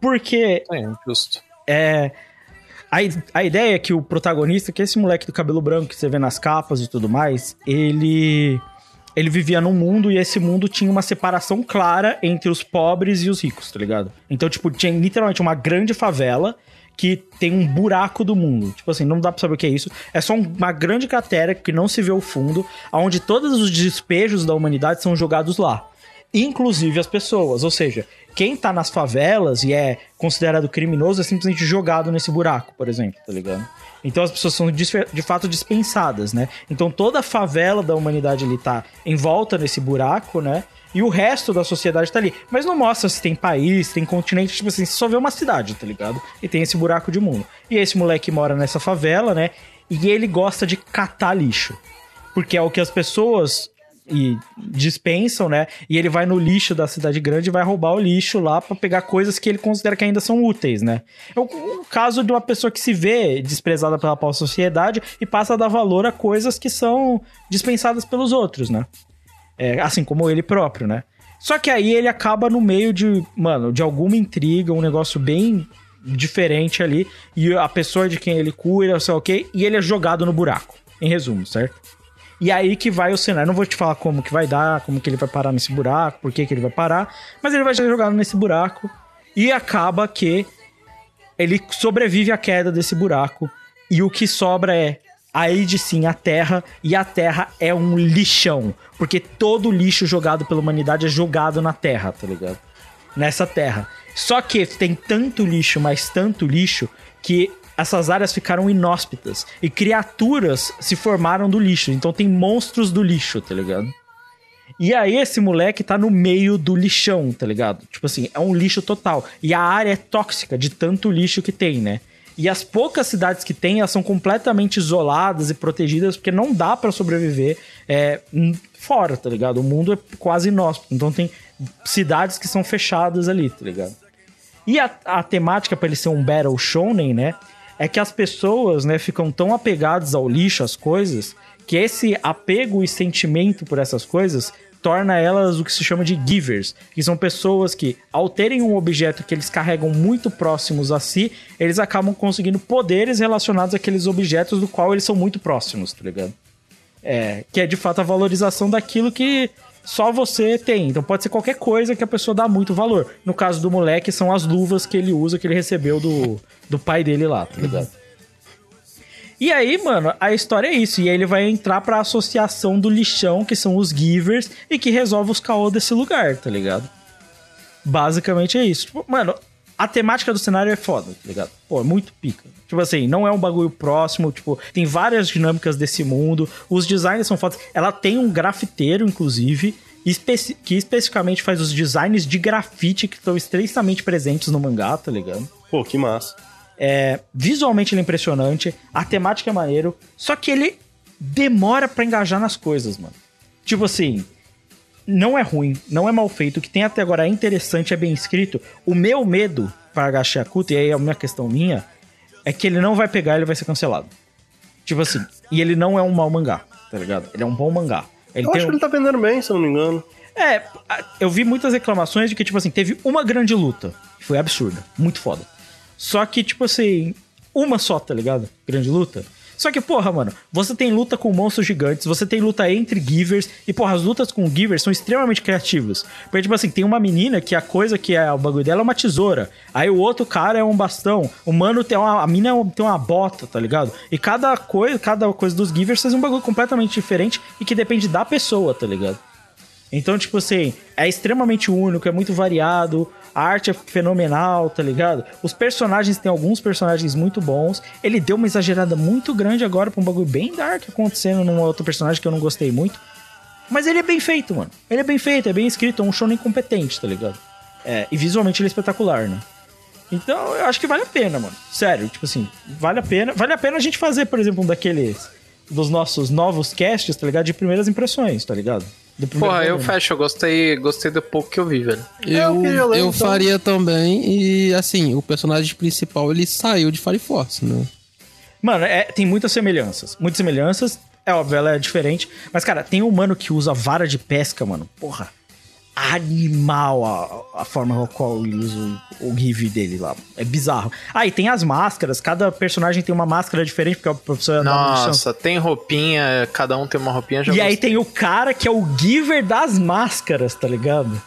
Porque É, justo. é. A, a ideia é que o protagonista, que é esse moleque do cabelo branco que você vê nas capas e tudo mais, ele. Ele vivia num mundo e esse mundo tinha uma separação clara entre os pobres e os ricos, tá ligado? Então, tipo, tinha literalmente uma grande favela que tem um buraco do mundo. Tipo assim, não dá pra saber o que é isso. É só um- uma grande cratera que não se vê o fundo, onde todos os despejos da humanidade são jogados lá. Inclusive as pessoas. Ou seja, quem tá nas favelas e é considerado criminoso é simplesmente jogado nesse buraco, por exemplo, tá ligado? Então as pessoas são de fato dispensadas, né? Então toda a favela da humanidade ali tá em volta nesse buraco, né? E o resto da sociedade tá ali. Mas não mostra se tem país, tem continente, tipo assim, você só vê uma cidade, tá ligado? E tem esse buraco de mundo. E esse moleque mora nessa favela, né? E ele gosta de catar lixo. Porque é o que as pessoas e dispensam, né? E ele vai no lixo da cidade grande e vai roubar o lixo lá pra pegar coisas que ele considera que ainda são úteis, né? É o caso de uma pessoa que se vê desprezada pela própria sociedade e passa a dar valor a coisas que são dispensadas pelos outros, né? É, assim como ele próprio, né? Só que aí ele acaba no meio de, mano, de alguma intriga, um negócio bem diferente ali, e a pessoa de quem ele cuida, sei lá o quê, e ele é jogado no buraco. Em resumo, certo? E aí que vai o cenário. Não vou te falar como que vai dar, como que ele vai parar nesse buraco, por que que ele vai parar, mas ele vai ser jogado nesse buraco e acaba que ele sobrevive à queda desse buraco e o que sobra é aí de sim a Terra e a Terra é um lixão, porque todo lixo jogado pela humanidade é jogado na Terra, tá ligado? Nessa Terra. Só que tem tanto lixo, mas tanto lixo que essas áreas ficaram inóspitas e criaturas se formaram do lixo. Então tem monstros do lixo, tá ligado? E aí esse moleque tá no meio do lixão, tá ligado? Tipo assim, é um lixo total. E a área é tóxica de tanto lixo que tem, né? E as poucas cidades que tem, elas são completamente isoladas e protegidas, porque não dá pra sobreviver é, fora, tá ligado? O mundo é quase inóspito. Então tem cidades que são fechadas ali, tá ligado? E a, a temática pra ele ser um Battle Shonen, né? É que as pessoas, né, ficam tão apegadas ao lixo, às coisas, que esse apego e sentimento por essas coisas torna elas o que se chama de givers, que são pessoas que, ao terem um objeto que eles carregam muito próximos a si, eles acabam conseguindo poderes relacionados àqueles objetos do qual eles são muito próximos, tá ligado? É, que é de fato a valorização daquilo que só você tem. Então pode ser qualquer coisa que a pessoa dá muito valor. No caso do moleque, são as luvas que ele usa, que ele recebeu do, do pai dele lá, tá ligado? E aí, mano, a história é isso. E aí ele vai entrar pra associação do lixão, que são os givers, e que resolve os caô desse lugar, tá ligado? Basicamente é isso. Tipo, mano, a temática do cenário é foda, tá ligado? Pô, é muito pica. Tipo assim, não é um bagulho próximo, tipo, tem várias dinâmicas desse mundo, os designs são fodas. Ela tem um grafiteiro, inclusive, especi- que especificamente faz os designs de grafite que estão estreitamente presentes no mangá, tá ligado? Pô, que massa. É, visualmente ele é impressionante, a temática é maneiro, só que ele demora pra engajar nas coisas, mano. Tipo assim, não é ruim, não é mal feito, o que tem até agora é interessante, é bem escrito. O meu medo para Gashiakuta, e aí é uma questão minha, é que ele não vai pegar, ele vai ser cancelado. Tipo assim, e ele não é um mau mangá, tá ligado? Ele é um bom mangá. Ele Eu acho um- que ele tá vendendo bem, se eu não me engano. é, a- eu vi muitas reclamações de que, tipo assim, teve uma grande luta. que Foi absurda. Muito foda. Só que, tipo assim, uma só, tá ligado? Grande luta. Só que, porra, mano, você tem luta com monstros gigantes, você tem luta entre givers, e, porra, as lutas com givers são extremamente criativas. Porque, tipo assim, tem uma menina que a coisa que é o bagulho dela é uma tesoura. Aí o outro cara é um bastão. O mano tem uma. A mina é tem uma bota, tá ligado? E cada coisa, cada coisa dos givers faz um bagulho completamente diferente e que depende da pessoa, tá ligado? Então, tipo assim, é extremamente único, é muito variado, a arte é fenomenal, tá ligado? Os personagens tem alguns personagens muito bons. Ele deu uma exagerada muito grande agora pra um bagulho bem dark acontecendo num outro personagem que eu não gostei muito. Mas ele é bem feito, mano. Ele é bem feito, é bem escrito, é um shonen competente, tá ligado? É, e visualmente ele é espetacular, né? Então, eu acho que vale a pena, mano. Sério, tipo assim, vale a pena. Vale a pena a gente fazer, por exemplo, um daqueles dos nossos novos casts, tá ligado? De primeiras impressões, tá ligado? Do Porra, eu fecho, eu gostei, gostei do pouco que eu vi, velho. Eu, queria eu, ler, então. faria também, e assim, o personagem principal ele saiu de Fire Force, né? Mano, é, tem muitas semelhanças. Muitas semelhanças. É óbvio, ela é diferente. Mas, cara, tem um mano que usa vara de pesca, mano. Porra. Animal a, a forma com qual ele usa o, o give dele lá. É bizarro. Ah, e tem as máscaras. Cada personagem tem uma máscara diferente, porque o professor lição. Nossa, tem roupinha, cada um tem uma roupinha. Já E aí gostei. tem o cara que é o giver das máscaras, tá ligado?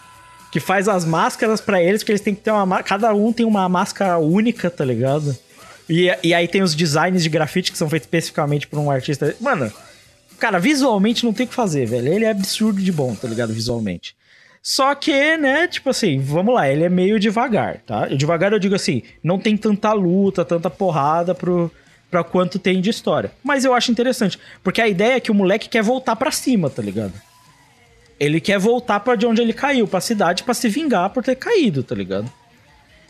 Que faz as máscaras pra eles, porque eles têm que ter uma. Cada um tem uma máscara única, tá ligado? E, e aí tem os designs de grafite que são feitos especificamente por um artista. Mano, cara, visualmente não tem o que fazer, velho. Ele é absurdo de bom, tá ligado? Visualmente. Só que, né, tipo assim, vamos lá, ele é meio devagar, tá? Devagar eu digo assim, não tem tanta luta, tanta porrada pro, pra quanto tem de história. Mas eu acho interessante, porque a ideia é que o moleque quer voltar pra cima, tá ligado? Ele quer voltar pra de onde ele caiu, pra cidade, pra se vingar por ter caído, tá ligado?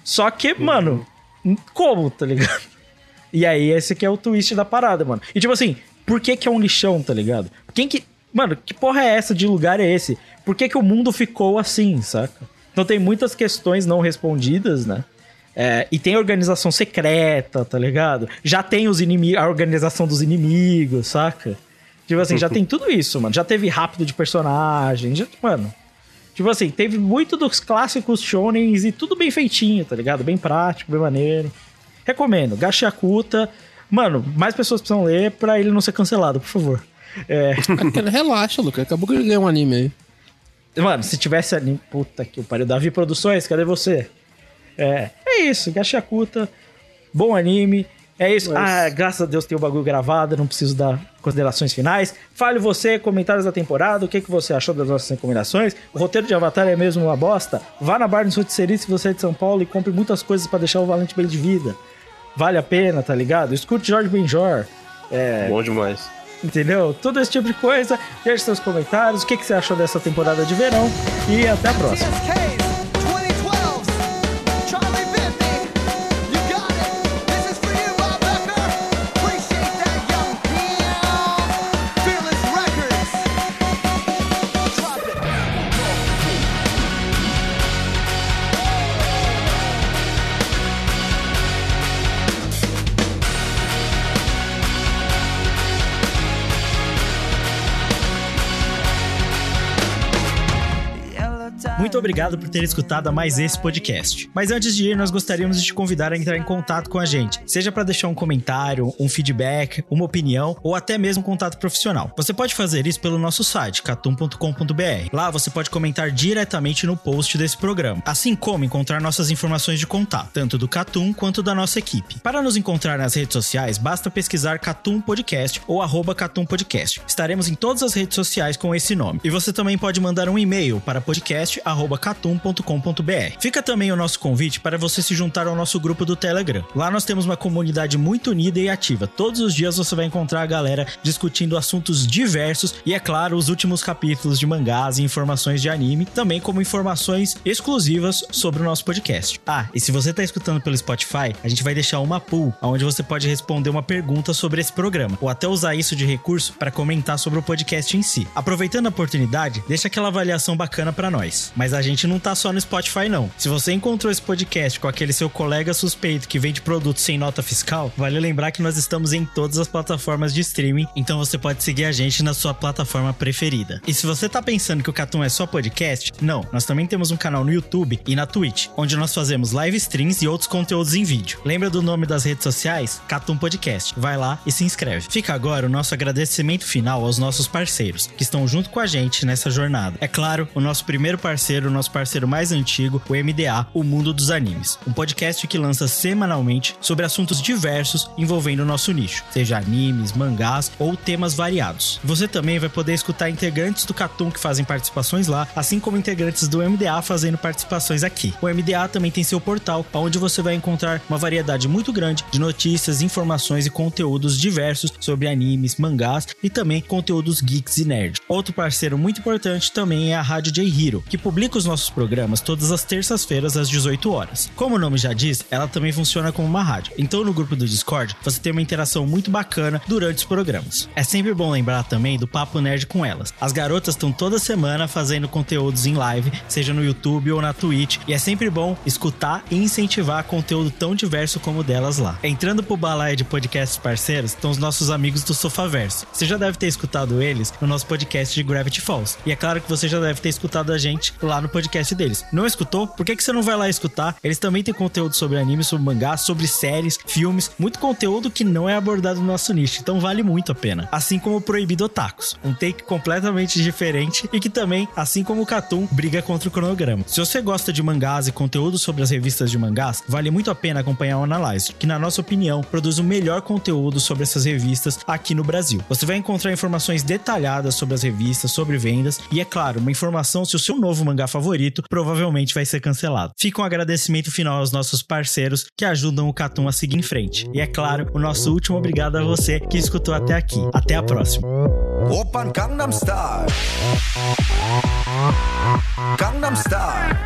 Só que, mano, como, tá ligado? [laughs] E aí, esse que é o twist da parada, mano. E tipo assim, por que que é um lixão, tá ligado? Quem que. Mano, que porra é essa de lugar é esse? Por que que o mundo ficou assim, saca? Então tem muitas questões não respondidas, né? É, e tem organização secreta, tá ligado? Já tem os inimigos, a organização dos inimigos, saca? Tipo assim, já tem tudo isso, mano. Já teve rápido de personagem, já, mano. Tipo assim, teve muito dos clássicos shonens e tudo bem feitinho, tá ligado? Bem prático, bem maneiro. Recomendo. Gashiakuta. Mano, mais pessoas precisam ler pra ele não ser cancelado, por favor. É, [laughs] Relaxa, Lucas. Acabou que ele ganhou um anime aí. mano, se tivesse anime. Puta que o pariu. Davi Produções, cadê você? É, é isso. Gashiakuta. Bom anime. É isso. Ah, graças a Deus tem o bagulho gravado, não preciso dar considerações finais. Fale você, comentários da temporada, o que, que você achou das nossas recomendações. O roteiro de Avatar é mesmo uma bosta? Vá na Barnes Rotisserie se você é de São Paulo e compre muitas coisas pra deixar o Valente bem de vida. Vale a pena, tá ligado? Escute Jorge Benjor. É, Bom demais. Entendeu? Todo esse tipo de coisa. Deixe seus comentários, o que, que você achou dessa temporada de verão. E até a próxima. Obrigado por ter escutado mais esse podcast. Mas antes de ir, nós gostaríamos de te convidar a entrar em contato com a gente, seja para deixar um comentário, um feedback, uma opinião ou até mesmo contato profissional. Você pode fazer isso pelo nosso site, catum.com.br. Lá você pode comentar diretamente no post desse programa, assim como encontrar nossas informações de contato, tanto do Catum quanto da nossa equipe. Para nos encontrar nas redes sociais, basta pesquisar Catum Podcast ou arroba Catum Podcast. Estaremos em todas as redes sociais com esse nome. E você também pode mandar um e-mail para podcast@catum.com.br. Fica também o nosso convite para você se juntar ao nosso grupo do Telegram. Lá nós temos uma comunidade muito unida e ativa. Todos os dias você vai encontrar a galera discutindo assuntos diversos e é claro, os últimos capítulos de mangás e informações de anime, também como informações exclusivas sobre o nosso podcast. Ah, e se você está escutando pelo Spotify, a gente vai deixar uma pool onde você pode responder uma pergunta sobre esse programa ou até usar isso de recurso para comentar sobre o podcast em si. Aproveitando a oportunidade, deixa aquela avaliação bacana para nós. Mas a gente não tá só no Spotify não. Se você encontrou esse podcast com aquele seu colega suspeito que vende produtos sem nota fiscal, vale lembrar que nós estamos em todas as plataformas de streaming, então você pode seguir a gente na sua plataforma preferida. E se você tá pensando que o Catum é só podcast, não, nós também temos um canal no YouTube e na Twitch, onde nós fazemos live streams e outros conteúdos em vídeo. Lembra do nome das redes sociais? Catum Podcast. Vai lá e se inscreve. Fica agora o nosso agradecimento final aos nossos parceiros, que estão junto com a gente nessa jornada. É claro, o nosso primeiro parceiro, o nosso parceiro mais antigo, o MDA, o Mundo dos Animes. Um podcast que lança semanalmente sobre assuntos diversos envolvendo o nosso nicho, seja animes, mangás ou temas variados. Você também vai poder escutar integrantes do Catum que fazem participações lá, assim como integrantes do MDA fazendo participações aqui. O MDA também tem seu portal, onde você vai encontrar uma variedade muito grande de notícias, informações e conteúdos diversos sobre animes, mangás e também conteúdos geeks e nerd. Outro parceiro muito importante também é a Rádio J Hero, que publica os nossos programas todas as terças-feiras às 18 horas. Como o nome já diz, ela também funciona como uma rádio. Então no grupo do Discord você tem uma interação muito bacana durante os programas. É sempre bom lembrar também do Papo Nerd com elas. As garotas estão toda semana fazendo conteúdos em live, seja no YouTube ou na Twitch, e é sempre bom escutar e incentivar conteúdo tão diverso como o delas lá. Entrando pro balaio de podcasts parceiros, estão os nossos amigos do Sofaverso. Você já deve ter escutado eles no nosso podcast de Gravity Falls. E é claro que você já deve ter escutado a gente lá no podcast deles. Não escutou? Por que, que você não vai lá escutar? Eles também têm conteúdo sobre anime, sobre mangá, sobre séries, filmes, muito conteúdo que não é abordado no nosso nicho, então vale muito a pena. Assim como o Proibido Otakus, um take completamente diferente e que também, assim como o Catum, briga contra o cronograma. Se você gosta de mangás e conteúdo sobre as revistas de mangás, vale muito a pena acompanhar o Analyze, que na nossa opinião produz o melhor conteúdo sobre essas revistas aqui no Brasil. Você vai encontrar informações detalhadas sobre as revistas, sobre vendas e, é claro, uma informação se o seu novo mangá favorito provavelmente vai ser cancelado. Fica um agradecimento final aos nossos parceiros que ajudam o Catum a seguir em frente. E, é claro, o nosso último obrigado a você que escutou até aqui. Até a próxima. 오빤 강남스타일 강남스타일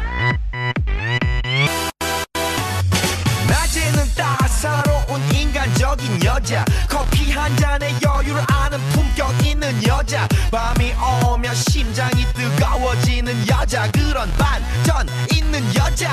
낮에는 따사로운 인간적인 여자 커피 한 잔에 여유를 아는 품격 있는 여자 밤이 오면 심장이 뜨거워지는 여자 그런 반전 있는 여자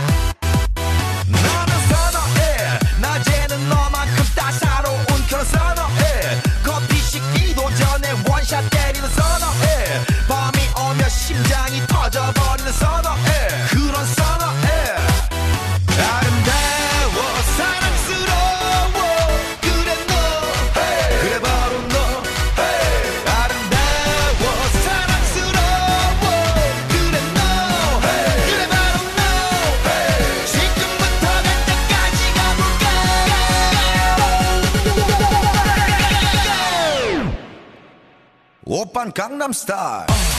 오빤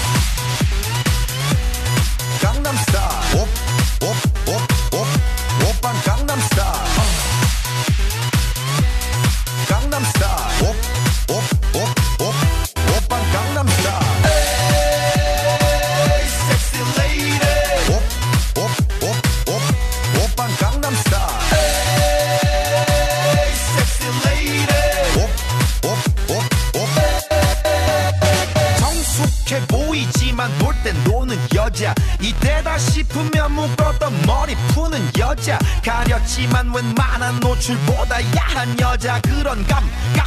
출보다 야한 여자 그런 감각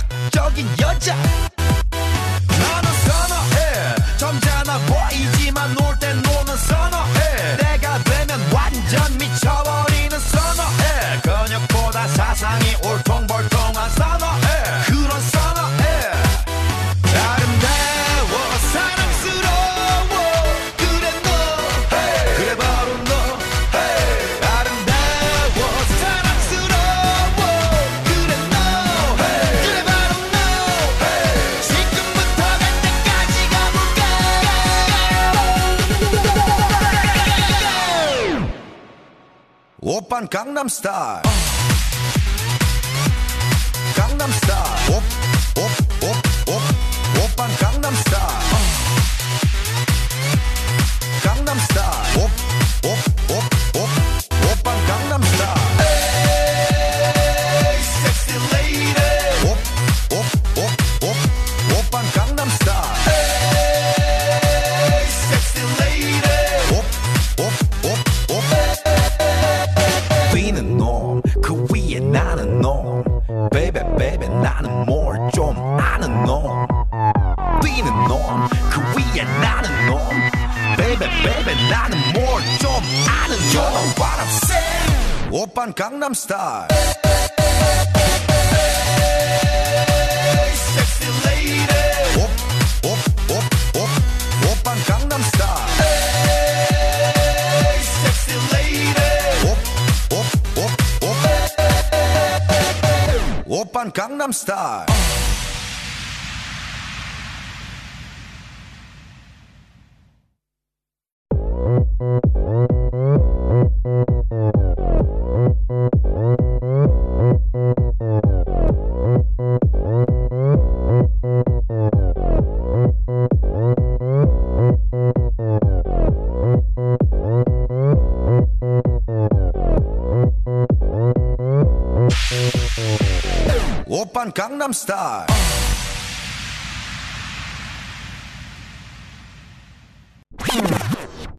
star. star. 강남스타일